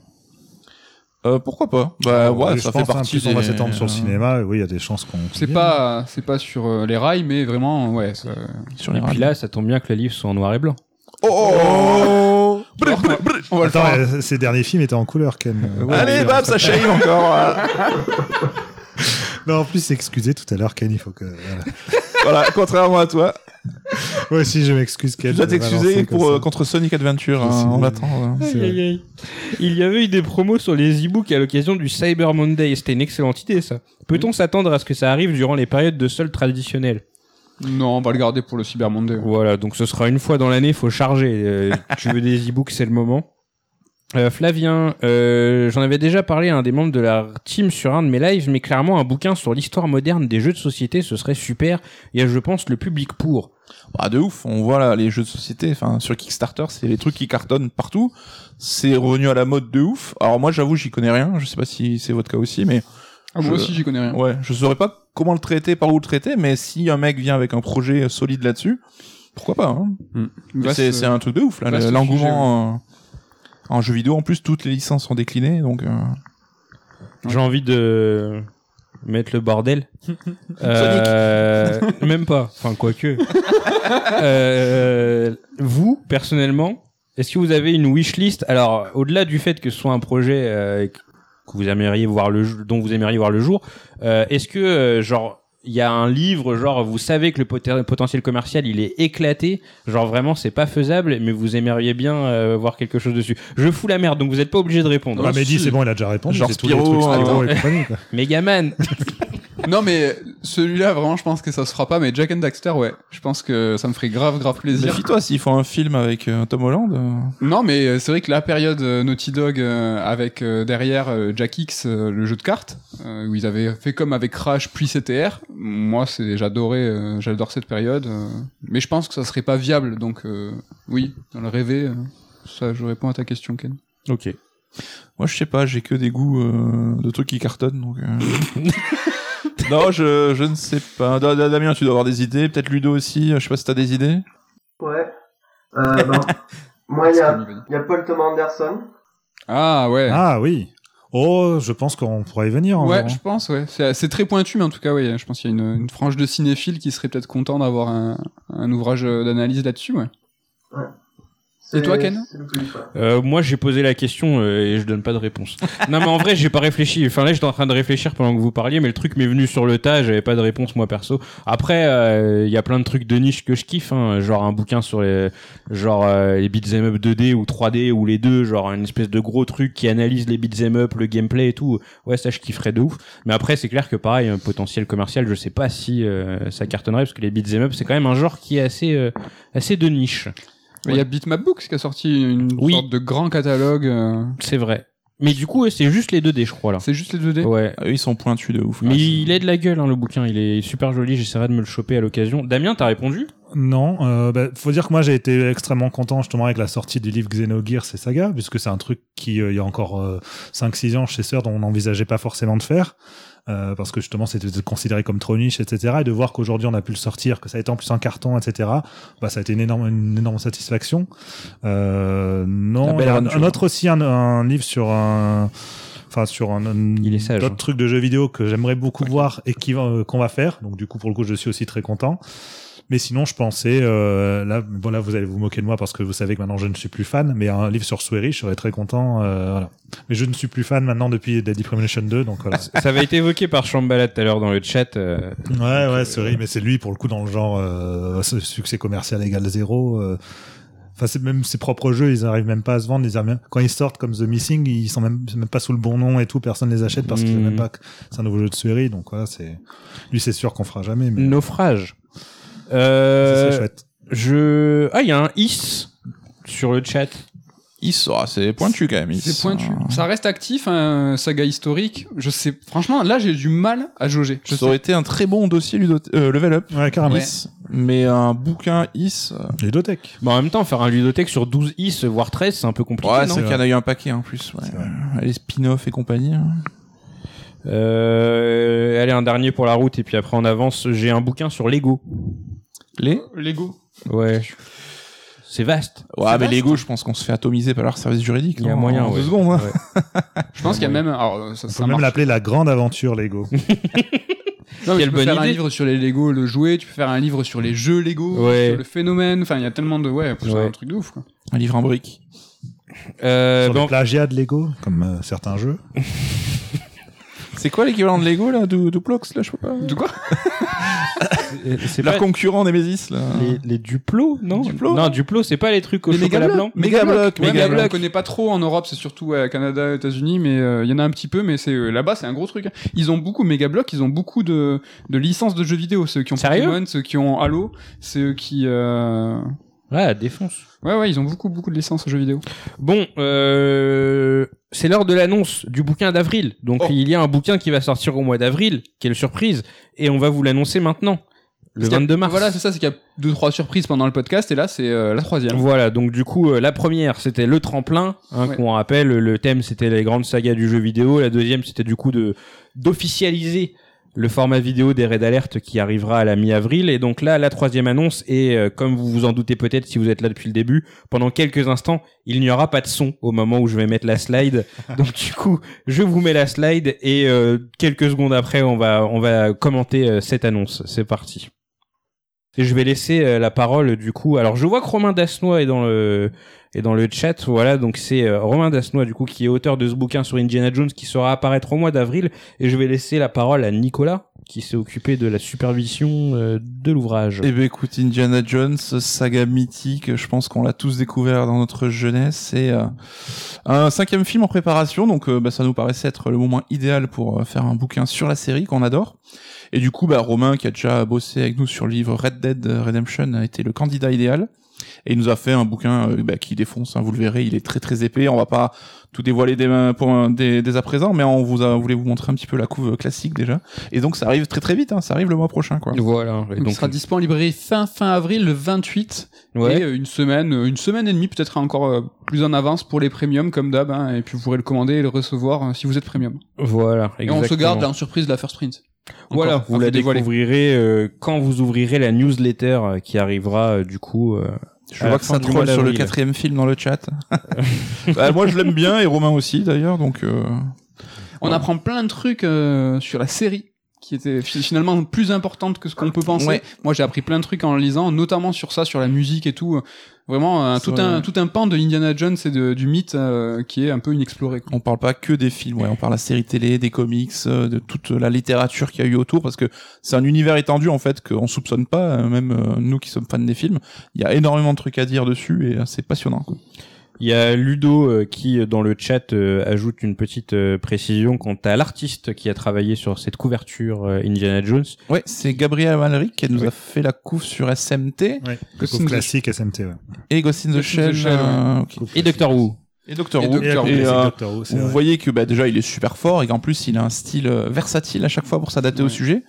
Euh, pourquoi pas Bah ouais, je ça pense, fait hein, partie. plus on va des- s'étendre sur le euh, cinéma. Oui, il y a des chances qu'on. C'est pas, c'est pas sur euh, les rails, mais vraiment, ouais. ça- Sur les Et puis rails. là ça tombe bien que le livre soit en noir et blanc. Oh, oh, oh Brr, brr, brr. On va le Attends, faire. euh, ces derniers films étaient en couleur, Ken. Euh, Allez, bam, ça shave encore. euh. Non, en plus, excusé tout à l'heure, Ken. Il faut que. Voilà. Voilà, contrairement à toi. Moi aussi, je m'excuse, Ken. Tu dois t'excuser pour euh, contre Sonic Adventure. Je hein, on l'attend. euh. C'est vrai. Aïe, aïe, aïe. Il y avait eu des promos sur les e-books à l'occasion du Cyber Monday. C'était une excellente idée, ça. Peut-on s'attendre à ce que ça arrive durant les périodes de soldes traditionnelles? Non, on va le garder pour le Cyber Monday. Voilà, donc ce sera une fois dans l'année, faut charger. Euh, tu veux des e-books, c'est le moment. Euh, Flavien, euh, j'en avais déjà parlé à un des membres de la team sur un de mes lives, mais clairement un bouquin sur l'histoire moderne des jeux de société, ce serait super. Il y a, je pense, le public pour. Bah de ouf, on voit là les jeux de société, enfin sur Kickstarter, c'est les trucs qui cartonnent partout. C'est revenu à la mode de ouf. Alors moi j'avoue j'y connais rien, je sais pas si c'est votre cas aussi, mais Ah, moi Je- aussi, j'y connais rien. ouais, je saurais pas comment le traiter, par où le traiter, mais si un mec vient avec un projet solide là-dessus, pourquoi pas hein Vaste- C'est un truc de ouf là, l'engouement euh, en jeu vidéo. En plus toutes les licences sont déclinées, donc euh, J'ai envie de mettre le bordel. Euh, même pas. Enfin, quoique. euh, vous, personnellement, est-ce que vous avez une wishlist? Alors, au-delà du fait que ce soit un projet euh, que vous aimeriez voir le dont vous aimeriez voir le jour, euh, est-ce que euh, genre il y a un livre, genre vous savez que le potentiel commercial il est éclaté, genre vraiment c'est pas faisable, mais vous aimeriez bien euh, voir quelque chose dessus. Je fous la merde, donc vous êtes pas obligé de répondre. Bah, Mehdi, si. c'est bon, il a déjà répondu. Genre c'est tous les Spyro, trucs Spyro euh, et compagnie, quoi. Megaman. Non, mais celui-là, vraiment, je pense que ça se fera pas. Mais Jack and Daxter, ouais. Je pense que ça me ferait grave, grave plaisir. méfie-toi s'ils font un film avec euh, Tom Holland. euh, Non, mais euh, c'est vrai que la période euh, Naughty Dog euh, avec euh, derrière euh, Jack X, euh, le jeu de cartes, euh, où ils avaient fait comme avec Crash puis CTR. Moi, c'est j'adorais, euh, j'adore cette période. euh, mais je pense que ça serait pas viable. Donc, euh, oui, dans le rêver. euh. Ça, je réponds à ta question, Ken. Ok. Moi, je sais pas, j'ai que des goûts euh, de trucs qui cartonnent, donc. euh. non, je, je ne sais pas. Da- Da- Damien, tu dois avoir des idées. Peut-être Ludo aussi. Je sais pas si t'as des idées. Ouais. Euh, ben, moi, il y a, il y a Paul Thomas Anderson. Ah ouais. Ah oui. Oh, je pense qu'on pourrait y venir. en Ouais, vrai. je pense, ouais. C'est c'est très pointu, mais en tout cas, ouais, je pense qu'il y a une, une frange de cinéphiles qui serait peut-être content d'avoir un, un ouvrage d'analyse là-dessus, ouais. Et toi, Ken. Euh, moi, j'ai posé la question euh, et je donne pas de réponse. non, mais en vrai, j'ai pas réfléchi. Enfin, là, j'étais en train de réfléchir pendant que vous parliez, mais le truc m'est venu sur le tas. J'avais pas de réponse moi perso. Après, euh, il y a plein de trucs de niche que je kiffe, hein, genre un bouquin sur les, genre euh, les beat'em up 2D ou 3D ou les deux, genre une espèce de gros truc qui analyse les beat'em up, le gameplay et tout. Ouais, ça, je kifferais de ouf. Mais après, c'est clair que pareil, un potentiel commercial, je sais pas si euh, ça cartonnerait parce que les beat'em up, c'est quand même un genre qui est assez, euh, assez de niche. Mais Il y a Bitmap Books qui a sorti une Oui. sorte de grand catalogue. euh, C'est vrai. Mais du coup, c'est juste les 2D, je crois là. C'est juste les 2D Ouais. Ah, ils sont pointus de ouf. Mais Ah, il est de la gueule, hein, le bouquin. Il est super joli. J'essaierai de me le choper à l'occasion. Damien, t'as répondu? Non, euh, bah, faut dire que moi j'ai été extrêmement content justement avec la sortie du livre Xenogears et Saga, puisque c'est un truc qui, euh, il y a encore euh, 5-6 ans chez Sœur, dont on n'envisageait pas forcément de faire. Euh, parce que justement c'était considéré comme trop niche, etc. Et de voir qu'aujourd'hui on a pu le sortir, que ça a été en plus en carton, etc. Bah ça a été une énorme, une énorme satisfaction. Euh, non, un, un autre aussi un, un livre sur un, enfin sur un, un Il est sage, d'autres hein. trucs de jeux vidéo que j'aimerais beaucoup voir et qui euh, qu'on va faire. Donc du coup pour le coup je suis aussi très content. Mais sinon, je pensais, euh, là, bon là, vous allez vous moquer de moi parce que vous savez que maintenant je ne suis plus fan, mais un livre sur Swery, je serais très content. Euh, voilà. Mais je ne suis plus fan maintenant depuis Deadly Premonition 2, donc voilà. Ça avait été évoqué par Shambhala tout à l'heure dans le chat. euh, ouais, ouais, Swery, mais c'est lui pour le coup dans le genre euh, succès commercial égal zéro. euh. Enfin, c'est même ses propres jeux, ils arrivent même pas à se vendre. Ils arrivent même- Quand ils sortent comme The Missing, ils sont même, même pas sous le bon nom et tout. Personne les achète parce qu'ils savent Mhm. même pas que c'est un nouveau jeu de Swery. Donc voilà, c'est lui, c'est sûr qu'on fera jamais. Mais Naufrage. Euh, chouette. je... Ah, il y a un is sur le chat. Sont, ah, c'est pointu quand même. C'est pointu. sont- Ça reste actif, un saga historique. Je sais, franchement, là, j'ai du mal à jauger. Je Ça aurait été un très bon dossier ludo euh, level up. Ouais, carrément. Is, mais un bouquin Is. euh, Dotech. Bon, en même temps, faire un ludothèque sur 12 is, voire 13, c'est un peu compliqué, Ouais, non c'est qu'il y en a eu un paquet en plus. Ouais. Les spin-off et compagnie. hein. Euh, allez, un dernier pour la route et puis après on avance. J'ai un bouquin sur Lego. Les Lego. Ouais. C'est vaste. Ouais, mais Lego, je pense qu'on se fait atomiser par leur service juridique. Il y a moyen, en ouais. deux secondes. hein. Ouais. Je pense qu'il y a même, alors, ça, On ça peut même marche. l'appeler la grande aventure Lego. Non, mais Quelle tu peux bonne faire un idée. livre sur les Lego, le jouet, tu peux faire un livre sur les jeux Lego, Ouais. sur le phénomène, enfin, il y a tellement de, ouais, c'est Ouais. un truc de ouf, quoi. Un livre en briques. Euh, sur le plagiat de Lego, comme euh, certains jeux. C'est quoi l'équivalent de Lego là Du Duplox là, je sais pas. De quoi? c'est Leur pas concurrent Nemesis là. les, les Duplo, non Duplo Non, Duplo, c'est pas les trucs au Les chocolat blanc. Ouais, on connaît pas trop en Europe, c'est surtout ouais, Canada, États-Unis, mais euh, il y en a un petit peu, mais c'est euh, là-bas, c'est un gros truc. Ils ont beaucoup Megablock, ils ont beaucoup de, de licences de jeux vidéo, ceux qui ont Sérieux Pokémon, ceux qui ont Halo, ceux qui euh... Ouais, défonce. ouais ouais, ils ont beaucoup beaucoup de licences de jeux vidéo. Bon, euh, c'est l'heure de l'annonce du bouquin d'avril. Donc Oh. il y a un bouquin qui va sortir au mois d'avril. Quelle surprise Et on va vous l'annoncer maintenant, le Parce qu'il y a- 22 mars. Voilà, c'est ça, c'est qu'il y a deux trois surprises pendant le podcast, et là c'est euh, la troisième. Voilà, donc du coup, euh, la première, c'était le tremplin, hein, Ouais. qu'on rappelle, le thème, c'était les grandes sagas du jeu vidéo. La deuxième, c'était du coup de d'officialiser le format vidéo des raids d'alerte qui arrivera à la mi-avril. Et donc là, la troisième annonce, et euh, comme vous vous en doutez peut-être si vous êtes là depuis le début, pendant quelques instants, il n'y aura pas de son au moment où je vais mettre la slide. donc du coup, je vous mets la slide, et euh, quelques secondes après, on va, on va commenter euh, cette annonce. C'est parti. Je vais laisser euh, la parole du coup. Alors je vois que Romain Dasnois est dans le est dans le chat. Voilà, donc c'est euh, Romain Dasnois du coup qui est auteur de ce bouquin sur Indiana Jones qui sera apparaître au mois d'avril. Et je vais laisser la parole à Nicolas qui s'est occupé de la supervision euh, de l'ouvrage. Eh ben écoute, Indiana Jones, saga mythique, je pense qu'on l'a tous découvert dans notre jeunesse. C'est euh, un cinquième film en préparation, donc euh, bah, ça nous paraissait être le moment idéal pour euh, faire un bouquin sur la série qu'on adore. Et du coup, bah, Romain, qui a déjà bossé avec nous sur le livre Red Dead Redemption, a été le candidat idéal. Et il nous a fait un bouquin euh, bah, qui défonce. hein, vous le verrez, il est très très épais. On va pas tout dévoiler dès, pour, dès, dès à présent, mais on vous a, voulait vous montrer un petit peu la couve classique déjà. Et donc ça arrive très très vite. Hein, ça arrive le mois prochain, quoi. Voilà. Et Donc, il sera dispo en librairie fin fin avril, le 28. ouais. Et euh, une semaine, euh, une semaine et demie peut-être encore euh, plus en avance pour les premiums comme d'hab. hein, et puis vous pourrez le commander et le recevoir euh, si vous êtes premium. Voilà. Et on se garde en surprise de la first print. Voilà, vous la découvrirez euh, quand vous ouvrirez la newsletter euh, qui arrivera euh, du coup. Je vois que ça troll sur le quatrième film dans le chat. Bah, moi je l'aime bien et Romain aussi d'ailleurs, donc. euh, On Ouais. apprend plein de trucs euh, sur la série qui était fi- finalement plus importante que ce qu'on peut penser. Ouais. Moi, j'ai appris plein de trucs en le lisant, notamment sur ça, sur la musique et tout. Vraiment, euh, tout un tout un pan de Indiana Jones et de, du mythe euh, qui est un peu inexploré. quoi. On parle pas que des films, ouais, on parle de la série télé, des comics, euh, de toute la littérature qu'il y a eu autour, parce que c'est un univers étendu en fait qu'on soupçonne pas, euh, même nous qui sommes fans des films. Il y a énormément de trucs à dire dessus et c'est passionnant. Quoi. Il y a Ludo euh, qui euh, dans le chat euh, ajoute une petite euh, précision quant à l'artiste qui a travaillé sur cette couverture euh, Indiana Jones. Ouais, c'est Gabriel Malric qui nous Oui. a fait la couve sur SMT Ouais, couve classique SMT, ouais. et Ghost in the Ghost in the Shell. Euh, ok. Couve Et Doctor Who. Et Doctor Et Who. Doctor Et euh, Doctor Who, c'est vous vrai. voyez que bah, déjà il est super fort et qu'en plus il a un style versatile à chaque fois pour s'adapter au sujet.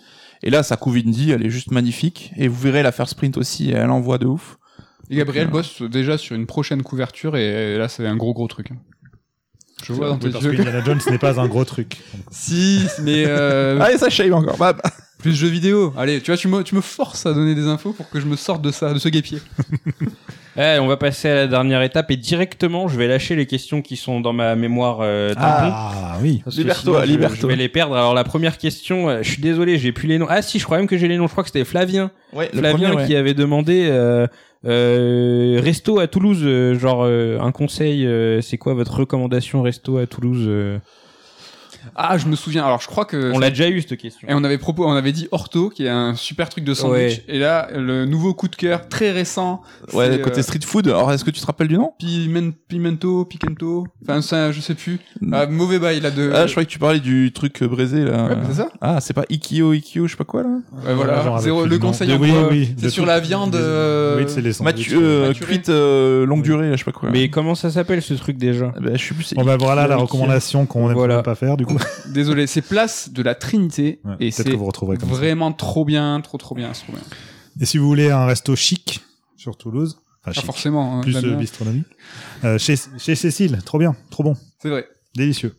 Et là, sa couve indie, elle est juste magnifique. Et vous verrez la first sprint aussi, elle envoie de ouf. Et Gabriel bosse déjà sur une prochaine couverture et là, c'est un gros gros truc. Je vois dans tes parce yeux. que Indiana Jones n'est pas un gros truc. Si, mais euh, Allez, ça shame encore. Bah, bah. plus jeux vidéo. Allez, tu vois, tu me, tu me forces à donner des infos pour que je me sorte de ça, de ce guépier. Eh, on va passer à la dernière étape et directement je vais lâcher les questions qui sont dans ma mémoire euh, tampon. Ah oui. Parce que Libère-toi, sinon, je- libère-toi. Je vais les perdre. Alors la première question, euh, je suis désolé, j'ai plus les noms. Ah si, je crois même que j'ai les noms. Je crois que c'était Flavien. Ouais, le Flavien premier, ouais. qui avait demandé euh, euh, resto à Toulouse, euh, genre euh, un conseil. euh, c'est quoi votre recommandation resto à Toulouse Ah, je me souviens. Alors, je crois que On l'a déjà eu cette question. Et on avait propos, on avait dit Orto, qui est un super truc de sandwich. Ouais. Et là, le nouveau coup de cœur très récent. Ouais, côté euh, street food. Alors, est-ce que tu te rappelles du nom? Pimen- Pimento, Picento. Enfin, ça, je sais plus. Ah, mauvais bail, là, de. Ah, je croyais que tu parlais du truc euh, braisé, là. Ouais, c'est ça? Ah, c'est pas Ikio, Ikio, je sais pas quoi, là? Ouais, voilà. Genre Zéro- le conseil oui, oui, C'est sur tout- la viande, des- euh, Oui, c'est les sandwichs. Mathieu, euh, Maturé. cuite euh, longue durée, là, je sais pas quoi. Mais comment ça s'appelle ce truc déjà? Ah, bah, je sais plus. Bon bah voilà la recommandation qu'on n'aime pas faire du coup. Désolé, c'est place de la Trinité. Ouais, et Peut-être c'est que vous retrouverez comme ça. vraiment trop bien, trop trop bien, trop bien. Et si vous voulez un resto chic sur Toulouse, enfin forcément. hein, plus euh, bistronomie, euh, chez, chez Cécile, trop bien, trop bon, C'est vrai. délicieux.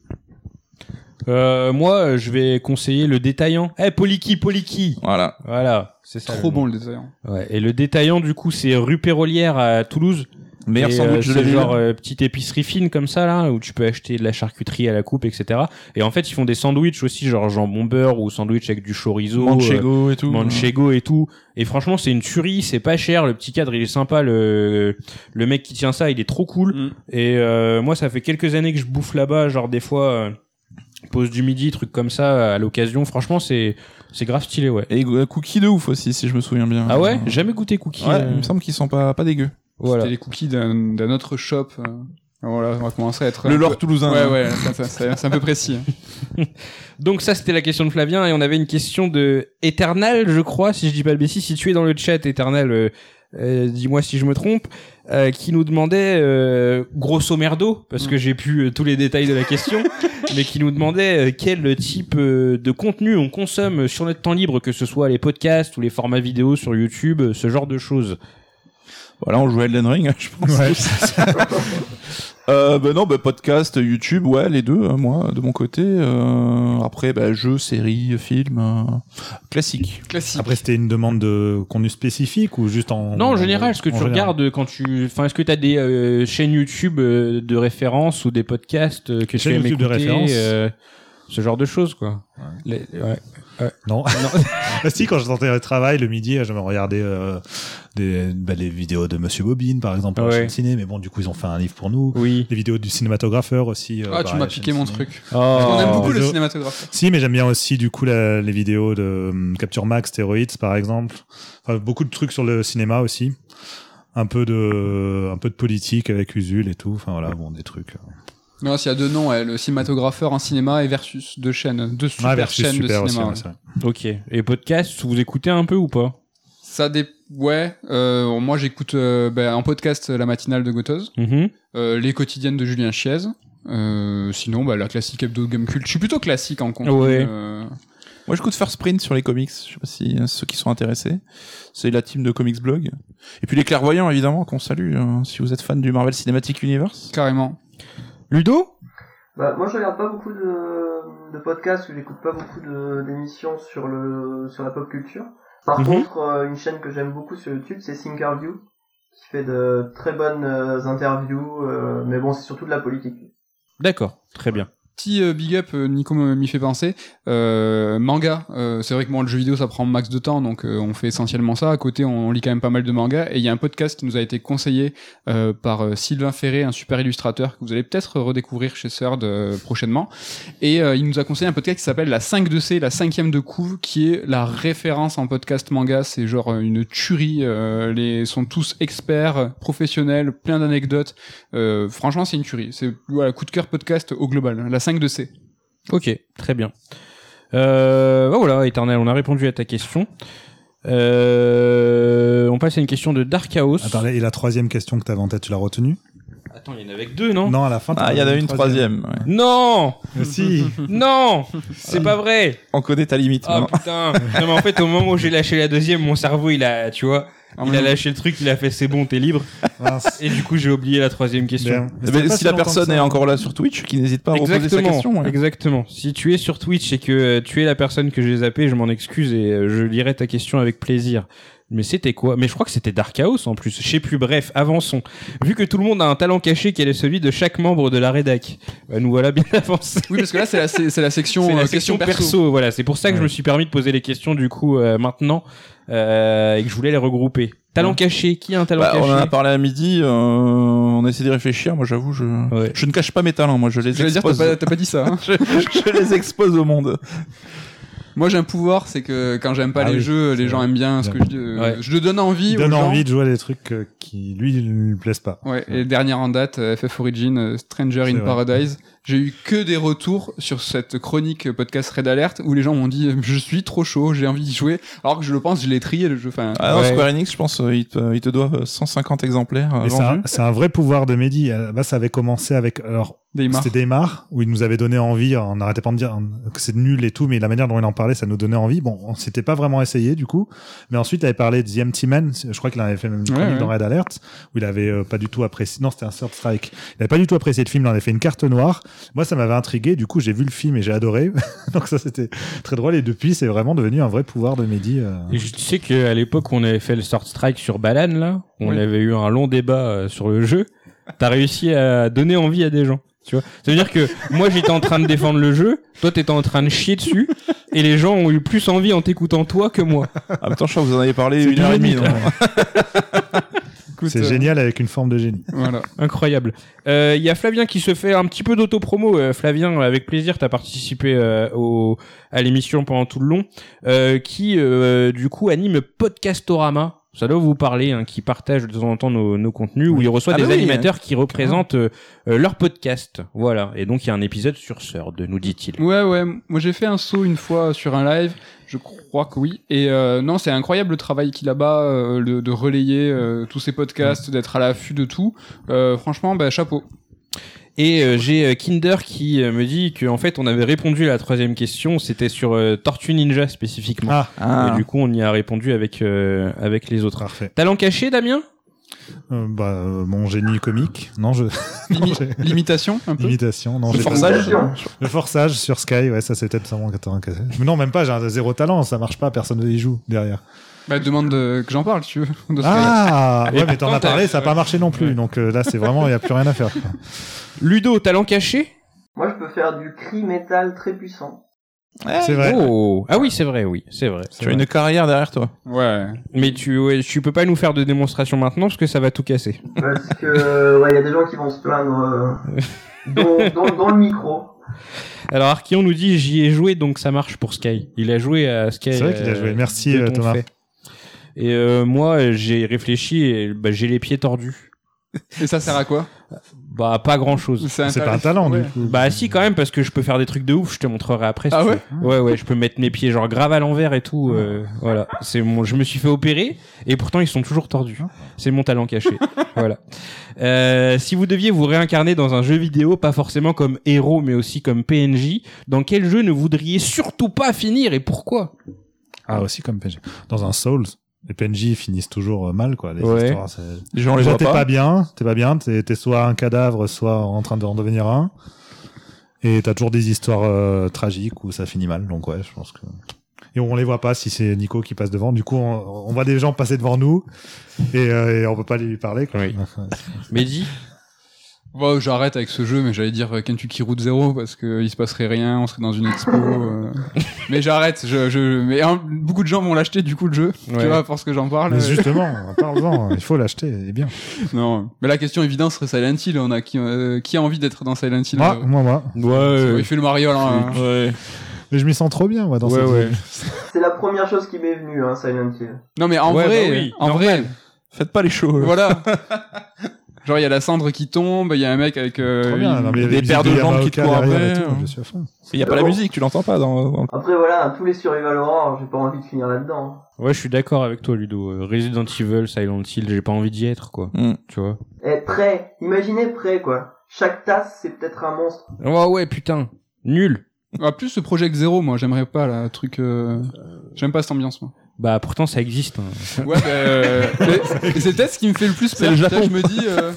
euh, Moi, je vais conseiller le détaillant. Eh, Poliki, Poliki. Voilà. Voilà, c'est ça. Trop le bon nom. le détaillant. Ouais. Et le détaillant, du coup, c'est rue Pérolière à Toulouse. Meilleur sandwich euh, de la genre euh, petite épicerie fine comme ça là où tu peux acheter de la charcuterie à la coupe etc et en fait ils font des sandwichs aussi genre jambon beurre ou sandwich avec du chorizo euh, Manchego et tout. manchego et tout et franchement c'est une tuerie c'est pas cher le petit cadre il est sympa le le mec qui tient ça il est trop cool Mm. et euh, moi ça fait quelques années que je bouffe là-bas genre des fois euh, pause du midi trucs comme ça à l'occasion franchement c'est c'est grave stylé ouais Et euh, cookies de ouf aussi, si je me souviens bien. ah ouais? Euh, jamais goûté cookie Ouais, euh, il me semble qu'ils sont pas, pas dégueux. Voilà C'était les cookies d'un d'un autre shop. euh, Voilà, on va commencer à être. Le lore peu- toulousain. Ouais, hein. ouais, c'est un peu précis. hein. Donc ça c'était la question de Flavien et on avait une question de Eternal je crois si je dis pas le bêtise si tu es dans le chat Eternal euh, euh, dis-moi si je me trompe euh, qui nous demandait euh, grosso merdo parce que j'ai pu euh, tous les détails de la question mais qui nous demandait euh, quel type euh, de contenu on consomme sur notre temps libre que ce soit les podcasts ou les formats vidéo sur YouTube ce genre de choses Voilà, on jouait Elden Ring, je pense. Ouais. Euh, bah non, bah podcast, YouTube, ouais, les deux, hein, moi, de mon côté. Euh, après, bah, jeux, séries, films, euh, classique. Classique. Après c'était une demande de contenu spécifique ou juste en non en général ce que tu général regardes quand tu enfin est-ce que tu as des euh, chaînes YouTube euh, de référence ou des podcasts euh, que tu aimes YouTube de écouter référence. euh, ce genre de choses quoi Les- ouais. Non. Ah, si, quand je sortais au travail le midi, je me regardais euh, des, bah, les vidéos de Monsieur Bobine, par exemple, à la chaîne ciné. Mais bon, du coup, ils ont fait un livre pour nous. oui Les vidéos du cinématographeur aussi. euh, Ah, tu à m'as piqué mon ciné. truc. Oh. On aime beaucoup le cinématographe. Si, mais j'aime bien aussi du coup la- les vidéos de hum, Capture Max, Steroids par exemple. Enfin, beaucoup de trucs sur le cinéma aussi. Un peu de, un peu de politique avec Usul et tout. Enfin voilà, bon, des trucs. euh. Non, s'il y a deux noms, ouais, le cinématographeur en cinéma et Versus, deux chaînes, deux super Ah, versus chaînes super de aussi, cinéma. ouais. vrai. ok et podcast vous écoutez un peu ou pas? Ça dé... Ouais, euh, moi j'écoute euh, ben, en podcast la matinale de Gotoz, Mhm. euh, les quotidiennes de Julien Chiez. Euh, sinon, bah, la classique hebdo Gamecult. Je suis plutôt classique en contenu. Ouais. euh, Moi, j'écoute First Print sur les comics. Je sais pas si euh, ceux qui sont intéressés. C'est la team de Comics Blog. Et puis les clairvoyants, évidemment, qu'on salue. hein, si vous êtes fan du Marvel Cinematic Universe. carrément. Ludo? Bah, moi, je regarde pas beaucoup de, de podcasts, ou j'écoute pas beaucoup de- d'émissions sur le sur la pop culture. Par Mhm. contre, euh, une chaîne que j'aime beaucoup sur YouTube, c'est Thinkerview, qui fait de très bonnes euh, interviews, euh, mais bon, c'est surtout de la politique. D'accord, très bien. Petit euh, big up, euh, Nico m'y fait penser. Euh, manga, euh, c'est vrai que moi le jeu vidéo ça prend max de temps, donc euh, on fait essentiellement ça. À côté, on, lit quand même pas mal de mangas. Et il y a un podcast qui nous a été conseillé par Sylvain Ferré, un super illustrateur que vous allez peut-être redécouvrir chez euh, prochainement. Et il nous a conseillé un podcast qui s'appelle la 5 de C, la cinquième de couve, qui est la référence en podcast manga. C'est genre une tuerie. Les sont tous experts, professionnels, plein d'anecdotes. Franchement, c'est une tuerie. C'est voilà, coup de cœur podcast au global. La 5 de C. Ok, très bien. Euh, bah voilà, Éternel, on a répondu à ta question. Euh, on passe à une question de Dark Chaos. Attends, et la troisième question que t'avais en tête, tu l'as retenue? Attends, il y en avait que deux, non? Non, à la fin. Ah, il y en a une troisième. ouais. Non Mais si. Non C'est pas vrai On connaît ta limite. Oh putain Non mais en fait, au moment où j'ai lâché la deuxième, mon cerveau, il a, tu vois, il a lâché le truc, il a fait c'est bon, t'es libre. Mince. Et du coup, j'ai oublié la troisième question. Eh Mais ben, pas si la personne est encore là sur Twitch, qui n'hésite pas à reposer sa question. ouais. exactement. Si tu es sur Twitch et que euh, tu es la personne que j'ai zappé, je m'en excuse et euh, je lirai ta question avec plaisir. Mais c'était quoi? Mais je crois que c'était Dark Chaos en plus. Je sais plus. Bref, avançons. Vu que tout le monde a un talent caché qui est celui de chaque membre de la rédac, bah, nous voilà bien avancés. Oui, parce que là, c'est la, c'est c'est la section, C'est euh, la question section perso. Voilà, c'est pour ça que je me suis permis de poser les questions du coup euh, maintenant euh, et que je voulais les regrouper. Talent caché. Qui a un talent Bah, caché on en a parlé à midi, euh, on a essayé de réfléchir. Moi, j'avoue, je, Ouais. je ne cache pas mes talents. Moi, je les dire, t'as expose. pas, t'as pas dit ça. Hein. je, je les expose au monde. Moi, j'ai un pouvoir, c'est que quand j'aime pas Ah les oui, jeux, les c'est gens vrai. aiment bien ce que je dis. euh, Ouais. Je le donne envie Il aux donne gens. envie de jouer à des trucs euh, qui, lui, ne lui plaisent pas. Ouais, et dernière en date, euh, FF Origin, euh, Stranger C'est in vrai. Paradise. J'ai eu que des retours sur cette chronique euh, podcast Red Alert où les gens m'ont dit euh, je suis trop chaud, j'ai envie d'y jouer. Alors que je le pense, je l'ai trié le jeu. Enfin, Ah non, Ouais. Square Enix, je pense, euh, ils te, ils te doivent 150 exemplaires euh, Mais c'est un, vendus. c'est un vrai pouvoir de Mehdi. À la base, ça avait commencé avec, alors. C'était Daymar, où il nous avait donné envie, on n'arrêtait pas de dire que c'est nul et tout, mais la manière dont il en parlait, ça nous donnait envie. Bon, on s'était pas vraiment essayé, du coup. Mais ensuite, il avait parlé de The Empty Man. Je crois qu'il avait fait même une Ouais, chronique ouais. dans Red Alert, où il avait euh, pas du tout apprécié, non, c'était un Third Strike. Il avait pas du tout apprécié le film, il en avait fait une carte noire. Moi, ça m'avait intrigué. Du coup, j'ai vu le film et j'ai adoré. Donc ça, c'était très drôle. Et depuis, c'est vraiment devenu un vrai pouvoir de Mehdi. euh. Et je tu sais qu'à l'époque où on avait fait le Sword Strike sur Balan, là, on Oui. avait eu un long débat euh, sur le jeu. T'as réussi à donner envie à des gens. Tu vois Ça veut dire que moi j'étais en train de défendre le jeu, toi t'étais en train de chier dessus, et les gens ont eu plus envie en t'écoutant toi que moi. Même temps, je crois que vous en avez parlé une heure et demie. C'est euh, génial avec une forme de génie. Voilà. Incroyable. Euh, Il y a Flavien qui se fait un petit peu d'autopromo. Euh, Flavien, avec plaisir, t'as participé euh, au, à l'émission pendant tout le long, euh, qui euh, du coup anime Podcastorama. Ça doit vous parler, hein, qui partage de temps en temps nos, nos contenus, où il reçoit Ah des bah oui, animateurs qui représentent euh, euh, leur podcast. Voilà. Et donc il y a un épisode sur Sœur, de nous dit-il. Ouais, ouais. Moi, j'ai fait un saut une fois sur un live. Je crois que oui. Et euh, non, c'est incroyable le travail qu'il a bas, euh, de relayer euh, tous ces podcasts, d'être à l'affût de tout. Euh, franchement, bah, chapeau. Et euh, j'ai euh, Kinder qui euh, me dit qu'en fait on avait répondu à la troisième question, c'était sur euh, Tortue Ninja spécifiquement. Ah, Ah. Et du coup on y a répondu avec euh, avec les autres. parfait. Talent caché, Damien? Euh, bah, euh, mon génie comique. Non, je. Limi- L'imitation, un peu? Imitation. Non, Le forçage Le forçage sur Sky, ouais, ça c'est peut-être sûrement 94. Mais non, même pas, j'ai un zéro talent, ça marche pas, personne ne y joue derrière. Bah, demande de- que j'en parle, si tu veux. de ce Ah, ouais, mais t'en as parlé, ça a pas marché non plus, Ouais. donc euh, là c'est vraiment, il y a plus rien à faire. quoi. Ludo, talent caché? Moi, je peux faire du cri métal très puissant. C'est vrai. Oh Ah oui, c'est vrai, oui, c'est vrai. Tu as une carrière derrière toi. Ouais. Mais tu ouais, tu peux pas nous faire de démonstration maintenant parce que ça va tout casser. Parce que, ouais, il y a des gens qui vont se plaindre, euh, dont, dont- dont le micro. Alors Arkion nous dit j'y ai joué donc ça marche pour Sky. Il a joué à Sky. C'est vrai qu'il a euh, joué. Merci de euh, ton Thomas. fait. Et euh, moi j'ai réfléchi et bah, j'ai les pieds tordus. Et ça sert à quoi? Bah, pas grand chose. C'est pas un talent. Ouais. du coup. Bah, si, quand même, parce que je peux faire des trucs de ouf, je te montrerai après. si Ah tu ouais? veux. Ouais, ouais, je peux mettre mes pieds genre grave à l'envers et tout. euh, voilà. C'est mon, je me suis fait opérer et pourtant ils sont toujours tordus. C'est mon talent caché. voilà. Euh, si vous deviez vous réincarner dans un jeu vidéo, pas forcément comme héros, mais aussi comme PNJ, dans quel jeu ne voudriez surtout pas finir et pourquoi? Ah, aussi comme PNJ. Dans un Souls, les PNJ finissent toujours euh, mal, quoi. Les Ouais. histoires, c'est- Les gens les voient t'es pas. pas bien, t'es pas bien, t'es t'es soit un cadavre, soit en train d'en devenir un. Et t'as toujours des histoires euh, tragiques où ça finit mal, donc ouais, je pense que. Et on les voit pas si c'est Nico qui passe devant. Du coup, on, on voit des gens passer devant nous et, euh, et on peut pas lui parler. Quoi. Oui. Mehdi? Bon, j'arrête avec ce jeu, mais j'allais dire Kentucky Route Zero parce que il se passerait rien, on serait dans une expo. euh. mais j'arrête. Je, je, mais hein, beaucoup de gens vont l'acheter du coup le jeu. Ouais. Tu vois, parce que j'en parle. Mais justement, parle-en, il faut l'acheter, il est bien. Non. Mais la question évidente serait Silent Hill. On a qui, euh, qui a envie d'être dans Silent Hill Moi, euh, moi, moi. Ouais. Il fait le Mario là. hein. Ouais. Mais je m'y sens trop bien, moi, dans Ouais, cette ouais. ville. C'est la première chose qui m'est venue, hein, Silent Hill. Non mais en Ouais, vrai, bah oui, en normal. vrai, Faites pas les shows. là. voilà. Genre il y a la cendre qui tombe, il y a un mec avec euh, bien. Non, mais des paires de jambes qui te courent après, tout. Je suis à fond. Il y a pas la musique, tu l'entends pas dans. dans- Après voilà, tous les survival horror, j'ai pas envie de finir là-dedans. Ouais, je suis d'accord avec toi, Ludo. Euh, Resident Evil, Silent Hill, j'ai pas envie d'y être, quoi. Hmm. Tu vois. Et prêt, imaginez prêt quoi. Chaque tasse c'est peut-être un monstre. Ouais, ouais, putain. Nul. Ah, plus ce Project Zero, moi j'aimerais pas là, truc. euh, J'aime pas cette ambiance moi. Bah, pourtant, ça existe. hein. Ouais, bah, euh, c'est peut-être ce qui me fait le plus C'est peur. le Japon. Je me dis. euh,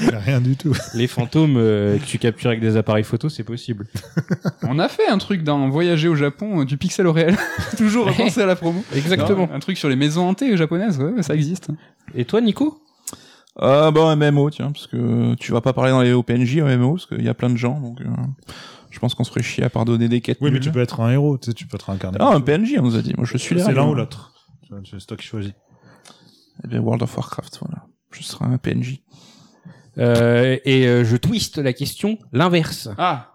rien du tout. Les fantômes euh, que tu captures avec des appareils photo, c'est possible. On a fait un truc dans Voyager au Japon, euh, du pixel au réel. Toujours repenser à la promo. Exactement. Non, un truc sur les maisons hantées japonaises, ouais, ça existe. Et toi, Nico? Ah bon, MMO, tiens, parce que tu vas pas parler dans les OPNJ MMO, parce qu'il y a plein de gens, donc euh, je pense qu'on se ferait chier à pardonner des quêtes. Oui, mais nulles. tu peux être un héros, tu sais, tu peux être incarné. Ah, un PNJ, on nous a dit. Moi, je suis les C'est l'un ou l'autre. C'est toi qui choisis. Eh bien, World of Warcraft, voilà. Je serai un PNJ. euh, Et euh, je twiste la question, l'inverse. Ah,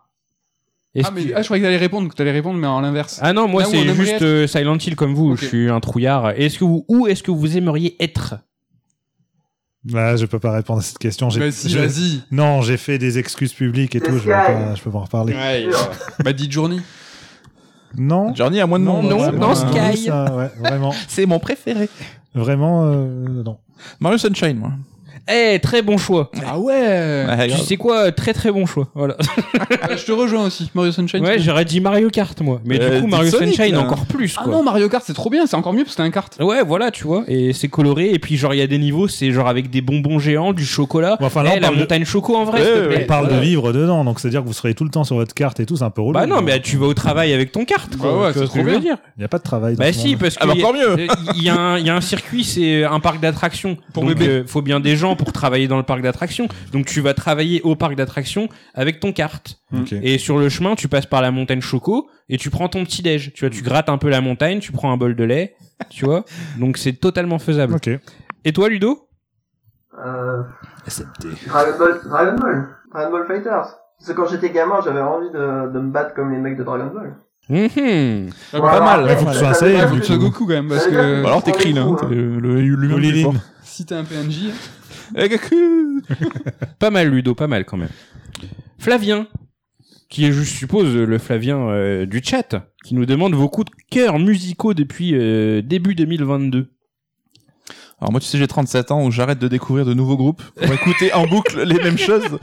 ah, mais, que- ah, je croyais que t'allais répondre, que t'allais répondre, mais en l'inverse. Ah non, moi Là c'est juste être. euh, Silent Hill comme vous. Je suis un trouillard. Est-ce que vous, où est-ce que vous aimeriez être? Là, je peux pas répondre à cette question. J'ai- Vas-y, je- vas-y. Non, j'ai fait des excuses publiques et tout, je, pas, je peux pas en reparler. Bah, dit Journey. Non. Journey à moins de non, c'est non, vraiment Sky. ça, ouais, vraiment. C'est mon préféré. Vraiment, euh, non. Mario Sunshine, moi. Eh, très bon choix. Ah ouais. Ouais, Tu grave. sais quoi Très très bon choix. Voilà. Euh, je te rejoins aussi, Mario Sunshine. Ouais, c'est- j'aurais dit Mario Kart moi. Mais Euh, du coup dis Mario Sonic, Sunshine là. encore plus Ah quoi. non, Mario Kart, c'est trop bien, c'est encore mieux parce que t'as un kart. Ouais, voilà, tu vois. Et c'est coloré. Et puis, genre, il y a des niveaux, c'est genre avec des bonbons géants, du chocolat. Bon, enfin, là, Eh, on la parle de- montagne choco en vrai, Ouais, s'il te ouais, plaît. On parle Voilà. de vivre dedans, donc c'est-à-dire que vous serez tout le temps sur votre carte et tout, c'est un peu relou. Bah non, mais tu vas au travail avec ton carte, quoi. Ouais, ouais, Tu vois c'est ce que trop je veux bien. dire. Il n'y a pas de travail. dans Bah ce si, monde. parce que Ah bah, il y a- encore mieux. il y, a un- il y a un circuit, c'est un parc d'attractions. Pour Donc, bébé. euh, faut bien des gens pour travailler dans le parc d'attractions. Donc tu vas travailler au parc d'attractions avec ton carte. Et sur le chemin, tu passes par la montagne choco et tu prends ton petit déj. Tu vois, tu grattes un peu la montagne, tu prends un bol de lait, tu vois. Donc c'est totalement faisable. Et toi, Ludo Euh, Dragon Ball, Dragon Ball, Dragon Ball Fighters. Parce que quand j'étais gamin, j'avais envie de, de me battre comme les mecs de Dragon Ball. Mhm. Voilà, mal, après, faut que ce soit Goku quand même, parce Ouais, que. Bah alors Krillin, coups, hein, hein. le le Lilin. fort. si t'es un PNJ. Pas mal, Ludo, pas mal quand même. Flavien, qui est, je suppose, le Flavien euh, du chat, qui nous demande vos coups de cœur musicaux depuis euh, début 2022. Alors moi tu sais j'ai 37 ans où j'arrête de découvrir de nouveaux groupes pour écouter en boucle les mêmes choses.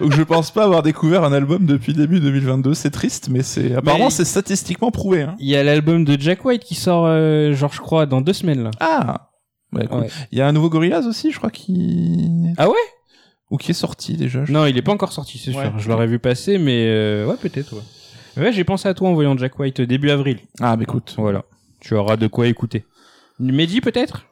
Donc je pense pas avoir découvert un album depuis début 2022, c'est triste mais c'est apparemment c'est statistiquement prouvé hein. Il y a l'album de Jack White qui sort, euh, genre, je crois, dans deux semaines, là. Ah. Ouais, cool. Ouais. Il y a un nouveau Gorillaz aussi, je crois qui Ah ouais? Ou qui est sorti déjà. je- Non, il est pas encore sorti, c'est Ouais. sûr. Je l'aurais vu passer, mais euh, ouais, peut-être, ouais. Ouais, j'ai pensé à toi en voyant Jack White début avril. Ah bah écoute. Voilà. Tu auras de quoi écouter. Mehdi, peut-être?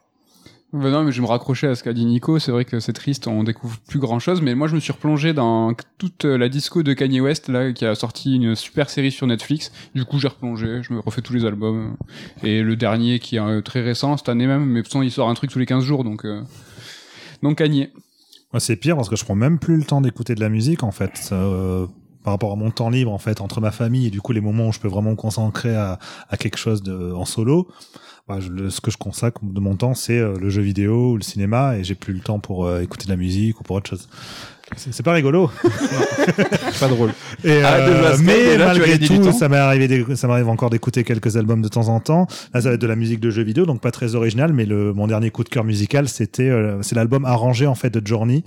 Bah non, mais je me raccrocher à ce qu'a dit Nico. C'est vrai que c'est triste, on découvre plus grand chose. Mais moi, je me suis replongé dans toute la disco de Kanye West, là, qui a sorti une super série sur Netflix. Du coup, j'ai replongé, je me refais tous les albums. Et le dernier, qui est euh, très récent, cette année même, mais façon, il sort un truc tous les 15 jours, donc, euh... donc Kanye. Moi, c'est pire parce que je prends même plus le temps d'écouter de la musique en fait. Euh, par rapport à mon temps libre en fait entre ma famille et du coup les moments où je peux vraiment me concentrer à, à quelque chose de en solo. Bah, ce que je consacre de mon temps, c'est euh, le jeu vidéo ou le cinéma, et j'ai plus le temps pour euh, écouter de la musique ou pour autre chose. C'est pas rigolo. Pas drôle. Et, à Skype, mais là, malgré tout, ça m'est arrivé, d'éc- ça m'arrive encore d'écouter quelques albums de temps en temps. Là, ça va être de la musique de jeux vidéo, donc pas très original. Mais le mon dernier coup de cœur musical, c'était euh, c'est l'album arrangé en fait de Journey.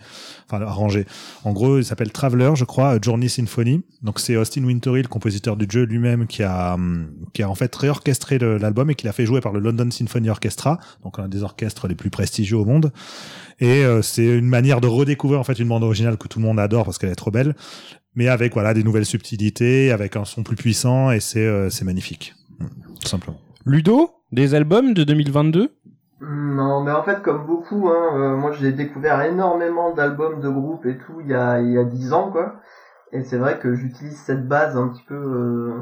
Enfin arrangé. En gros, il s'appelle Traveler, je crois, Journey Symphony. Donc c'est Austin Wintory, le compositeur du jeu lui-même, qui a hum, qui a en fait réorchestré l'album et qui l'a fait jouer par le London Symphony Orchestra, donc un des orchestres les plus prestigieux au monde. Et euh, c'est une manière de redécouvrir en fait une bande originale que tout le monde adore parce qu'elle est trop belle, mais avec voilà des nouvelles subtilités, avec un son plus puissant et c'est euh, c'est magnifique, tout simplement. Ludo, des albums de 2022 Non, mais en fait, comme beaucoup, hein, euh, moi j'ai découvert énormément d'albums de groupes et tout il y a il y a dix ans, quoi. Et c'est vrai que j'utilise cette base un petit peu euh,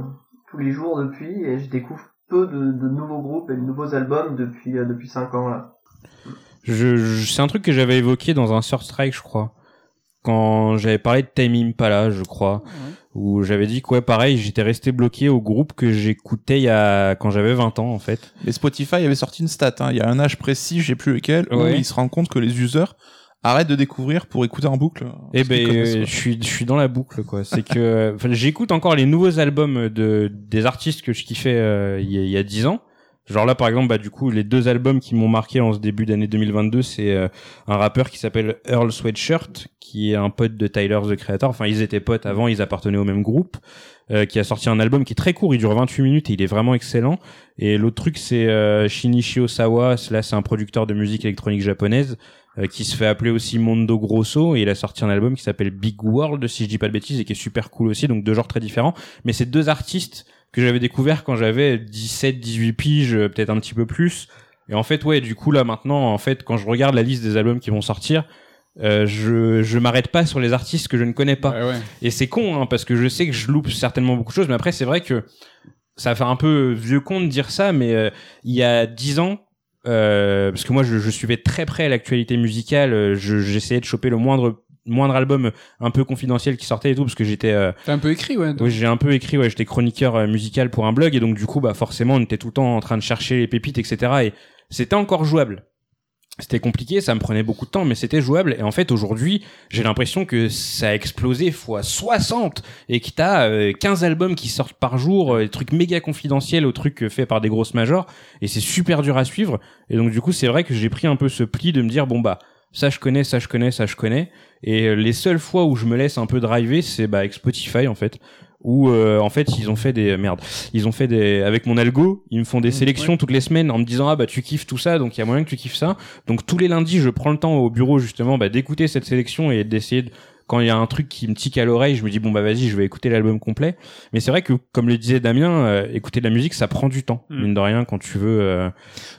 tous les jours depuis, et je découvre peu de, de nouveaux groupes et de nouveaux albums depuis euh, depuis cinq ans là. Je, je- C'est un truc que j'avais évoqué dans un Third Strike, je crois. Quand j'avais parlé de Time Impala, je crois. Où j'avais dit que, ouais, pareil, j'étais resté bloqué au groupe que j'écoutais il y a... quand j'avais 20 ans, en fait. Mais Spotify avait sorti une stat, hein, il y a un âge précis, je sais plus lequel, où Ouais. ils se rendent compte que les users arrêtent de découvrir pour écouter en boucle. Eh ce qu'ils ben, euh, je suis, je suis dans la boucle, quoi. C'est que, enfin, j'écoute encore les nouveaux albums de, des artistes que je kiffais euh, il y, a- il y a 10 ans. Genre là, par exemple, bah, du coup, les deux albums qui m'ont marqué en ce début d'année 2022, c'est euh, un rappeur qui s'appelle Earl Sweatshirt, qui est un pote de Tyler, the Creator. Enfin, ils étaient potes avant, ils appartenaient au même groupe, euh, qui a sorti un album qui est très court, il dure 28 minutes et il est vraiment excellent. Et l'autre truc, c'est euh, Shinichi Osawa, là, c'est un producteur de musique électronique japonaise, euh, qui se fait appeler aussi Mondo Grosso, et il a sorti un album qui s'appelle Big World, si je dis pas de bêtises, et qui est super cool aussi, donc deux genres très différents. Mais c'est deux artistes que j'avais découvert quand j'avais 17, 18 piges, euh, peut-être un petit peu plus. Et en fait, ouais, du coup, là, maintenant, en fait, quand je regarde la liste des albums qui vont sortir, euh, je, je m'arrête pas sur les artistes que je ne connais pas. Ouais, ouais. Et c'est con, hein, parce que je sais que je loupe certainement beaucoup de choses, mais après, c'est vrai que ça fait un peu vieux con de dire ça, mais euh, il y a dix ans, euh, parce que moi, je, je suivais très près l'actualité musicale, euh, je- j'essayais de choper le moindre moindre album un peu confidentiel qui sortait et tout parce que j'étais euh, T'as un peu écrit, ouais. oui, j'ai un peu écrit, ouais, j'étais chroniqueur euh, musical pour un blog et donc du coup, bah forcément, on était tout le temps en train de chercher les pépites, etc. Et c'était encore jouable. C'était compliqué, ça me prenait beaucoup de temps, mais c'était jouable. Et en fait, aujourd'hui, j'ai l'impression que ça a explosé fois 60 et que t'as euh, 15 albums qui sortent par jour, euh, des trucs méga confidentiels aux trucs faits par des grosses majors. Et c'est super dur à suivre. Et donc, du coup, c'est vrai que j'ai pris un peu ce pli de me dire, bon, bah, ça je connais, ça je connais, ça je connais. Et euh, les seules fois où je me laisse un peu driver, c'est bah, avec Spotify, en fait. Où euh, en fait ils ont fait des merde ils ont fait des avec mon algo ils me font des sélections toutes les semaines en me disant ah bah tu kiffes tout ça donc il y a moyen que tu kiffes ça. Donc tous les lundis je prends le temps au bureau justement bah, d'écouter cette sélection et d'essayer de quand il y a un truc qui me tique à l'oreille je me dis bon bah vas-y je vais écouter l'album complet mais c'est vrai que comme le disait Damien euh, écouter de la musique ça prend du temps Mm. mine de rien quand tu veux euh,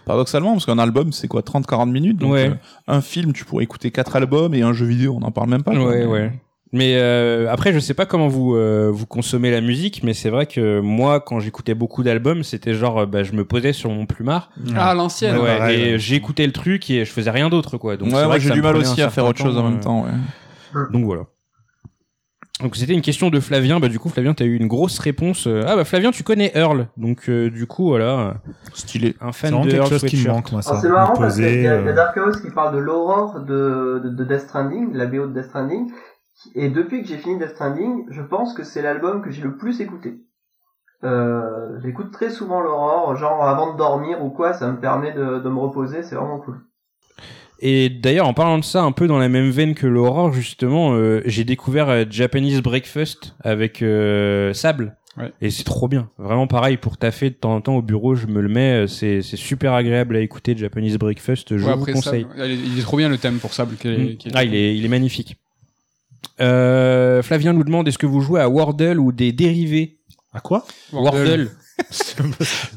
Paradoxalement, parce qu'un album, c'est quoi 30-40 minutes? Donc, Ouais. euh, Un film, tu pourrais écouter quatre albums, et un jeu vidéo, on n'en parle même pas. quoi. Ouais, ouais. Mais euh, après, je sais pas comment vous euh, vous consommez la musique, mais c'est vrai que moi, quand j'écoutais beaucoup d'albums, c'était genre, bah, je me posais sur mon plumard, Ah, à l'ancienne. ouais, et ouais. j'écoutais le truc et je faisais rien d'autre, quoi. Donc Ouais, c'est moi vrai que j'ai du mal aussi à faire autre chose en même temps. Ouais. Donc voilà. Donc c'était une question de Flavien. Bah du coup, Flavien, t'as eu une grosse réponse. euh, Ah bah Flavien, tu connais Earl. Donc euh, du coup, voilà, Stylé. un C'est fan de quelque Earl chose qui me manque, moi, ça. Alors c'est marrant parce qu'il y, a- il y a euh, Dark Chaos qui parle de l'aurore de, de, de Death Stranding, de la BO de Death Stranding. Et depuis que j'ai fini Death Stranding, je pense que c'est l'album que j'ai le plus écouté. Euh, j'écoute très souvent l'aurore, genre avant de dormir ou quoi, ça me permet de, de me reposer, c'est vraiment cool. Et d'ailleurs, en parlant de ça, un peu dans la même veine que l'Aurore, justement, euh, j'ai découvert euh, Japanese Breakfast avec euh, Sable. Ouais. Et c'est trop bien. Vraiment pareil, pour taffer de temps en temps au bureau, je me le mets. C'est c'est super agréable à écouter, Japanese Breakfast. Je Ouais, vous conseille. Sable, il est- il est trop bien le thème pour Sable. qui est- Mm. qui est- Ah, il est, il est magnifique. Euh, Flavien nous demande est-ce que vous jouez à Wordle ou des dérivés? À quoi? Wordle.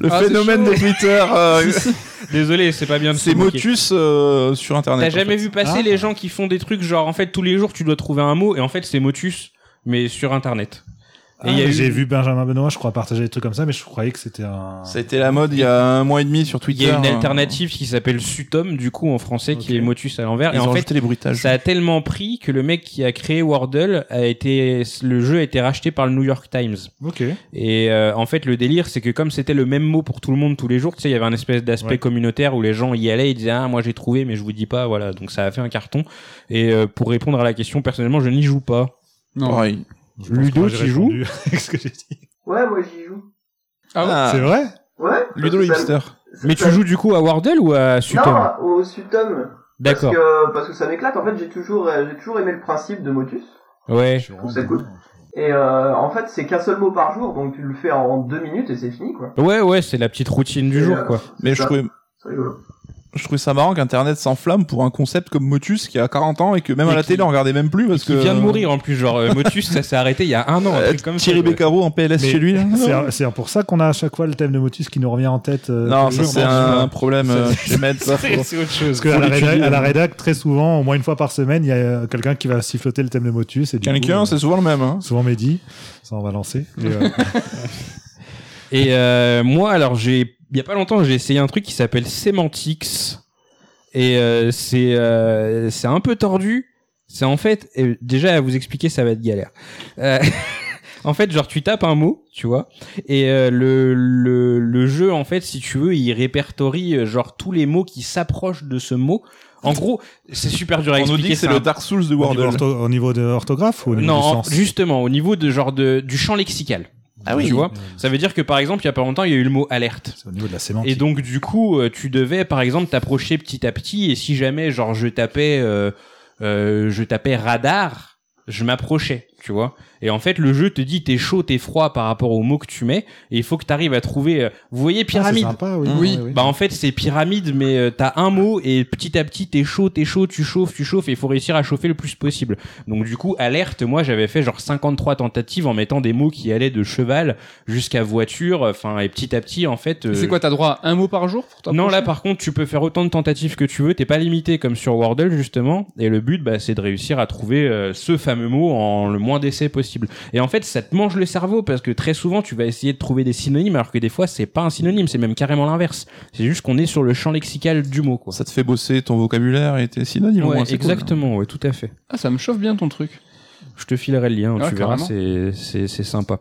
Le Ah, phénomène de Twitter, euh, Désolé, c'est pas bien de c'est. Motus euh, sur Internet. T'as jamais fait. vu passer Ah. les gens qui font des trucs genre en fait tous les jours tu dois trouver un mot et en fait c'est motus mais sur internet. Et il y a eu- J'ai vu Benjamin Benoît, je crois, partager des trucs comme ça, mais je croyais que c'était un. Ça a été la mode il y a un mois et demi sur Il Twitter. y a une hein. alternative qui s'appelle Sutom, du coup, en français, qui est Motus à l'envers. Et en fait, rajouté les bruitages. ça a tellement pris que le mec qui a créé Wordle a été, le jeu a été racheté par le New York Times. Ok. Et euh, en fait, le délire, c'est que comme c'était le même mot pour tout le monde tous les jours, tu sais, il y avait un espèce d'aspect Ouais. communautaire où les gens y allaient, ils disaient ah moi j'ai trouvé, mais je vous dis pas, voilà. Donc ça a fait un carton. Et euh, pour répondre à la question, personnellement, je n'y joue pas. Non. Pareil. Je Ludo, t'y joues ce que j'ai dit. Ouais, moi j'y joue. Ah ouais C'est vrai Ouais. Ludo ça- Hipster. Mais tu joues du coup à Wordle ou à Sutom Non, au Sutom. D'accord. Parce que, parce que ça m'éclate. En fait, j'ai toujours, euh, j'ai toujours aimé le principe de Motus. Ouais. Je trouve ça cool. Et euh, en fait, c'est qu'un seul mot par jour, donc tu le fais en deux minutes et c'est fini, quoi. Ouais, ouais, c'est la petite routine du Et, jour, euh, quoi. Mais je trouvais, c'est rigolo. Je trouvais ça marrant qu'Internet s'enflamme pour un concept comme Motus qui a 40 ans et que même Et à la qui- télé on regardait même plus parce Qui que. vient de mourir en plus, genre euh, Motus, ça s'est arrêté il y a un an, un Euh, truc comme ça, Thierry. Beccaro en PLS Mais chez lui. C'est pour ça qu'on a à chaque fois le thème de Motus qui nous revient en tête. euh, Non, ça c'est un problème euh, chez Med. C'est autre chose. Parce qu'à la, rédac, à la rédac, très souvent, au moins une fois par semaine, il y a euh, quelqu'un qui va siffloter le thème de Motus. Et du Quelqu'un, c'est souvent le même. Hein. euh, souvent Mehdi. Ça, on va lancer. Et, euh, Et euh, moi, alors, j'ai, il y a pas longtemps, j'ai essayé un truc qui s'appelle Semantics. Et euh, c'est, euh, c'est un peu tordu. C'est en fait, euh, déjà à vous expliquer, ça va être galère. Euh, en fait, genre, tu tapes un mot, tu vois, et euh, le, le, le jeu, en fait, si tu veux, il répertorie euh, genre tous les mots qui s'approchent de ce mot. En gros, c'est super dur à On nous expliquer. dit que c'est le Dark Souls de au, niveau Wordle. au niveau de orthographe ou au niveau Non, du en- sens? justement, au niveau de genre de, du champ lexical. Ah oui. Tu vois, ça veut dire que par exemple, il y a pas longtemps, il y a eu le mot alerte. C'est au niveau de la sémantique. Et donc du coup, euh, tu devais par exemple t'approcher petit à petit et si jamais genre je tapais euh, euh, je tapais radar, je m'approchais, tu vois. Et en fait, le jeu te dit t'es chaud, t'es froid par rapport aux mots que tu mets et il faut que t'arrives à trouver euh, vous voyez Ah, c'est pyramide sympa, oui. Oui. bah en fait c'est pyramide mais euh, t'as un mot et petit à petit t'es chaud t'es chaud tu chauffes tu chauffes et il faut réussir à chauffer le plus possible donc du coup alerte moi j'avais fait genre 53 tentatives en mettant des mots qui allaient de cheval jusqu'à voiture enfin et petit à petit en fait euh, C'est quoi, t'as droit à un mot par jour pour non là par contre tu peux faire autant de tentatives que tu veux t'es pas limité comme sur Wordle justement et le but bah, c'est de réussir à trouver euh, ce fameux mot en le moins d'essais possible et en fait ça te mange le cerveau parce que très souvent tu vas essayer de trouver des synonymes alors que des fois c'est pas un synonyme c'est même carrément l'inverse c'est juste qu'on est sur le champ lexical du mot quoi Ça te fait bosser ton vocabulaire et tes synonymes. au ouais moins, c'est cool. exactement ouais tout à fait Ah, ça me chauffe bien ton truc. je te filerai le lien, Ah, tu verras, carrément. c'est, c'est, c'est sympa.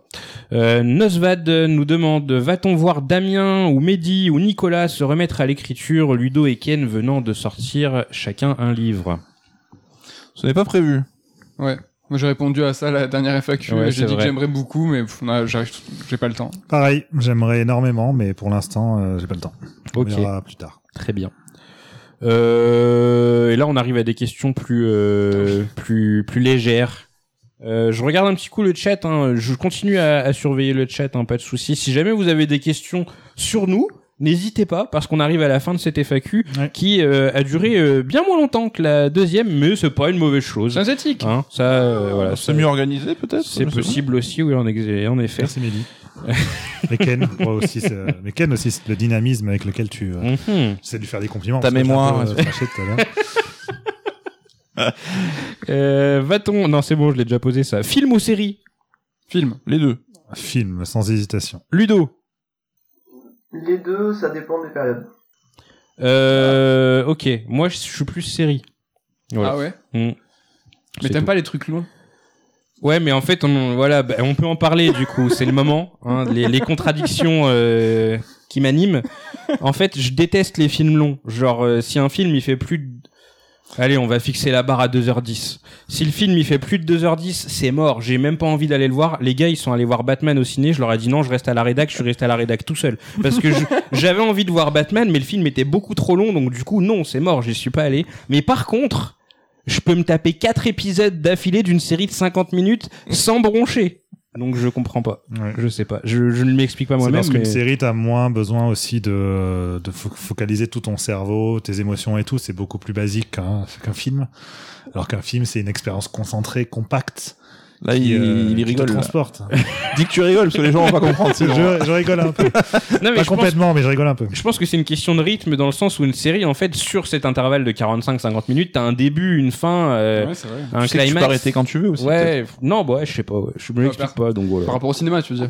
Euh, Nosvad nous demande, va-t-on voir Damien ou Mehdi ou Nicolas se remettre à l'écriture, Ludo et Ken venant de sortir chacun un livre? Ce n'est pas prévu. Ouais. Moi, j'ai répondu à ça la dernière FAQ. Ouais, j'ai dit que j'aimerais beaucoup, mais j'ai pas le temps. Pareil, j'aimerais énormément, mais pour l'instant, euh, j'ai pas le temps. Ok, On verra plus tard. très bien. Euh, et là, on arrive à des questions plus, euh, plus, plus légères. Euh, je regarde un petit coup le chat. Hein. Je continue à, à surveiller le chat, hein, pas de souci. Si jamais vous avez des questions sur nous, n'hésitez pas, parce qu'on arrive à la fin de cette FAQ Ouais. qui euh, a duré euh, bien moins longtemps que la deuxième, mais c'est pas une mauvaise chose. Synthétique. Hein, ça, euh, voilà, C'est mieux organisé peut-être C'est possible aussi, oui, en, ex- en effet. Merci Mehdi. mais Ken, moi aussi, c'est- mais Ken aussi, c'est le dynamisme avec lequel tu euh, Mhm. j'essaie de lui faire des compliments. Ta mémoire, Va-t-on Non, c'est bon, je l'ai déjà posé ça. Film ou série? Film. Les deux. Film, sans hésitation. Ludo. Les deux, ça dépend des périodes. Euh, ok, moi je suis plus série. Voilà. Ah ouais. Mm. Mais t'aimes pas les trucs longs Ouais, mais en fait, on, voilà, bah, on peut en parler du coup. C'est le moment. Hein, les, les contradictions euh, qui m'animent. En fait, je déteste les films longs. Genre, euh, si un film il fait plus de... Allez, on va fixer la barre à 2h10. Si le film il fait plus de 2h10, c'est mort. J'ai même pas envie d'aller le voir. Les gars, ils sont allés voir Batman au ciné. Je leur ai dit non, je reste à la rédac. Je suis resté à la rédac tout seul. Parce que j'avais envie de voir Batman, mais le film était beaucoup trop long. Donc du coup, non, c'est mort. J'y suis pas allé. Mais par contre, je peux me taper quatre épisodes d'affilée d'une série de 50 minutes sans broncher. Donc je comprends pas. Ouais. Je sais pas. Je, je ne m'explique pas C'est moi-même. parce qu'une mais- série, t'as moins besoin aussi de, de fo- focaliser tout ton cerveau, tes émotions et tout. C'est beaucoup plus basique qu'un qu'un film. Alors qu'un film, c'est une expérience concentrée, compacte. Là, qui, il, euh, il qui te rigole. transporte. Dis que tu rigoles parce que les gens vont pas comprendre sinon. je, je rigole un peu. Non, mais Pas pense, complètement, mais je rigole un peu. je pense que c'est une question de rythme dans le sens où une série, en fait, sur cet intervalle de 45-50 minutes, t'as un début, une fin, euh, Ouais, c'est vrai. un Tu sais que tu peux climax. arrêter quand tu veux aussi. Ouais, non, bah ouais, je sais pas, ouais. je me l'explique pas, donc voilà. Par rapport au cinéma, tu veux dire.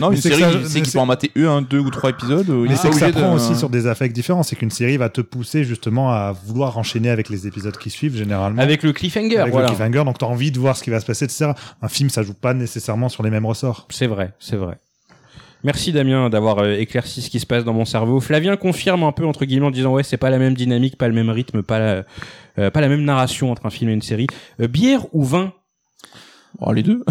Non, Mais une c'est que série, c'est qu'il peut en mater un, deux ou trois épisodes. il Mais est c'est que ça prend aussi sur des affects différents. C'est qu'une série va te pousser justement à vouloir enchaîner avec les épisodes qui suivent généralement. Avec le cliffhanger, Avec voilà. le cliffhanger, donc t'as envie de voir ce qui va se passer, etc. Un film, ça joue pas nécessairement sur les mêmes ressorts. C'est vrai, c'est vrai. Merci Damien d'avoir euh, éclairci ce qui se passe dans mon cerveau. Flavien confirme un peu entre guillemets en disant ouais c'est pas la même dynamique, pas le même rythme, pas la, euh, pas la même narration entre un film et une série. Euh, bière ou vin? Oh, les deux.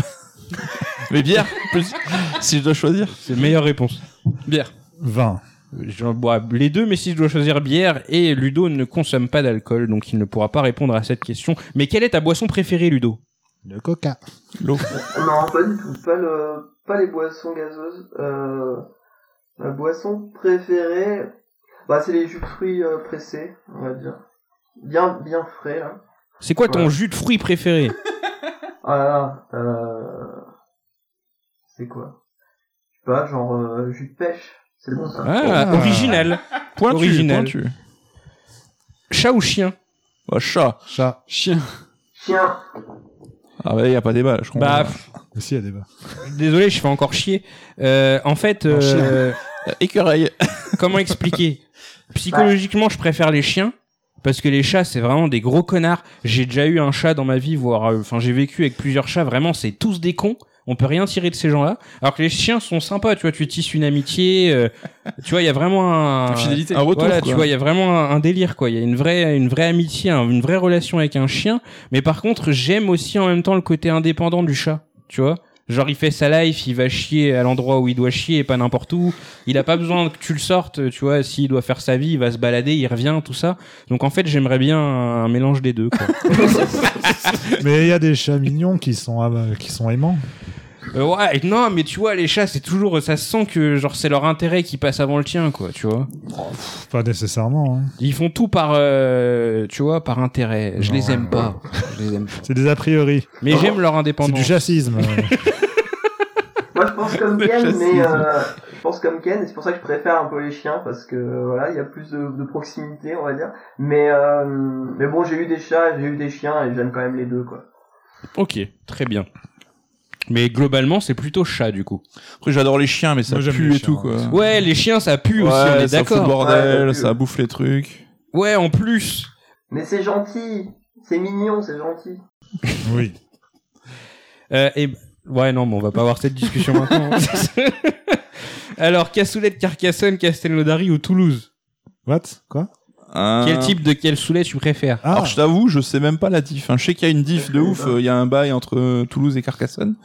Mais bière, plus, si je dois choisir. C'est la meilleure réponse. Bière. 20. Je bois les deux, mais si je dois choisir bière et Ludo ne consomme pas d'alcool, donc il ne pourra pas répondre à cette question. Mais quelle est ta boisson préférée, Ludo? Le coca. L'eau. Non, pas du tout. Pas le, pas les boissons gazeuses. Euh, ma boisson préférée, bah, c'est les jus de fruits euh, pressés, on va dire. Bien, bien frais, là. C'est quoi ton Ouais. jus de fruits préféré? Ah là là, euh... C'est quoi? Je sais pas, genre euh, jus de pêche. C'est bon ça. ah, Ah. original. Pointu, Original. pointu. Chat ou chien? Oh, chat. Chat. Chien. Chien. Ah ouais, y a pas débat, là, je comprends. Bah, Aussi, il y a débat. désolé, je fais encore chier. Euh, en fait, euh, Euh, Écureuil. comment expliquer? Psychologiquement, je préfère les chiens parce que les chats, c'est vraiment des gros connards. J'ai déjà eu un chat dans ma vie, voire, euh, enfin, j'ai vécu avec plusieurs chats. Vraiment, c'est tous des cons. On peut rien tirer de ces gens-là. Alors que les chiens sont sympas, tu vois. Tu tisses une amitié. euh, tu vois, il y a vraiment un Une fidélité. Un retour, voilà, quoi. tu vois, il y a vraiment un, un délire, quoi. Il y a une vraie, une vraie amitié, un- une vraie relation avec un chien. Mais par contre, j'aime aussi en même temps le côté indépendant du chat, tu vois. Genre, il fait sa life, il va chier à l'endroit où il doit chier et pas n'importe où. Il a pas besoin que tu le sortes, tu vois. S'il doit faire sa vie, il va se balader, il revient, tout ça. Donc, en fait, j'aimerais bien un, mélange des deux, quoi. Mais il y a des chats mignons qui sont, euh, qui sont aimants. Euh, ouais, non, mais tu vois, les chats, c'est toujours, ça se sent que, genre, c'est leur intérêt qui passe avant le tien, quoi, tu vois. Pas nécessairement. hein. Ils font tout par, euh, tu vois, par intérêt. Je Non. les aime pas. Je les aime pas. C'est des a priori. Mais j'aime leur C'est indépendance. du chassisme. Moi je pense comme Ken, mais euh, je pense comme Ken, et c'est pour ça que je préfère un peu les chiens parce que voilà, il y a plus de, de proximité, on va dire. Mais euh, mais bon, j'ai eu des chats, j'ai eu des chiens et j'aime quand même les deux quoi. Ok, très bien. Mais globalement, c'est plutôt chat, du coup. Après, j'adore les chiens, mais ça Moi, pue et tout, quoi. Ouais, les chiens, ça pue aussi, on Ouais, est ça fout le d'accord. bordel, Ouais, ça pue. ça bouffe les trucs. Ouais, en plus. Mais c'est gentil, c'est mignon, c'est gentil. oui. Euh, et... Ouais, non, mais on va pas avoir cette discussion maintenant. Alors, Cassoulet de Carcassonne, Castelnaudary ou Toulouse? What? Quoi? Hein. Quel type de quel soulet tu préfères Ah, Alors, je t'avoue, je sais même pas la diff. hein. Je sais qu'il y a une diff de ouf, euh, il y a un bail entre euh, Toulouse et Carcassonne.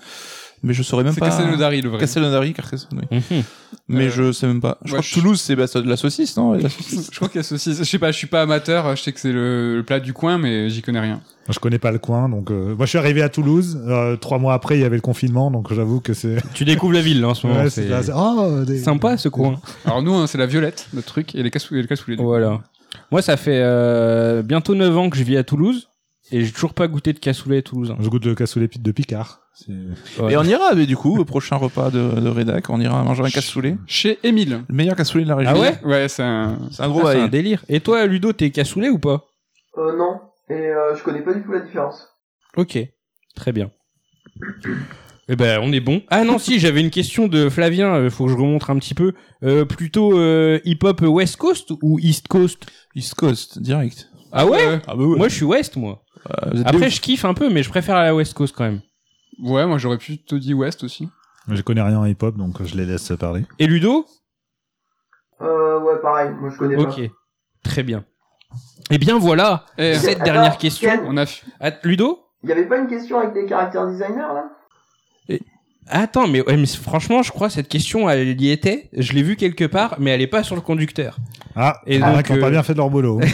Mais je saurais même C'est pas. Castelnaudary, le vrai. Castelnaudary, Carcassonne, oui. Mhm. Mais Euh, je sais même pas. Je crois que Toulouse, c'est bah, c'est de la saucisse, non? La saucisse. Je crois qu'il y a saucisse. Je sais pas, je suis pas amateur. Je sais que c'est le, le plat du coin, mais j'y connais rien. Je connais pas le coin, donc euh, moi je suis arrivé à Toulouse. euh, trois mois après, il y avait le confinement, donc j'avoue que c'est. Tu découvres la ville, là, en ce moment. Ouais, c'est c'est là, c'est- oh, des- sympa, ce coin. Alors nous, hein, c'est la violette, notre truc, et les cassoulets. Les cassoulets du coup. Voilà. Moi, ça fait euh, bientôt 9 ans que je vis à Toulouse. Et j'ai toujours pas goûté de cassoulet toulousain. Je goûte le cassoulet de Picard. Ouais. Et on ira, mais du coup, au prochain repas de, de rédac, on ira manger un cassoulet. Chez Émile. Le meilleur cassoulet de la région. Ah ouais Ouais, c'est un. Gros Ah, c'est un délire. Et toi, Ludo, t'es cassoulet ou pas? Euh, non, et euh, je connais pas du tout la différence. Ok, très bien. Eh ben, on est bon. Ah non, si, j'avais une question de Flavien, euh, faut que je remonte un petit peu. Euh, plutôt euh, hip-hop West Coast ou East Coast? East Coast, direct. Ah ouais Ah bah ouais. Moi, je suis West, moi. Euh, vous êtes Après, je kiffe un peu, mais je préfère la West Coast quand même. Ouais, moi j'aurais pu te dire West aussi. Je connais rien en hip-hop, donc je les laisse parler. Et Ludo Euh, ouais, pareil, moi je connais Ok, très bien. Eh bien, voilà, Eh, cette Attends, dernière question. Ken, on a. Ah, Ludo Il y avait pas une question avec des caractères designers là? Attends, mais, ouais, mais franchement, je crois cette question, elle y était. Je l'ai vue quelque part, mais elle est pas sur le conducteur. Ah, Et il y en a donc, qui ont euh, pas bien fait de leur boulot.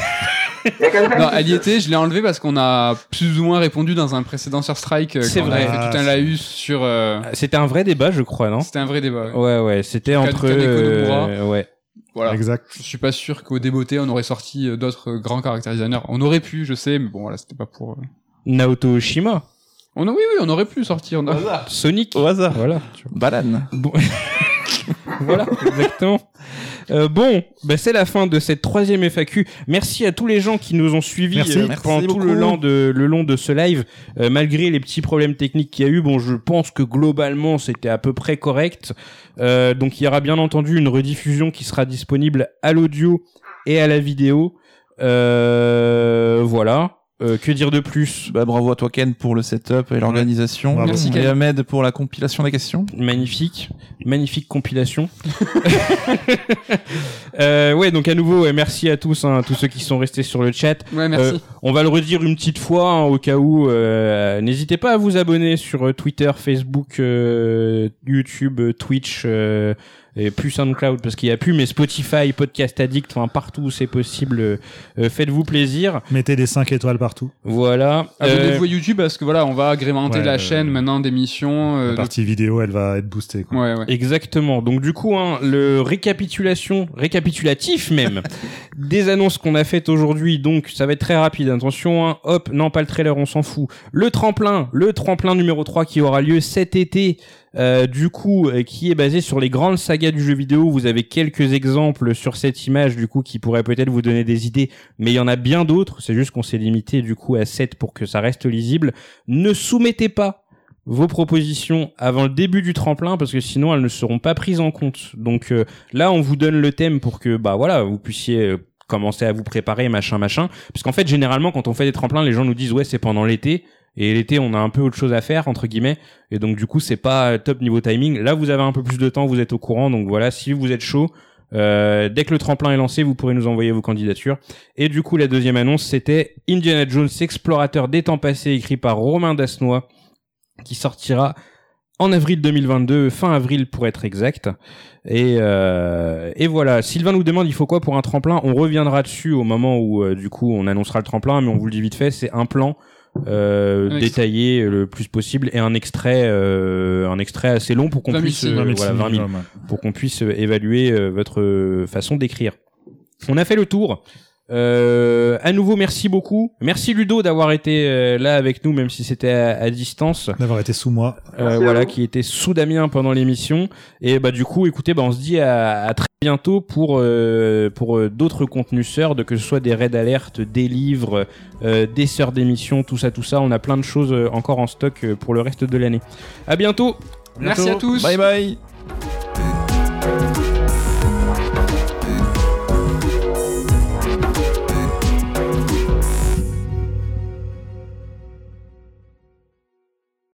Non, elle y était, je l'ai enlevé parce qu'on a plus ou moins répondu dans un précédent sur Strike. euh, C'est vrai. On a fait tout un Ah, laïus sur. euh, C'était un vrai débat, je crois, non? C'était un vrai débat. ouais. Ouais, ouais, c'était entre. Euh, ouais. Voilà. Exact. Je suis pas sûr qu'au débeauté on aurait sorti euh, d'autres euh, grands caractères designers. On aurait pu, je sais, mais bon voilà, c'était pas pour. euh, Naoto Oshima. On a, oui, oui, on aurait pu sortir. on a- Sonic. Au hasard. Voilà. Banane. Bon. voilà, exactement. Euh, bon, bah, c'est la fin de cette troisième FAQ. Merci à tous les gens qui nous ont suivis Merci. euh, Merci pendant tout beaucoup. le long de le long de ce live, Euh, malgré les petits problèmes techniques qu'il y a eu. Bon, je pense que globalement c'était à peu près correct. Euh, donc il y aura bien entendu une rediffusion qui sera disponible à l'audio et à la vidéo. Euh, voilà. Euh, que dire de plus Bah, bravo à toi Ken pour le setup et l'organisation. Bravo. Merci, Et Ken. Ahmed pour la compilation des questions. Magnifique, magnifique compilation. euh, ouais, donc à nouveau, ouais, merci à tous, hein, à tous ceux qui sont restés sur le chat. Ouais, merci. Euh, on va le redire une petite fois hein, au cas où. euh, N'hésitez pas à vous abonner sur euh, Twitter, Facebook, euh, YouTube, euh, Twitch. Euh, et plus SoundCloud parce qu'il y a plus mais Spotify, Podcast Addict, enfin partout où c'est possible, euh, euh, faites-vous plaisir. Mettez des 5 étoiles partout. Voilà. Abonnez-vous Euh, à YouTube parce que voilà, on va agrémenter ouais, la euh, chaîne maintenant d'émissions. euh, La de- partie vidéo, elle va être boostée. Quoi. Ouais, ouais. Exactement. Donc du coup, hein, le récapitulation, récapitulatif même, des annonces qu'on a faites aujourd'hui. Donc ça va être très rapide. Attention, hein. hop, non pas le trailer, on s'en fout. Le tremplin, le tremplin numéro 3 qui aura lieu cet été. Euh, du coup, euh, qui est basé sur les grandes sagas du jeu vidéo. Vous avez quelques exemples sur cette image, du coup, qui pourraient peut-être vous donner des idées, mais il y en a bien d'autres. C'est juste qu'on s'est limité, du coup, à 7 pour que ça reste lisible. Ne soumettez pas vos propositions avant le début du tremplin parce que sinon elles ne seront pas prises en compte. Donc euh, là on vous donne le thème pour que bah voilà vous puissiez euh, commencer à vous préparer machin machin parce qu'en fait généralement quand on fait des tremplins les gens nous disent ouais c'est pendant l'été et l'été on a un peu autre chose à faire entre guillemets et donc du coup c'est pas top niveau timing. Là vous avez un peu plus de temps vous êtes au courant donc voilà si vous êtes chaud euh, dès que le tremplin est lancé, vous pourrez nous envoyer vos candidatures. Et du coup, la deuxième annonce, c'était Indiana Jones, explorateur des temps passés, écrit par Romain Dasnois, qui sortira en avril 2022, fin avril pour être exact. Et, euh, et voilà, Sylvain nous demande il faut quoi pour un tremplin? On reviendra dessus au moment où euh, du coup on annoncera le tremplin, mais on vous le dit vite fait, c'est un plan euh, détaillé le plus possible et un extrait, euh, un extrait assez long pour qu'on 20 puisse, euh, 20 voilà, 20 minutes minimum, ouais. pour qu'on puisse évaluer euh, votre façon d'écrire. On a fait le tour. Euh, à nouveau, merci beaucoup. Merci Ludo d'avoir été euh, là avec nous, même si c'était à, à distance. D'avoir été sous moi. Euh, voilà, qui était sous Damien pendant l'émission. Et bah du coup, écoutez, bah on se dit à, à très bientôt pour euh, pour euh, d'autres contenus sœurs, de que ce soit des raids d'alerte, des livres, euh, des sœurs d'émissions, tout ça, tout ça. On a plein de choses encore en stock pour le reste de l'année. À bientôt. Merci à tous. Bye bye.